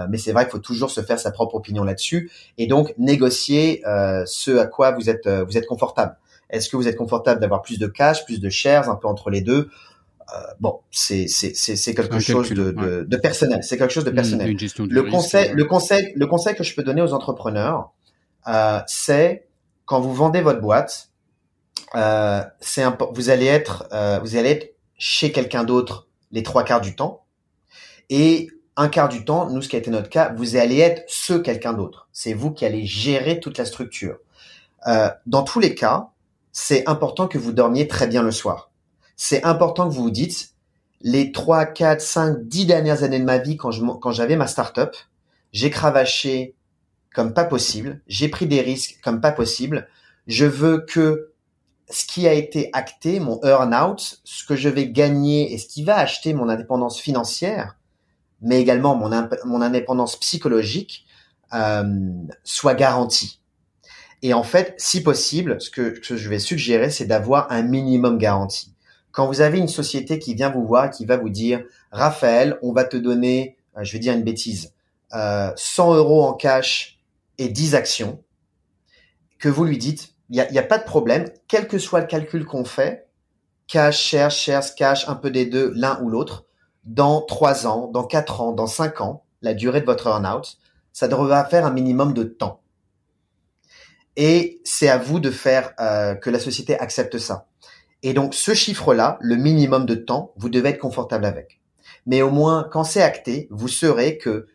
mais c'est vrai qu'il faut toujours se faire sa propre opinion là-dessus et donc négocier ce à quoi vous êtes vous êtes confortable. Est-ce que vous êtes confortable d'avoir plus de cash, plus de shares, un peu entre les deux? Euh, Bon, c'est c'est c'est quelque chose de, de, de, personnel. C'est quelque chose de personnel. le conseil, le conseil, le conseil que je peux donner aux entrepreneurs, euh, c'est quand vous vendez votre boîte, euh, c'est vous allez être euh, vous allez être chez quelqu'un d'autre les trois quarts du temps et un quart du temps, nous, ce qui a été notre cas, vous allez être ce quelqu'un d'autre. C'est vous qui allez gérer toute la structure. Euh, dans tous les cas, c'est important que vous dormiez très bien le soir. C'est important que vous vous dites, les 3, 4, 5, 10 dernières années de ma vie, quand, j'avais ma start-up, j'ai cravaché comme pas possible, j'ai pris des risques comme pas possible. Je veux que ce qui a été acté, mon earn-out, ce que je vais gagner et ce qui va acheter mon indépendance financière, mais également mon, mon indépendance psychologique, euh, soit garanti. Et en fait, si possible, ce que, je vais suggérer, c'est d'avoir un minimum garanti. Quand vous avez une société qui vient vous voir qui va vous dire, Raphaël, on va te donner, euh, je vais dire une bêtise, euh, 100 euros en cash et 10 actions, que vous lui dites, il n'y a, y a pas de problème, quel que soit le calcul qu'on fait, cash, share, shares, cash, un peu des deux, l'un ou l'autre, dans 3 ans, dans 4 ans, dans 5 ans, la durée de votre earn-out, ça devra faire un minimum de temps. Et c'est à vous de faire euh, que la société accepte ça. Et donc ce chiffre-là, le minimum de temps, vous devez être confortable avec. Mais au moins, quand c'est acté, vous saurez que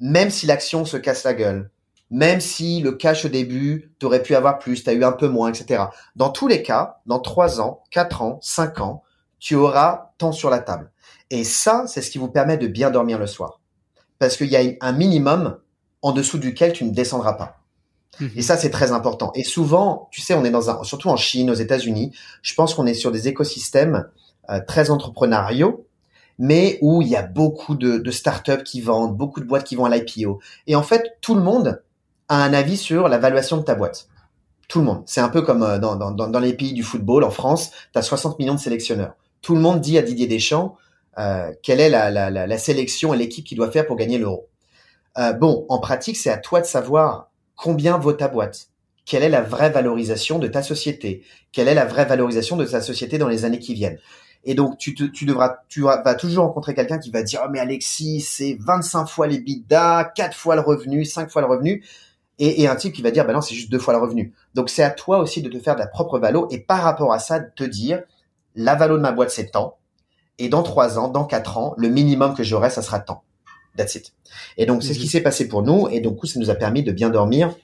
même si l'action se casse la gueule, même si le cash au début, tu aurais pu avoir plus, tu as eu un peu moins, etc. Dans tous les cas, dans trois ans, quatre ans, cinq ans, tu auras tant sur la table. Et ça, c'est ce qui vous permet de bien dormir le soir. Parce qu'il y a un minimum en dessous duquel tu ne descendras pas. Et ça, c'est très important. Et souvent, tu sais, on est dans un, surtout en Chine, aux États-Unis, je pense qu'on est sur des écosystèmes euh, très entrepreneuriaux, mais où il y a beaucoup de, de startups qui vendent, beaucoup de boîtes qui vont à l'IPO. Et en fait, tout le monde a un avis sur la valuation de ta boîte. Tout le monde. C'est un peu comme euh, dans, dans, dans les pays du football. En France, tu as 60 millions de sélectionneurs. Tout le monde dit à Didier Deschamps euh, quelle est la, la, la, la sélection et l'équipe qu'il doit faire pour gagner l'euro. Euh, bon, en pratique, c'est à toi de savoir combien vaut ta boîte? Quelle est la vraie valorisation de ta société? Quelle est la vraie valorisation de ta société dans les années qui viennent? Et donc, tu, devras, tu vas toujours rencontrer quelqu'un qui va dire, oh, mais Alexis, c'est 25 fois les bidas, 4 fois le revenu, 5 fois le revenu. Et, un type qui va dire, ben non, c'est juste deux fois le revenu. Donc, c'est à toi aussi de te faire de la propre valo et par rapport à ça, de te dire, la valo de ma boîte, c'est tant. Et dans trois ans, dans quatre ans, le minimum que j'aurai, ça sera tant. That's it. Et donc, c'est ce qui mhm. s'est passé pour nous. Et donc, ça nous a permis de bien dormir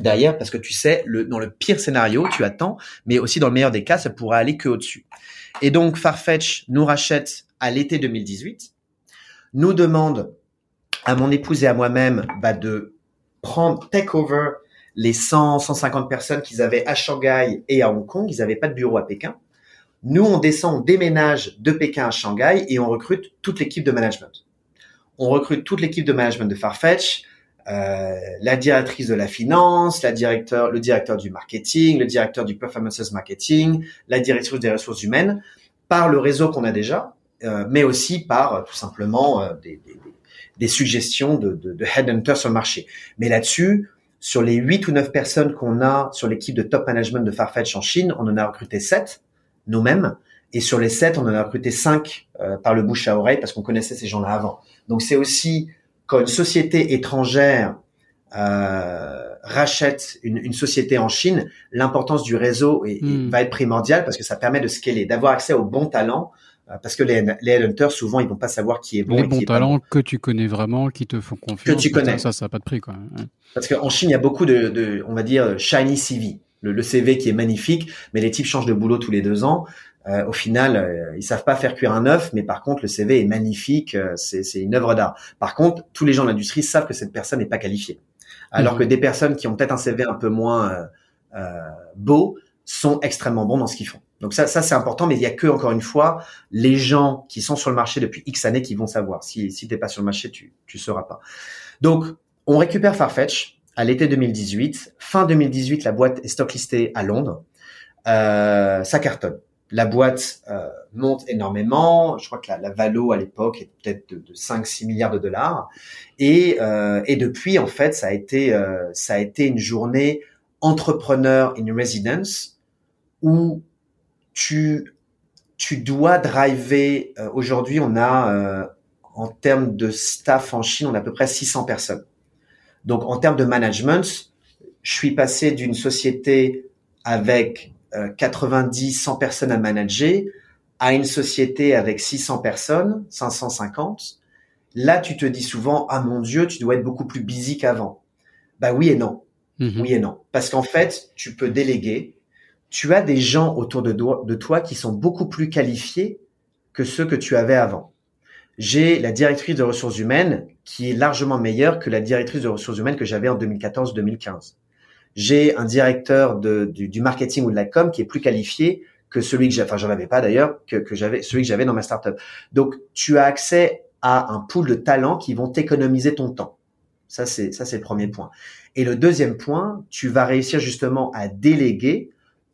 derrière parce que tu sais, le, dans le pire scénario, tu attends, mais aussi dans le meilleur des cas, ça pourrait aller que au-dessus. Et donc, Farfetch nous rachète à l'été 2018, nous demande à mon épouse et à moi-même bah, de prendre, take over les 100, 150 personnes qu'ils avaient à Shanghai et à Hong Kong. Ils n'avaient pas de bureau à Pékin. Nous, on descend, on déménage de Pékin à Shanghai et on recrute toute l'équipe de management. On recrute toute l'équipe de management de Farfetch, euh, la directrice de la finance, la directeur, le directeur du marketing, le directeur du performance marketing, la directrice des ressources humaines, par le réseau qu'on a déjà, euh, mais aussi par euh, tout simplement euh, des, des, des, suggestions de, de, de headhunters sur le marché. Mais là-dessus, sur les 8 ou 9 personnes qu'on a sur l'équipe de top management de Farfetch en Chine, on en a recruté 7 nous-mêmes. Et sur les 7, on en a recruté 5 par le bouche à oreille parce qu'on connaissait ces gens-là avant. Donc c'est aussi quand une société étrangère euh, rachète une, une, société en Chine, l'importance du réseau est, hmm. va être primordiale parce que ça permet de scaler, d'avoir accès aux bons talents. Euh, parce que les, les headhunters, souvent, ils vont pas savoir qui est bon. Les bons talents que tu connais vraiment, qui te font confiance. Que tu connais. Ça, ça n'a pas de prix, quoi. Parce qu'en Chine, il y a beaucoup de, de, on va dire, shiny CV. Le, le, CV qui est magnifique, mais les types changent de boulot tous les deux ans. Euh, au final, euh, ils savent pas faire cuire un œuf, mais par contre, le CV est magnifique, euh, c'est une œuvre d'art. Par contre, tous les gens de l'industrie savent que cette personne n'est pas qualifiée. Alors que mhm. des personnes qui ont peut-être un CV un peu moins euh, beau sont extrêmement bons dans ce qu'ils font. Donc ça, ça c'est important, mais il y a que encore une fois les gens qui sont sur le marché depuis X années qui vont savoir. Si si t'es pas sur le marché, tu tu sauras pas. Donc on récupère Farfetch à l'été 2018. Fin 2018, la boîte est stock listée à Londres. Euh, ça cartonne. La boîte euh, monte énormément. Je crois que la, la valo à l'époque est peut-être de, de 5-6 milliards de dollars. Et, euh, et depuis, en fait, ça a été euh, ça a été une journée entrepreneur in residence où tu tu dois driver. Euh, aujourd'hui, on a euh, en termes de staff en Chine, on a à peu près 600 personnes. Donc, en termes de management, je suis passé d'une société avec 90, 100 personnes à manager, à une société avec 600 personnes, 550, là, tu te dis souvent, ah mon Dieu, tu dois être beaucoup plus busy qu'avant. Bah oui et non. Mhm. Oui et non. Parce qu'en fait, tu peux déléguer. Tu as des gens autour de, de toi qui sont beaucoup plus qualifiés que ceux que tu avais avant. J'ai la directrice de ressources humaines qui est largement meilleure que la directrice de ressources humaines que j'avais en 2014-2015 j'ai un directeur de, du, du, marketing ou de la com qui est plus qualifié que celui que j'ai, enfin j'en avais pas d'ailleurs, que, que j'avais, celui que j'avais dans ma startup. Donc tu as accès à un pool de talents qui vont t'économiser ton temps. Ça c'est ça c'est le premier point. Et le deuxième point, tu vas réussir justement à déléguer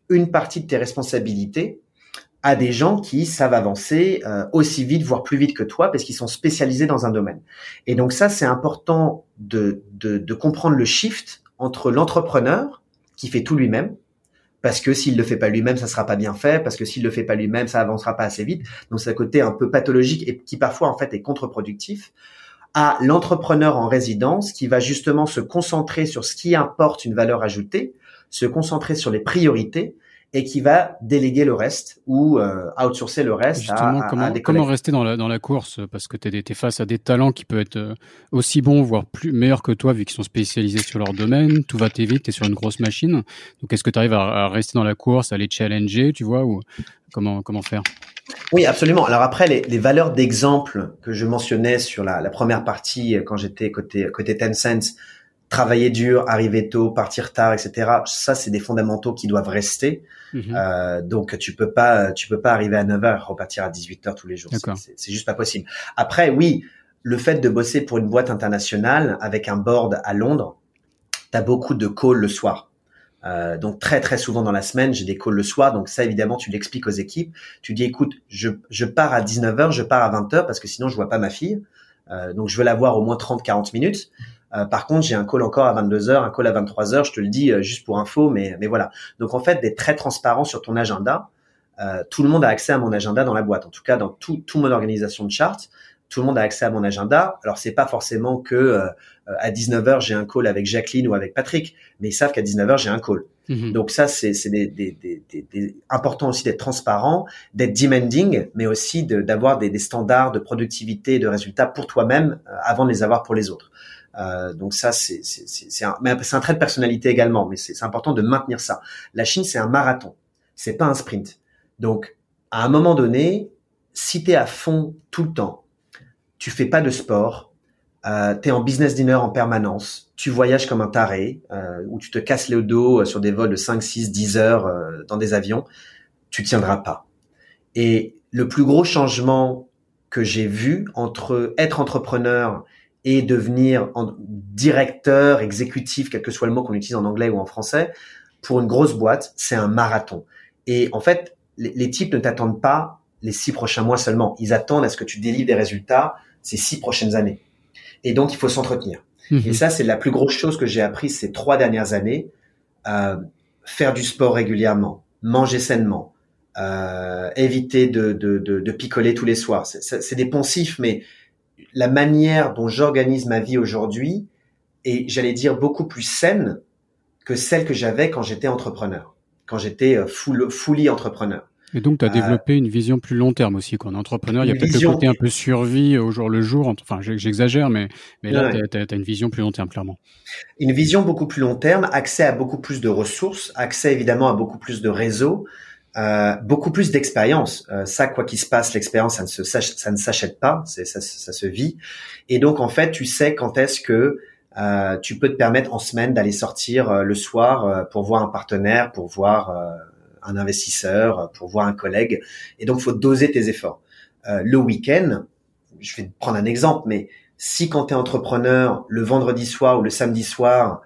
une partie de tes responsabilités à des gens qui savent avancer euh, aussi vite, voire plus vite que toi, parce qu'ils sont spécialisés dans un domaine. Et donc ça, c'est important de, de, de comprendre le shift entre l'entrepreneur qui fait tout lui-même, parce que s'il le fait pas lui-même, ça sera pas bien fait, parce que s'il le fait pas lui-même, ça avancera pas assez vite. Donc c'est un côté un peu pathologique et qui parfois en fait est contre-productif à l'entrepreneur en résidence qui va justement se concentrer sur ce qui importe une valeur ajoutée, se concentrer sur les priorités et qui va déléguer le reste ou euh, outsourcer le reste Justement, à, comment, à des comment rester dans la, dans la course? Parce que tu es, face à des talents qui peuvent être euh, aussi bons, voire plus meilleurs que toi, vu qu'ils sont spécialisés sur leur domaine. Tout va vite, tu es sur une grosse machine. Donc, est-ce que tu arrives à, à, rester dans la course, à les challenger, tu vois, ou comment, comment faire? Oui, absolument. Alors après, les, les valeurs d'exemple que je mentionnais sur la, la première partie euh, quand j'étais côté côté Tencent, travailler dur, arriver tôt, partir tard, etc. Ça, c'est des fondamentaux qui doivent rester. Mhm. Euh, donc, tu peux pas, tu peux pas arriver à 9 heures, repartir à 18 heures tous les jours. C'est juste pas possible. Après, oui, le fait de bosser pour une boîte internationale avec un board à Londres, tu as beaucoup de calls le soir. Euh, donc très très souvent dans la semaine, j'ai des calls le soir. Donc ça évidemment, tu l'expliques aux équipes. Tu dis écoute, je, je pars à 19h, je pars à 20h parce que sinon je vois pas ma fille. Euh, donc je veux la voir au moins 30-40 minutes. Euh, par contre, j'ai un call encore à 22 heures, un call à 23 heures. Je te le dis euh, juste pour info, mais mais voilà. Donc en fait, d'être très transparent sur ton agenda. Euh, tout le monde a accès à mon agenda dans la boîte. En tout cas, dans tout, tout mon organisation de chart, tout le monde a accès à mon agenda. Alors c'est pas forcément que à 19h j'ai un call avec Jacqueline ou avec Patrick, mais ils savent qu'à 19h j'ai un call. Mhm. Donc ça c'est c'est des, des, des, des, important aussi d'être transparent, d'être demanding, mais aussi d'avoir des, des standards de productivité de résultats pour toi-même avant de les avoir pour les autres. Euh, donc ça, c'est un, un trait de personnalité également, mais c'est important de maintenir ça. La Chine, c'est un marathon, c'est pas un sprint. Donc, à un moment donné, si tu es à fond tout le temps, tu fais pas de sport, euh, tu es en business dinner en permanence, tu voyages comme un taré, euh, ou tu te casses le dos sur des vols de 5, 6, 10 heures euh, dans des avions, tu tiendras pas. Et le plus gros changement que j'ai vu entre être entrepreneur et devenir directeur, exécutif, quel que soit le mot qu'on utilise en anglais ou en français, pour une grosse boîte, c'est un marathon. Et en fait, les, types ne t'attendent pas les six prochains mois seulement. Ils attendent à ce que tu délivres des résultats ces six prochaines années. Et donc, il faut s'entretenir. Mhm. Et ça, c'est la plus grosse chose que j'ai appris ces trois dernières années. Euh, faire du sport régulièrement, manger sainement, euh, éviter de, de, de, de, picoler tous les soirs. C'est des poncifs, mais la manière dont j'organise ma vie aujourd'hui est, j'allais dire, beaucoup plus saine que celle que j'avais quand j'étais entrepreneur, quand j'étais euh, full, fully entrepreneur. Et donc, tu as euh, développé une vision plus long terme aussi. Quand on est entrepreneur, il y a peut-être le côté un peu survie au jour le jour. Enfin, j'exagère, mais, mais là, tu as, une vision plus long terme, clairement. Une vision beaucoup plus long terme, accès à beaucoup plus de ressources, accès évidemment à beaucoup plus de réseaux, euh, beaucoup plus d'expérience. Euh, ça, quoi qu'il se passe, l'expérience, ça ne s'achète pas, ça, se vit. Et donc en fait, tu sais quand est-ce que euh, tu peux te permettre en semaine d'aller sortir euh, le soir euh, pour voir un partenaire, pour voir un investisseur, pour voir un collègue. Et donc, faut doser tes efforts. le week-end, je vais prendre un exemple, mais si quand tu es entrepreneur, le vendredi soir ou le samedi soir,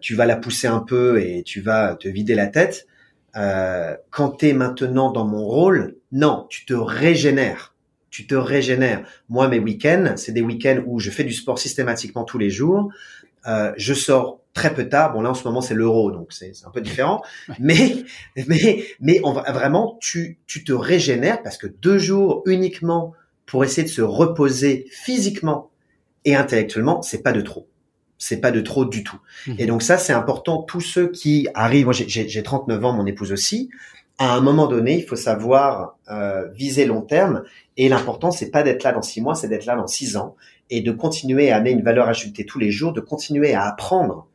tu vas la pousser un peu et tu vas te vider la tête, euh, quand tu es maintenant dans mon rôle, non, tu te régénères. Tu te régénères. Moi, mes week-ends, c'est des week-ends où je fais du sport systématiquement tous les jours. Euh, je sors très peu tard. Bon, là, en ce moment, c'est l'euro, donc c'est un peu différent. Mais, mais, mais on va, vraiment, tu, tu te régénères parce que deux jours uniquement pour essayer de se reposer physiquement et intellectuellement, c'est pas de trop c'est pas de trop du tout. Mhm. Et donc ça, c'est important. Tous ceux qui arrivent, moi j'ai 39 ans, mon épouse aussi. À un moment donné, il faut savoir euh, viser long terme. Et l'important, c'est pas d'être là dans six mois, c'est d'être là dans six ans et de continuer à amener une valeur ajoutée tous les jours, de continuer à apprendre,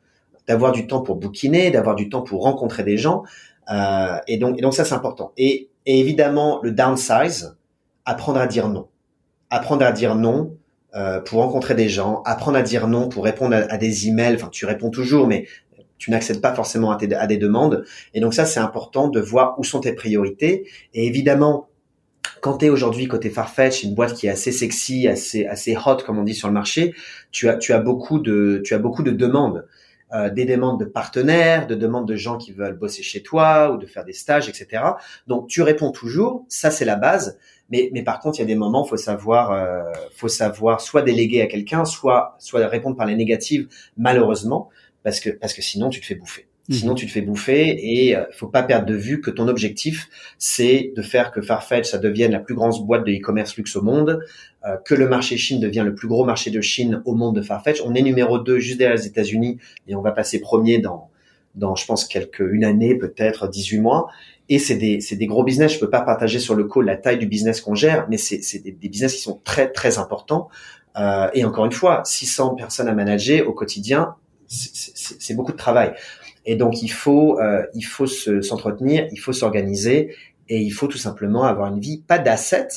d'avoir du temps pour bouquiner, d'avoir du temps pour rencontrer des gens. Euh, et donc, et donc ça, c'est important. Et, et évidemment, le downsize, apprendre à dire non. Apprendre à dire non, euh, pour rencontrer des gens, apprendre à dire non pour répondre à, des emails. Enfin, tu réponds toujours, mais tu n'accèdes pas forcément à, des demandes. Et donc ça, c'est important de voir où sont tes priorités. Et évidemment, quand tu es aujourd'hui côté Farfetch, une boîte qui est assez sexy, assez assez hot comme on dit sur le marché, tu as tu as beaucoup de tu as beaucoup de demandes. Euh, des demandes de partenaires, de demandes de gens qui veulent bosser chez toi ou de faire des stages, etc. Donc tu réponds toujours, ça c'est la base. Mais, mais par contre, il y a des moments, faut savoir, euh, faut savoir soit déléguer à quelqu'un, soit, soit répondre par les négatives, malheureusement, parce que, parce que sinon tu te fais bouffer. Mhm. Sinon, tu te fais bouffer et euh, faut pas perdre de vue que ton objectif, c'est de faire que Farfetch ça devienne la plus grande boîte de e-commerce luxe au monde, euh, que le marché Chine devienne le plus gros marché de Chine au monde de Farfetch. On est numéro 2 juste derrière les États-Unis et on va passer premier dans, dans je pense quelques une année peut-être 18 mois et c'est des, c'est des gros business. Je peux pas partager sur le call la taille du business qu'on gère, mais c'est, c'est des, des, business qui sont très très importants. Euh, et encore une fois, 600 personnes à manager au quotidien, c'est, beaucoup de travail. Et donc il faut, euh, il faut se, s'entretenir, il faut s'organiser et il faut tout simplement avoir une vie pas d'asset,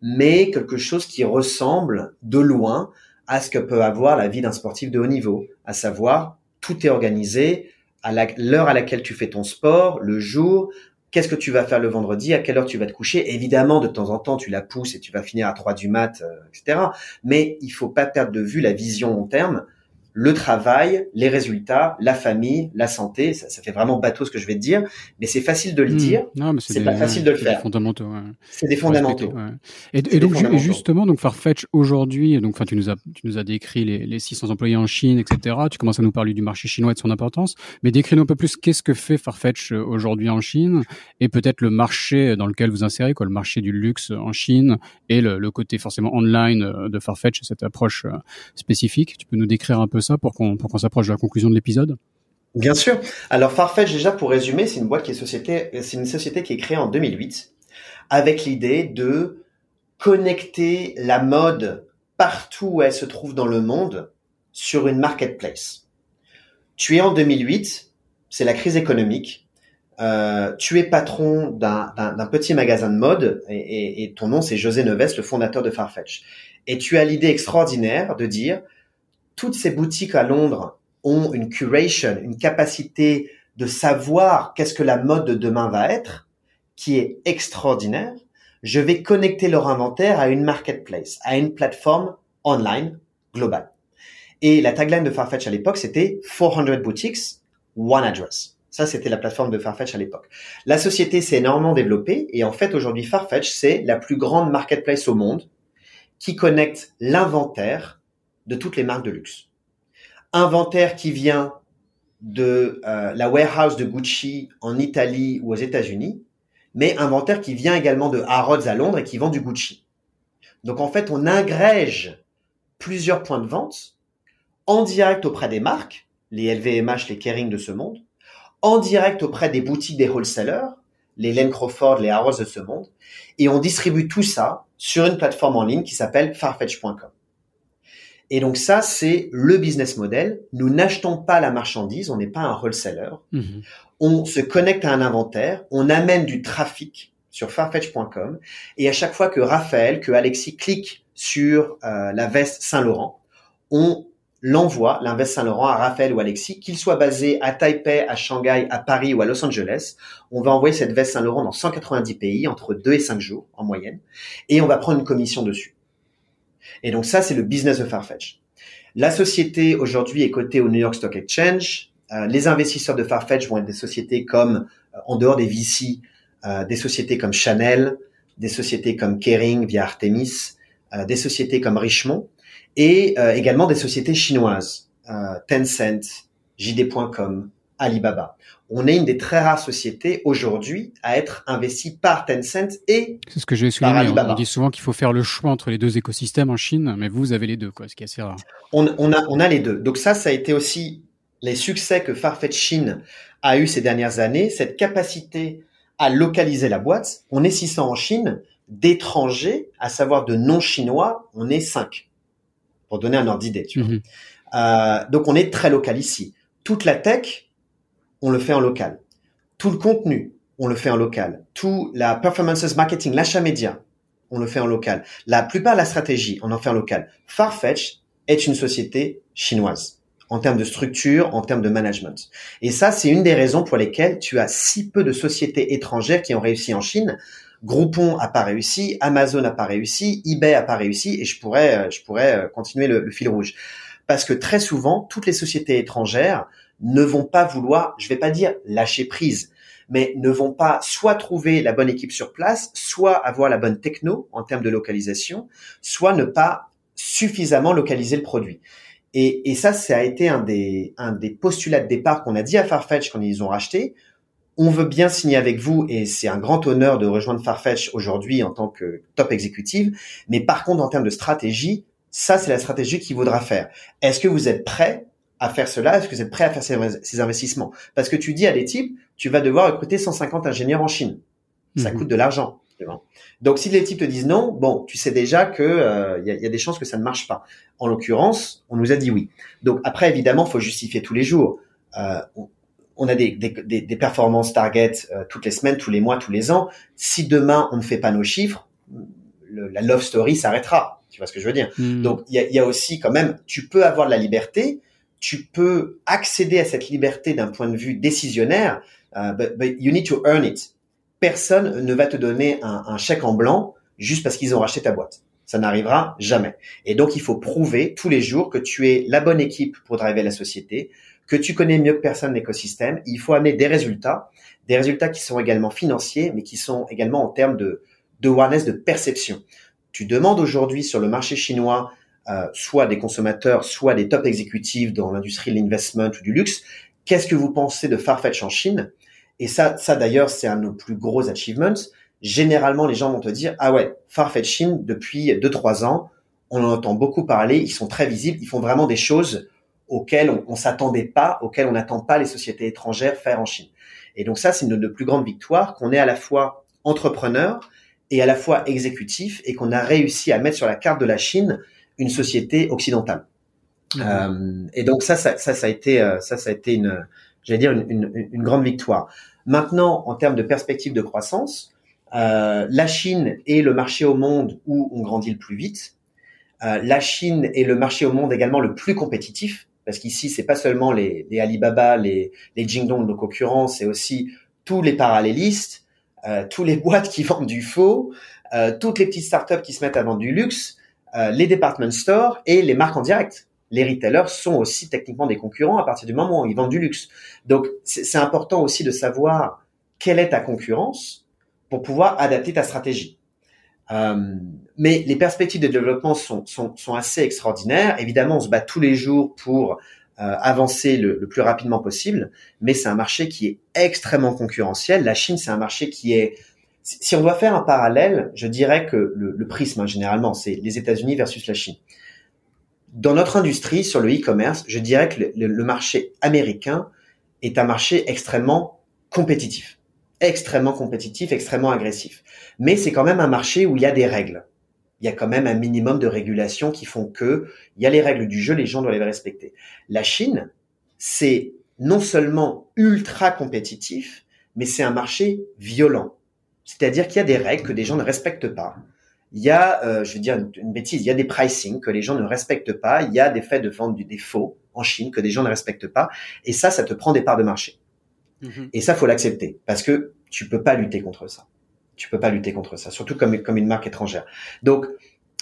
mais quelque chose qui ressemble de loin à ce que peut avoir la vie d'un sportif de haut niveau, à savoir tout est organisé, à l'heure à laquelle tu fais ton sport, le jour, qu'est-ce que tu vas faire le vendredi, à quelle heure tu vas te coucher. Évidemment, de temps en temps, tu la pousses et tu vas finir à 3 du mat, euh, etc. Mais il faut pas perdre de vue la vision long terme le travail, les résultats, la famille, la santé. Ça, ça, fait vraiment bateau ce que je vais te dire, mais c'est facile de le hmm. dire. Non, mais c'est pas facile de le faire. Fondamentaux. Ouais. C'est des fondamentaux. Et, et donc justement, donc Farfetch aujourd'hui, donc enfin tu nous as tu nous as décrit les, les 600 employés en Chine, etc. Tu commences à nous parler du marché chinois et de son importance, mais décris-nous un peu plus qu'est-ce que fait Farfetch euh, aujourd'hui en Chine et peut-être le marché dans lequel vous insérez, quoi, le marché du luxe en Chine et le, le côté forcément online euh, de Farfetch, cette approche euh, spécifique. Tu peux nous décrire un peu ça pour qu'on s'approche de la conclusion de l'épisode? Bien sûr. Alors Farfetch déjà pour résumer, c'est une boîte qui est société, c'est une société qui est créée en 2008 avec l'idée de connecter la mode partout où elle se trouve dans le monde sur une marketplace. Tu es en 2008, c'est la crise économique. Euh, tu es patron d'un petit magasin de mode et ton nom c'est José Neves, le fondateur de Farfetch. Et tu as l'idée extraordinaire de dire toutes ces boutiques à Londres ont une curation, une capacité de savoir qu'est-ce que la mode de demain va être, qui est extraordinaire. je vais connecter leur inventaire à une marketplace, à une plateforme online globale. Et la tagline de Farfetch à l'époque, c'était 400 boutiques, one address. Ça, c'était la plateforme de Farfetch à l'époque. La société s'est énormément développée et en fait, aujourd'hui, Farfetch, c'est la plus grande marketplace au monde qui connecte l'inventaire de toutes les marques de luxe. Inventaire qui vient de euh, la warehouse de Gucci en Italie ou aux États-Unis, mais inventaire qui vient également de Harrods à Londres et qui vend du Gucci. Donc en fait, on agrège plusieurs points de vente en direct auprès des marques, les LVMH, les Kering de ce monde, en direct auprès des boutiques des wholesalers, les Len Crawford, les Harrods de ce monde, et on distribue tout ça sur une plateforme en ligne qui s'appelle farfetch.com. Et donc ça, c'est le business model. Nous n'achetons pas la marchandise, on n'est pas un wholesaler. Mhm. On se connecte à un inventaire, on amène du trafic sur farfetch.com, et à chaque fois que Raphaël, que Alexis clique sur euh, la veste Saint-Laurent, on l'envoie, l'invest Saint-Laurent, à Raphaël ou Alexis, qu'il soit basé à Taipei, à Shanghai, à Paris ou à Los Angeles. On va envoyer cette veste Saint-Laurent dans 190 pays, entre 2 et 5 jours en moyenne, et on va prendre une commission dessus. Et donc ça, c'est le business de Farfetch. La société aujourd'hui est cotée au New York Stock Exchange. Euh, les investisseurs de Farfetch vont être des sociétés comme, euh, en dehors des VC, euh, des sociétés comme Chanel, des sociétés comme Kering via Artemis, des sociétés comme Richemont et également des sociétés chinoises, Tencent, JD.com, Alibaba on est une des très rares sociétés aujourd'hui à être investie par Tencent et C'est ce que je vais souligner. On dit souvent qu'il faut faire le choix entre les deux écosystèmes en Chine, mais vous avez les deux, quoi, ce qui est assez rare. On, a, on a les deux. Donc ça, ça a été aussi les succès que Farfetch Chine a eu ces dernières années, cette capacité à localiser la boîte. On est 600 en Chine, d'étrangers, à savoir de non-chinois, on est 5. Pour donner un ordre d'idée, tu vois. Mhm. Euh, donc on est très local ici. Toute la tech, on le fait en local. Tout le contenu, on le fait en local. Tout la performances marketing, l'achat média, on le fait en local. La plupart de la stratégie, on en fait en local. Farfetch est une société chinoise en termes de structure, en termes de management. Et ça, c'est une des raisons pour lesquelles tu as si peu de sociétés étrangères qui ont réussi en Chine. Groupon a pas réussi, Amazon a pas réussi, eBay a pas réussi, et je pourrais, euh, je pourrais euh, continuer le fil rouge. Parce que très souvent, toutes les sociétés étrangères ne vont pas vouloir, je vais pas dire lâcher prise, mais ne vont pas soit trouver la bonne équipe sur place, soit avoir la bonne techno en termes de localisation, soit ne pas suffisamment localiser le produit. Et, ça, ça a été un des, un des postulats de départ qu'on a dit à Farfetch quand ils ont racheté. On veut bien signer avec vous et c'est un grand honneur de rejoindre Farfetch aujourd'hui en tant que top exécutive. Mais par contre, en termes de stratégie, ça, c'est la stratégie qu'il vaudra faire. Est-ce que vous êtes prêt à faire cela Est-ce que vous êtes prêt à faire ces, investissements? Parce que tu dis à des types, tu vas devoir recruter 150 ingénieurs en Chine. Ça mhm. coûte de l'argent. Donc si les types te disent non, bon, tu sais déjà que euh, il y, a, des chances que ça ne marche pas. En l'occurrence, on nous a dit oui. Donc après, évidemment, faut justifier tous les jours. Euh, on, a des, des, performances target euh, toutes les semaines, tous les mois, tous les ans. Si demain on ne fait pas nos chiffres, la love story s'arrêtera. Tu vois ce que je veux dire? Mhm. Donc il y a, y a aussi quand même, tu peux avoir de la liberté, tu peux accéder à cette liberté d'un point de vue décisionnaire, uh, but, you need to earn it. Personne ne va te donner un, un chèque en blanc juste parce qu'ils ont racheté ta boîte. Ça n'arrivera jamais. Et donc, il faut prouver tous les jours que tu es la bonne équipe pour driver la société, que tu connais mieux que personne l'écosystème. Il faut amener des résultats, des résultats qui sont également financiers, mais qui sont également en termes de, de awareness, de perception. Tu demandes aujourd'hui sur le marché chinois euh, soit des consommateurs, soit des top exécutifs dans l'industrie de l'investment ou du luxe. Qu'est-ce que vous pensez de Farfetch en Chine? Et ça, ça d'ailleurs, c'est un de nos plus gros achievements. Généralement, les gens vont te dire ah ouais, Farfetch Chine depuis deux trois ans, on en entend beaucoup parler, ils sont très visibles, ils font vraiment des choses auxquelles on, on s'attendait pas, auxquelles on n'attend pas les sociétés étrangères faire en Chine. Et donc ça, c'est une de nos plus grandes victoires qu'on est à la fois entrepreneur et à la fois exécutif et qu'on a réussi à mettre sur la carte de la Chine une société occidentale. Mhm. Euh, et donc ça, ça, ça, a été, euh, ça, ça a été une, j'allais dire une, une, grande victoire. Maintenant, en termes de perspective de croissance, euh, la Chine est le marché au monde où on grandit le plus vite. Euh, la Chine est le marché au monde également le plus compétitif, parce qu'ici, c'est pas seulement les, les, Alibaba, les, les Jingdong de concurrence, c'est aussi tous les parallélistes, euh, tous les boîtes qui vendent du faux, euh, toutes les petites startups qui se mettent à vendre du luxe, euh, les department stores et les marques en direct. Les retailers sont aussi techniquement des concurrents à partir du moment où ils vendent du luxe. Donc c'est important aussi de savoir quelle est ta concurrence pour pouvoir adapter ta stratégie. Euh, mais les perspectives de développement sont, sont, sont, assez extraordinaires. Évidemment, on se bat tous les jours pour euh, avancer le, le, plus rapidement possible, mais c'est un marché qui est extrêmement concurrentiel. La Chine, c'est un marché qui est... Si on doit faire un parallèle, je dirais que le, prisme, hein, généralement, c'est les États-Unis versus la Chine. Dans notre industrie, sur le e-commerce, je dirais que le, le marché américain est un marché extrêmement compétitif extrêmement compétitif, extrêmement agressif. Mais c'est quand même un marché où il y a des règles. Il y a quand même un minimum de régulations qui font que il y a les règles du jeu, les gens doivent les respecter. La Chine, c'est non seulement ultra compétitif, mais c'est un marché violent. C'est-à-dire qu'il y a des règles que des gens ne respectent pas. Il y a, euh, je veux dire une, bêtise, il y a des pricing que les gens ne respectent pas. Il y a des faits de vente du défaut en Chine que des gens ne respectent pas. Et ça, ça te prend des parts de marché. Mhm. Et ça, faut l'accepter parce que tu peux pas lutter contre ça. Tu peux pas lutter contre ça, surtout comme comme une marque étrangère. Donc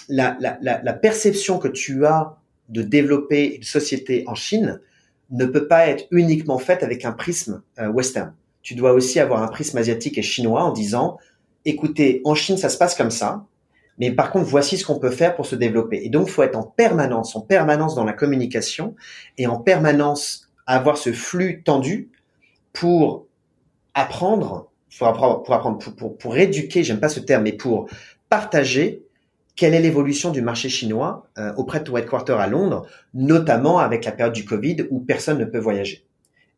la, la, la, perception que tu as de développer une société en Chine ne peut pas être uniquement faite avec un prisme euh, western. Tu dois aussi avoir un prisme asiatique et chinois en disant, écoutez, en Chine, ça se passe comme ça, mais par contre, voici ce qu'on peut faire pour se développer. Et donc, il faut être en permanence, en permanence dans la communication et en permanence avoir ce flux tendu pour apprendre, pour apprendre, pour, apprendre, pour, pour, éduquer, j'aime pas ce terme, mais pour partager quelle est l'évolution du marché chinois euh, auprès de ton headquarter à Londres, notamment avec la période du Covid où personne ne peut voyager.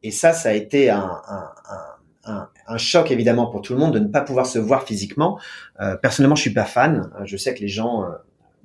Et ça, ça a été un, un, un, un, choc évidemment pour tout le monde de ne pas pouvoir se voir physiquement. Euh, personnellement, je suis pas fan. Je sais que les gens euh,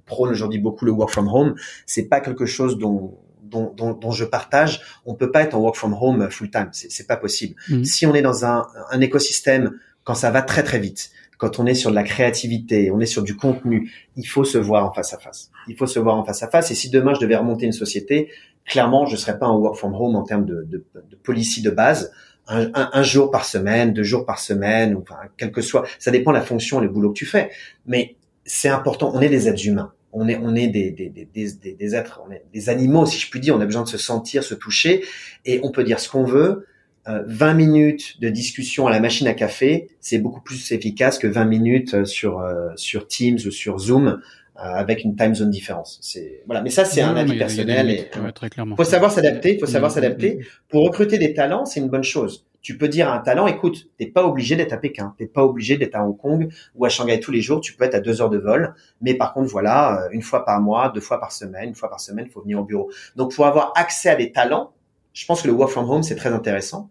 prônent aujourd'hui beaucoup le work from home. C'est pas quelque chose dont dont, dont, dont, je partage, on peut pas être en work from home full time. C'est, pas possible. Mhm. Si on est dans un, un écosystème quand ça va très très vite, quand on est sur de la créativité, on est sur du contenu, il faut se voir en face à face. Il faut se voir en face à face. Et si demain je devais remonter une société, clairement, je serais pas en work from home en termes de, de, de policy de base. Un, un, un, jour par semaine, deux jours par semaine, ou enfin, quel que soit, ça dépend de la fonction, le boulot que tu fais. Mais c'est important. On est des êtres humains on est, on est des, des, des, des, êtres, on est des animaux, si je puis dire. On a besoin de se sentir, se toucher, et on peut dire ce qu'on veut. 20 euh, minutes de discussion à la machine à café, c'est beaucoup plus efficace que 20 minutes euh, sur euh, sur Teams ou sur Zoom avec une time zone différence. C'est voilà, mais ça c'est un avis personnel. clairement. Faut savoir s'adapter. Faut savoir s'adapter. Pour recruter des talents, c'est une bonne chose tu peux dire à un talent, écoute, t'es pas obligé d'être à Pékin, t'es pas obligé d'être à Hong Kong ou à Shanghai tous les jours, tu peux être à deux heures de vol, mais par contre, voilà, euh, une fois par mois, deux fois par semaine, une fois par semaine, il faut venir au bureau. Donc, pour avoir accès à des talents, je pense que le work from home, c'est très intéressant.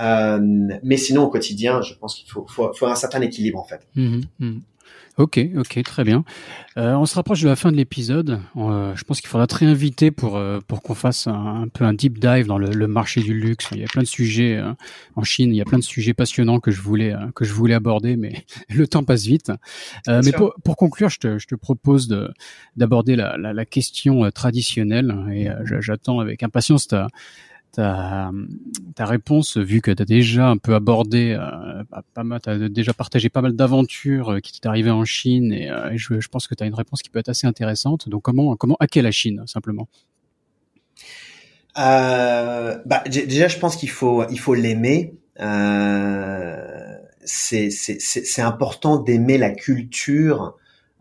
Euh, mais sinon, au quotidien, je pense qu'il faut, faut, faut, un certain équilibre, en fait. Mmh mmh. Ok, ok, très bien. Euh, on se rapproche de la fin de l'épisode. Euh, je pense qu'il faudra te réinviter pour euh, pour qu'on fasse un, peu un deep dive dans le, marché du luxe. Il y a plein de sujets en Chine. Il y a plein de sujets passionnants que je voulais que je voulais aborder, mais le temps passe vite. mais pour, pour, conclure, je te, je te propose de d'aborder la, la, la, question traditionnelle et j'attends avec impatience ta ta, réponse, vu que tu as déjà un peu abordé, euh, pas mal, as déjà partagé pas mal d'aventures euh, qui t'est arrivées en Chine, et, euh, je, pense que tu as une réponse qui peut être assez intéressante. Donc comment comment hacker la Chine simplement? Bah, Déjà, je pense qu'il faut faut l'aimer. C'est important d'aimer la culture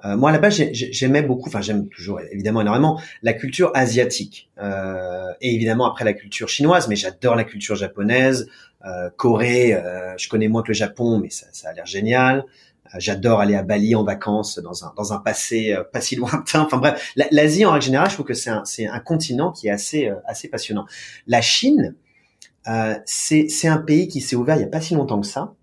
euh, moi, à la base, j'aimais beaucoup, enfin j'aime toujours évidemment énormément la culture asiatique euh, et évidemment après la culture chinoise, mais j'adore la culture japonaise, euh, Corée. Euh, je connais moins que le Japon, mais ça, ça a l'air génial. Euh, j'adore aller à Bali en vacances dans un dans un passé pas si lointain. Enfin bref, l'Asie en règle générale, je trouve que c'est un c'est un continent qui est assez assez passionnant. La Chine, c'est c'est un pays qui s'est ouvert il y a pas si longtemps que ça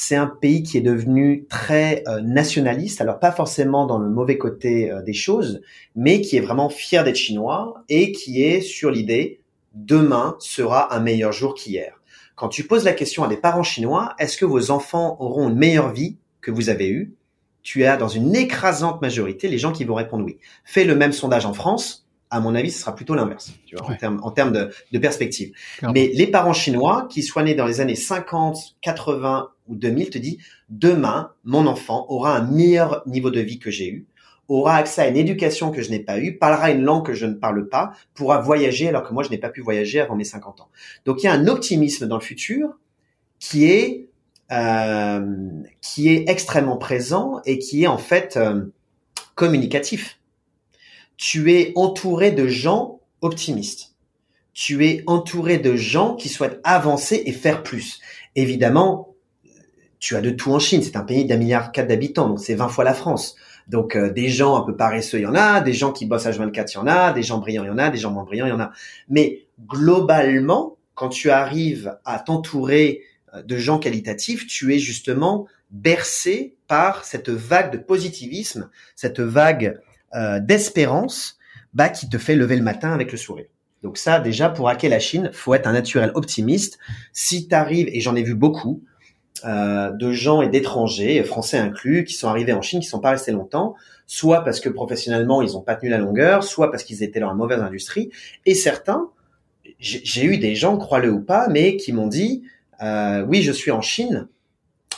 c'est un pays qui est devenu très euh, nationaliste, alors pas forcément dans le mauvais côté euh, des choses, mais qui est vraiment fier d'être chinois et qui est sur l'idée demain sera un meilleur jour qu'hier. Quand tu poses la question à des parents chinois, est-ce que vos enfants auront une meilleure vie que vous avez eue? Tu as dans une écrasante majorité les gens qui vont répondre oui. Fais le même sondage en France, à mon avis, ce sera plutôt l'inverse, tu vois, en termes en termes de, de perspective. Mais les parents chinois qui soient nés dans les années 50, 80 ou 2000 te dit demain, mon enfant aura un meilleur niveau de vie que j'ai eu, aura accès à une éducation que je n'ai pas eue, parlera une langue que je ne parle pas, pourra voyager alors que moi je n'ai pas pu voyager avant mes 50 ans. Donc il y a un optimisme dans le futur qui est euh, qui est extrêmement présent et qui est en fait euh, communicatif. Tu es entouré de gens optimistes. Tu es entouré de gens qui souhaitent avancer et faire plus. Évidemment, tu as de tout en Chine. C'est un pays d'un milliard quatre d'habitants, donc c'est 20 fois la France. Donc euh, des gens un peu paresseux, il y en a, des gens qui bossent à 24, il y en a, des gens brillants, il y en a, des gens moins brillants, il y en a. Mais globalement, quand tu arrives à t'entourer euh, de gens qualitatifs, tu es justement bercé par cette vague de positivisme, cette vague euh, d'espérance bah, qui te fait lever le matin avec le sourire. Donc ça, déjà, pour hacker la Chine, faut être un naturel optimiste. Si tu arrives, et j'en ai vu beaucoup, euh, de gens et d'étrangers, français inclus, qui sont arrivés en Chine, qui sont pas restés longtemps, soit parce que professionnellement ils ont pas tenu la longueur, soit parce qu'ils étaient dans une mauvaise industrie. Et certains, j'ai eu des gens, crois-le ou pas, mais qui m'ont dit euh, oui, je suis en Chine,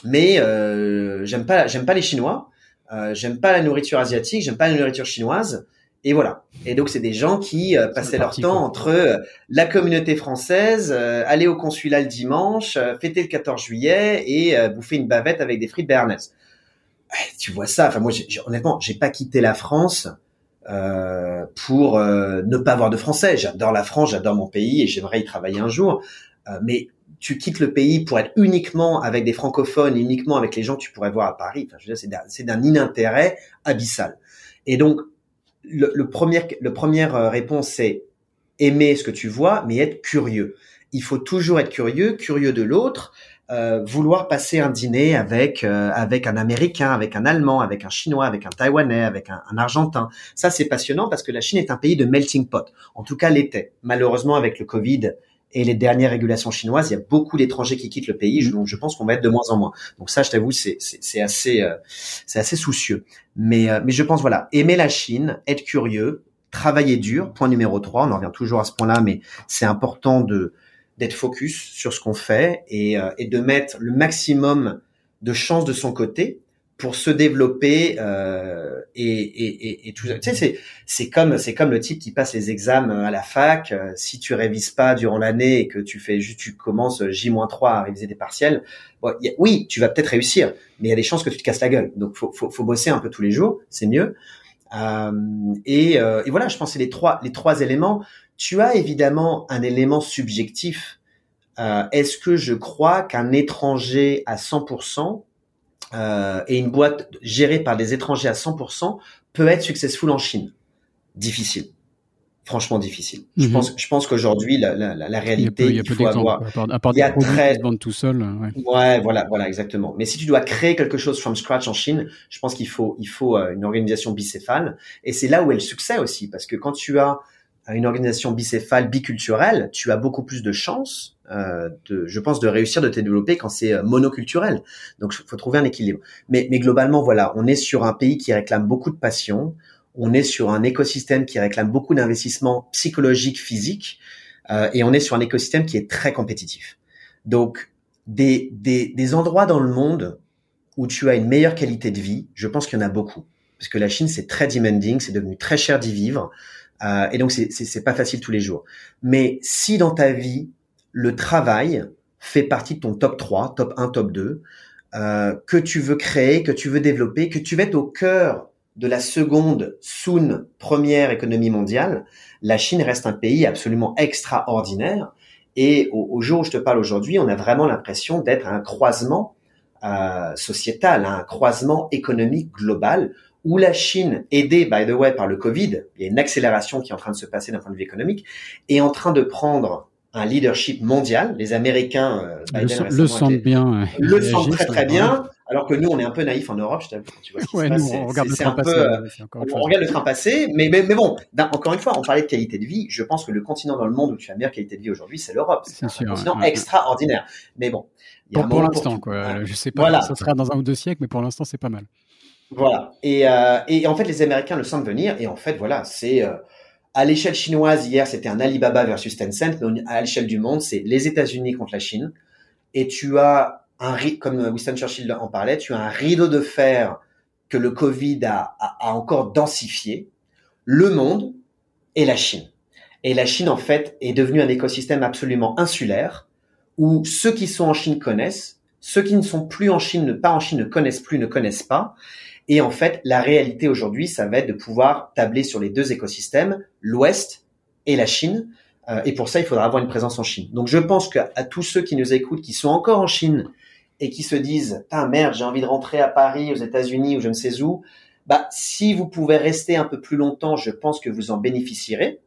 mais euh, j'aime pas, j'aime pas les Chinois, euh, j'aime pas la nourriture asiatique, j'aime pas la nourriture chinoise. Et voilà. Et donc c'est des gens qui euh, passaient leur temps entre euh, la communauté française, euh, aller au consulat le dimanche, fêter le 14 juillet et bouffer une bavette avec des frites. Eh, tu vois ça. Enfin moi, honnêtement, j'ai pas quitté la France pour ne pas avoir de Français. J'adore la France, j'adore mon pays et j'aimerais y travailler un jour. mais tu quittes le pays pour être uniquement avec des francophones, uniquement avec les gens que tu pourrais voir à Paris. Enfin, je veux dire, c'est d'un inintérêt abyssal. Et donc le, le premier, le première euh, réponse, c'est aimer ce que tu vois, mais être curieux. Il faut toujours être curieux, curieux de l'autre, euh, vouloir passer un dîner avec euh, avec un Américain, avec un Allemand, avec un Chinois, avec un Taïwanais, avec un, un Argentin. Ça, c'est passionnant parce que la Chine est un pays de melting pot. En tout cas, l'était. Malheureusement, avec le Covid, et les dernières régulations chinoises, il y a beaucoup d'étrangers qui quittent le pays, donc je pense qu'on va être de moins en moins. Donc ça, je t'avoue, c'est c'est assez euh, c'est assez soucieux. Mais euh, mais je pense voilà, aimer la Chine, être curieux, travailler dur. Point numéro 3, on en revient toujours à ce point-là, mais c'est important de d'être focus sur ce qu'on fait et, euh, et de mettre le maximum de chances de son côté pour se développer euh, et, et, et, tout ça. Tu sais, c'est c'est comme c'est comme le type qui passe les examens à la fac. Euh, si tu révises pas durant l'année et que tu fais juste tu commences J-3 à réviser des partiels, oui, tu vas peut-être réussir, mais il y a des chances que tu te casses la gueule. Donc faut faut, faut bosser un peu tous les jours, c'est mieux. Euh, et, euh, et voilà, je pense c'est les trois les trois éléments. Tu as évidemment un élément subjectif. Euh, Est-ce que je crois qu'un étranger à 100% euh, et une boîte gérée par des étrangers à 100% peut être successful en Chine. Difficile. Franchement difficile. Je mhm. pense, je pense qu'aujourd'hui la, la, la, réalité, il, y a peu, il, faut avoir. il y a très tout seul. Ouais. ouais. voilà, voilà, exactement. Mais si tu dois créer quelque chose from scratch en Chine, je pense qu'il faut, il faut euh, une organisation bicéphale. Et c'est là où est le succès aussi, parce que quand tu as une organisation bicéphale, biculturelle, tu as beaucoup plus de chances, euh, je pense, de réussir, de te développer quand c'est euh, monoculturel. Donc, il faut trouver un équilibre. Mais, mais globalement, voilà, on est sur un pays qui réclame beaucoup de passion. On est sur un écosystème qui réclame beaucoup d'investissement psychologique, physique, euh, et on est sur un écosystème qui est très compétitif. Donc, des, des, des endroits dans le monde où tu as une meilleure qualité de vie, je pense qu'il y en a beaucoup. Parce que la Chine, c'est très demanding, c'est devenu très cher d'y vivre. Euh, et donc, c'est pas facile tous les jours. Mais si dans ta vie, le travail fait partie de ton top 3, top 1, top 2, euh, que tu veux créer, que tu veux développer, que tu veux être au cœur de la seconde, soon, première économie mondiale, la Chine reste un pays absolument extraordinaire. Et au, jour où je te parle aujourd'hui, on a vraiment l'impression d'être à un croisement euh, sociétal, un croisement économique global où la Chine, aidée, by the way, par le Covid, il y a une accélération qui est en train de se passer d'un point de vue économique, est en train de prendre un leadership mondial. Les Américains euh, le, sentent bien. Le sentent très très bien. Alors que nous, on est un peu naïfs en Europe, je t'avoue. Tu vois, ouais, nous, on regarde le train passer. Euh, on, regarde le train passer, mais, mais, mais bon, encore une fois, on parlait de qualité de vie. Je pense que le continent dans le monde où tu as meilleure qualité de vie aujourd'hui, c'est l'Europe. C'est un continent extraordinaire. Mais bon. pour, pour l'instant, quoi. Je sais pas, voilà. ça sera dans un ou deux siècles, mais pour l'instant, c'est pas mal. Voilà. Et, euh, et en fait, les Américains le sentent venir. Et en fait, voilà, c'est euh, à l'échelle chinoise hier, c'était un Alibaba versus Tencent, mais à l'échelle du monde, c'est les États-Unis contre la Chine. Et tu as un comme Winston Churchill en parlait, tu as un rideau de fer que le Covid a, a encore densifié, le monde et la Chine. Et la Chine, en fait, est devenue un écosystème absolument insulaire où ceux qui sont en Chine connaissent, ceux qui ne sont plus en Chine, pas en Chine, ne connaissent plus, ne connaissent pas. Et en fait, la réalité aujourd'hui, ça va être de pouvoir tabler sur les deux écosystèmes, l'Ouest et la Chine. Euh, et pour ça, il faudra avoir une présence en Chine. Donc, je pense qu'à tous ceux qui nous écoutent, qui sont encore en Chine et qui se disent, ah merde, j'ai envie de rentrer à Paris, aux États-Unis ou je ne sais où, bah, si vous pouvez rester un peu plus longtemps, je pense que vous en bénéficierez.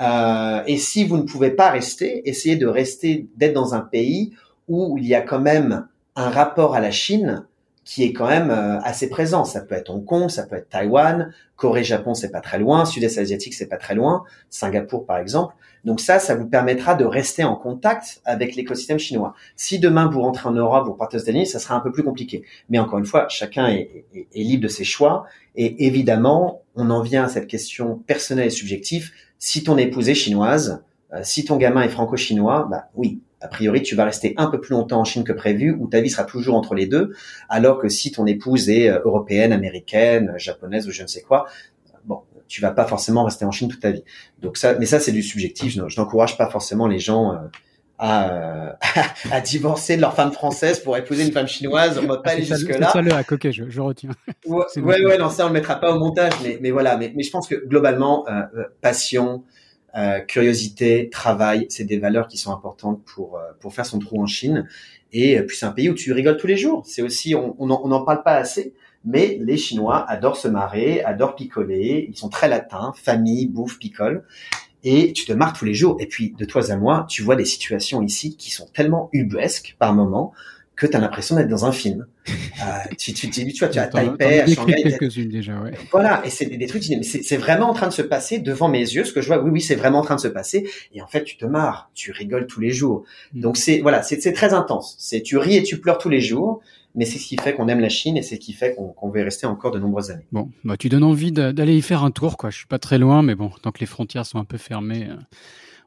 Euh, et si vous ne pouvez pas rester, essayez de rester, d'être dans un pays où il y a quand même un rapport à la Chine qui est quand même euh, assez présent. Ça peut être Hong Kong, ça peut être Taïwan, Corée, Japon, c'est pas très loin, Sud-Est asiatique, c'est pas très loin, Singapour par exemple. Donc ça, ça vous permettra de rester en contact avec l'écosystème chinois. Si demain vous rentrez en Europe, vous partez aux États-Unis, ça sera un peu plus compliqué. Mais encore une fois, chacun est, est, est libre de ses choix. Et évidemment, on en vient à cette question personnelle et subjective si ton épouse est chinoise, euh, si ton gamin est franco-chinois, bah oui, a priori, tu vas rester un peu plus longtemps en Chine que prévu, ou ta vie sera toujours entre les deux, alors que si ton épouse est euh, européenne, américaine, japonaise ou je ne sais quoi, bon, tu vas pas forcément rester en Chine toute ta vie. Donc ça, mais ça c'est du subjectif. Je, n'encourage pas forcément les gens euh, à, à, divorcer de leur femme française pour épouser une femme chinoise. On va pas aller jusque là. Le hack, ok, je, je retiens. ouais, ouais, ouais, non, ça on le mettra pas au montage, mais, mais voilà. Mais, mais je pense que globalement, euh, euh passion, euh, curiosité, travail, c'est des valeurs qui sont importantes pour euh, pour faire son trou en Chine. Et puis c'est un pays où tu rigoles tous les jours. C'est aussi, on on n'en parle pas assez, mais les Chinois adorent se marrer, adorent picoler. Ils sont très latins, famille, bouffe, picole et tu te marres tous les jours. Et puis, de toi à moi, tu vois des situations ici qui sont tellement ubuesques par moment que tu as l'impression d'être dans un film. euh, tu, tu, tu, tu vois, tu as Taipei, Shanghai. quelques-unes déjà, ouais. Voilà, et c'est des, trucs, mais c'est vraiment en train de se passer devant mes yeux, ce que je vois, oui, oui, c'est vraiment en train de se passer, et en fait, tu te marres, tu rigoles tous les jours. Mm. Donc c'est, voilà, c'est très intense. C'est, tu ris et tu pleures tous les jours, mais c'est ce qui fait qu'on aime la Chine et c'est ce qui fait qu'on qu va y rester encore de nombreuses années. Bon, bah, tu donnes envie d'aller y faire un tour, quoi. Je suis pas très loin, mais bon, tant que les frontières sont un peu fermées. Euh,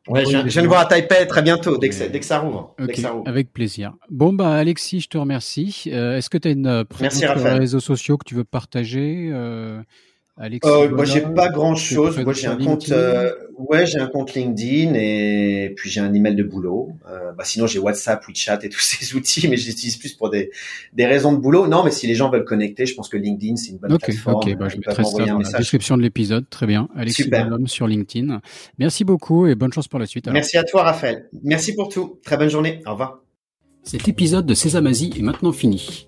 ouais, je, viens, de voir à Taipei très bientôt, dès que, dès que ça rouvre. Okay, Avec plaisir. Bon, bah, Alexis, je te remercie. Euh, Est-ce que tu as une présence sur les réseaux sociaux que tu veux partager euh, Alex euh, moi, j'ai pas grand chose. Moi, j'ai un compte, euh, ouais, j'ai un compte LinkedIn et puis j'ai un email de boulot. Euh, bah, sinon, j'ai WhatsApp, WeChat et tous ces outils, mais je les utilise plus pour des, des raisons de boulot. Non, mais si les gens veulent connecter, je pense que LinkedIn, c'est une bonne okay, plateforme. Ok, bah, je mettrai ça dans la description de l'épisode. Très bien. Alexis Super. sur LinkedIn. Merci beaucoup et bonne chance pour la suite. Alors. Merci à toi, Raphaël. Merci pour tout. Très bonne journée. Au revoir. Cet épisode de Sésamazie est maintenant fini.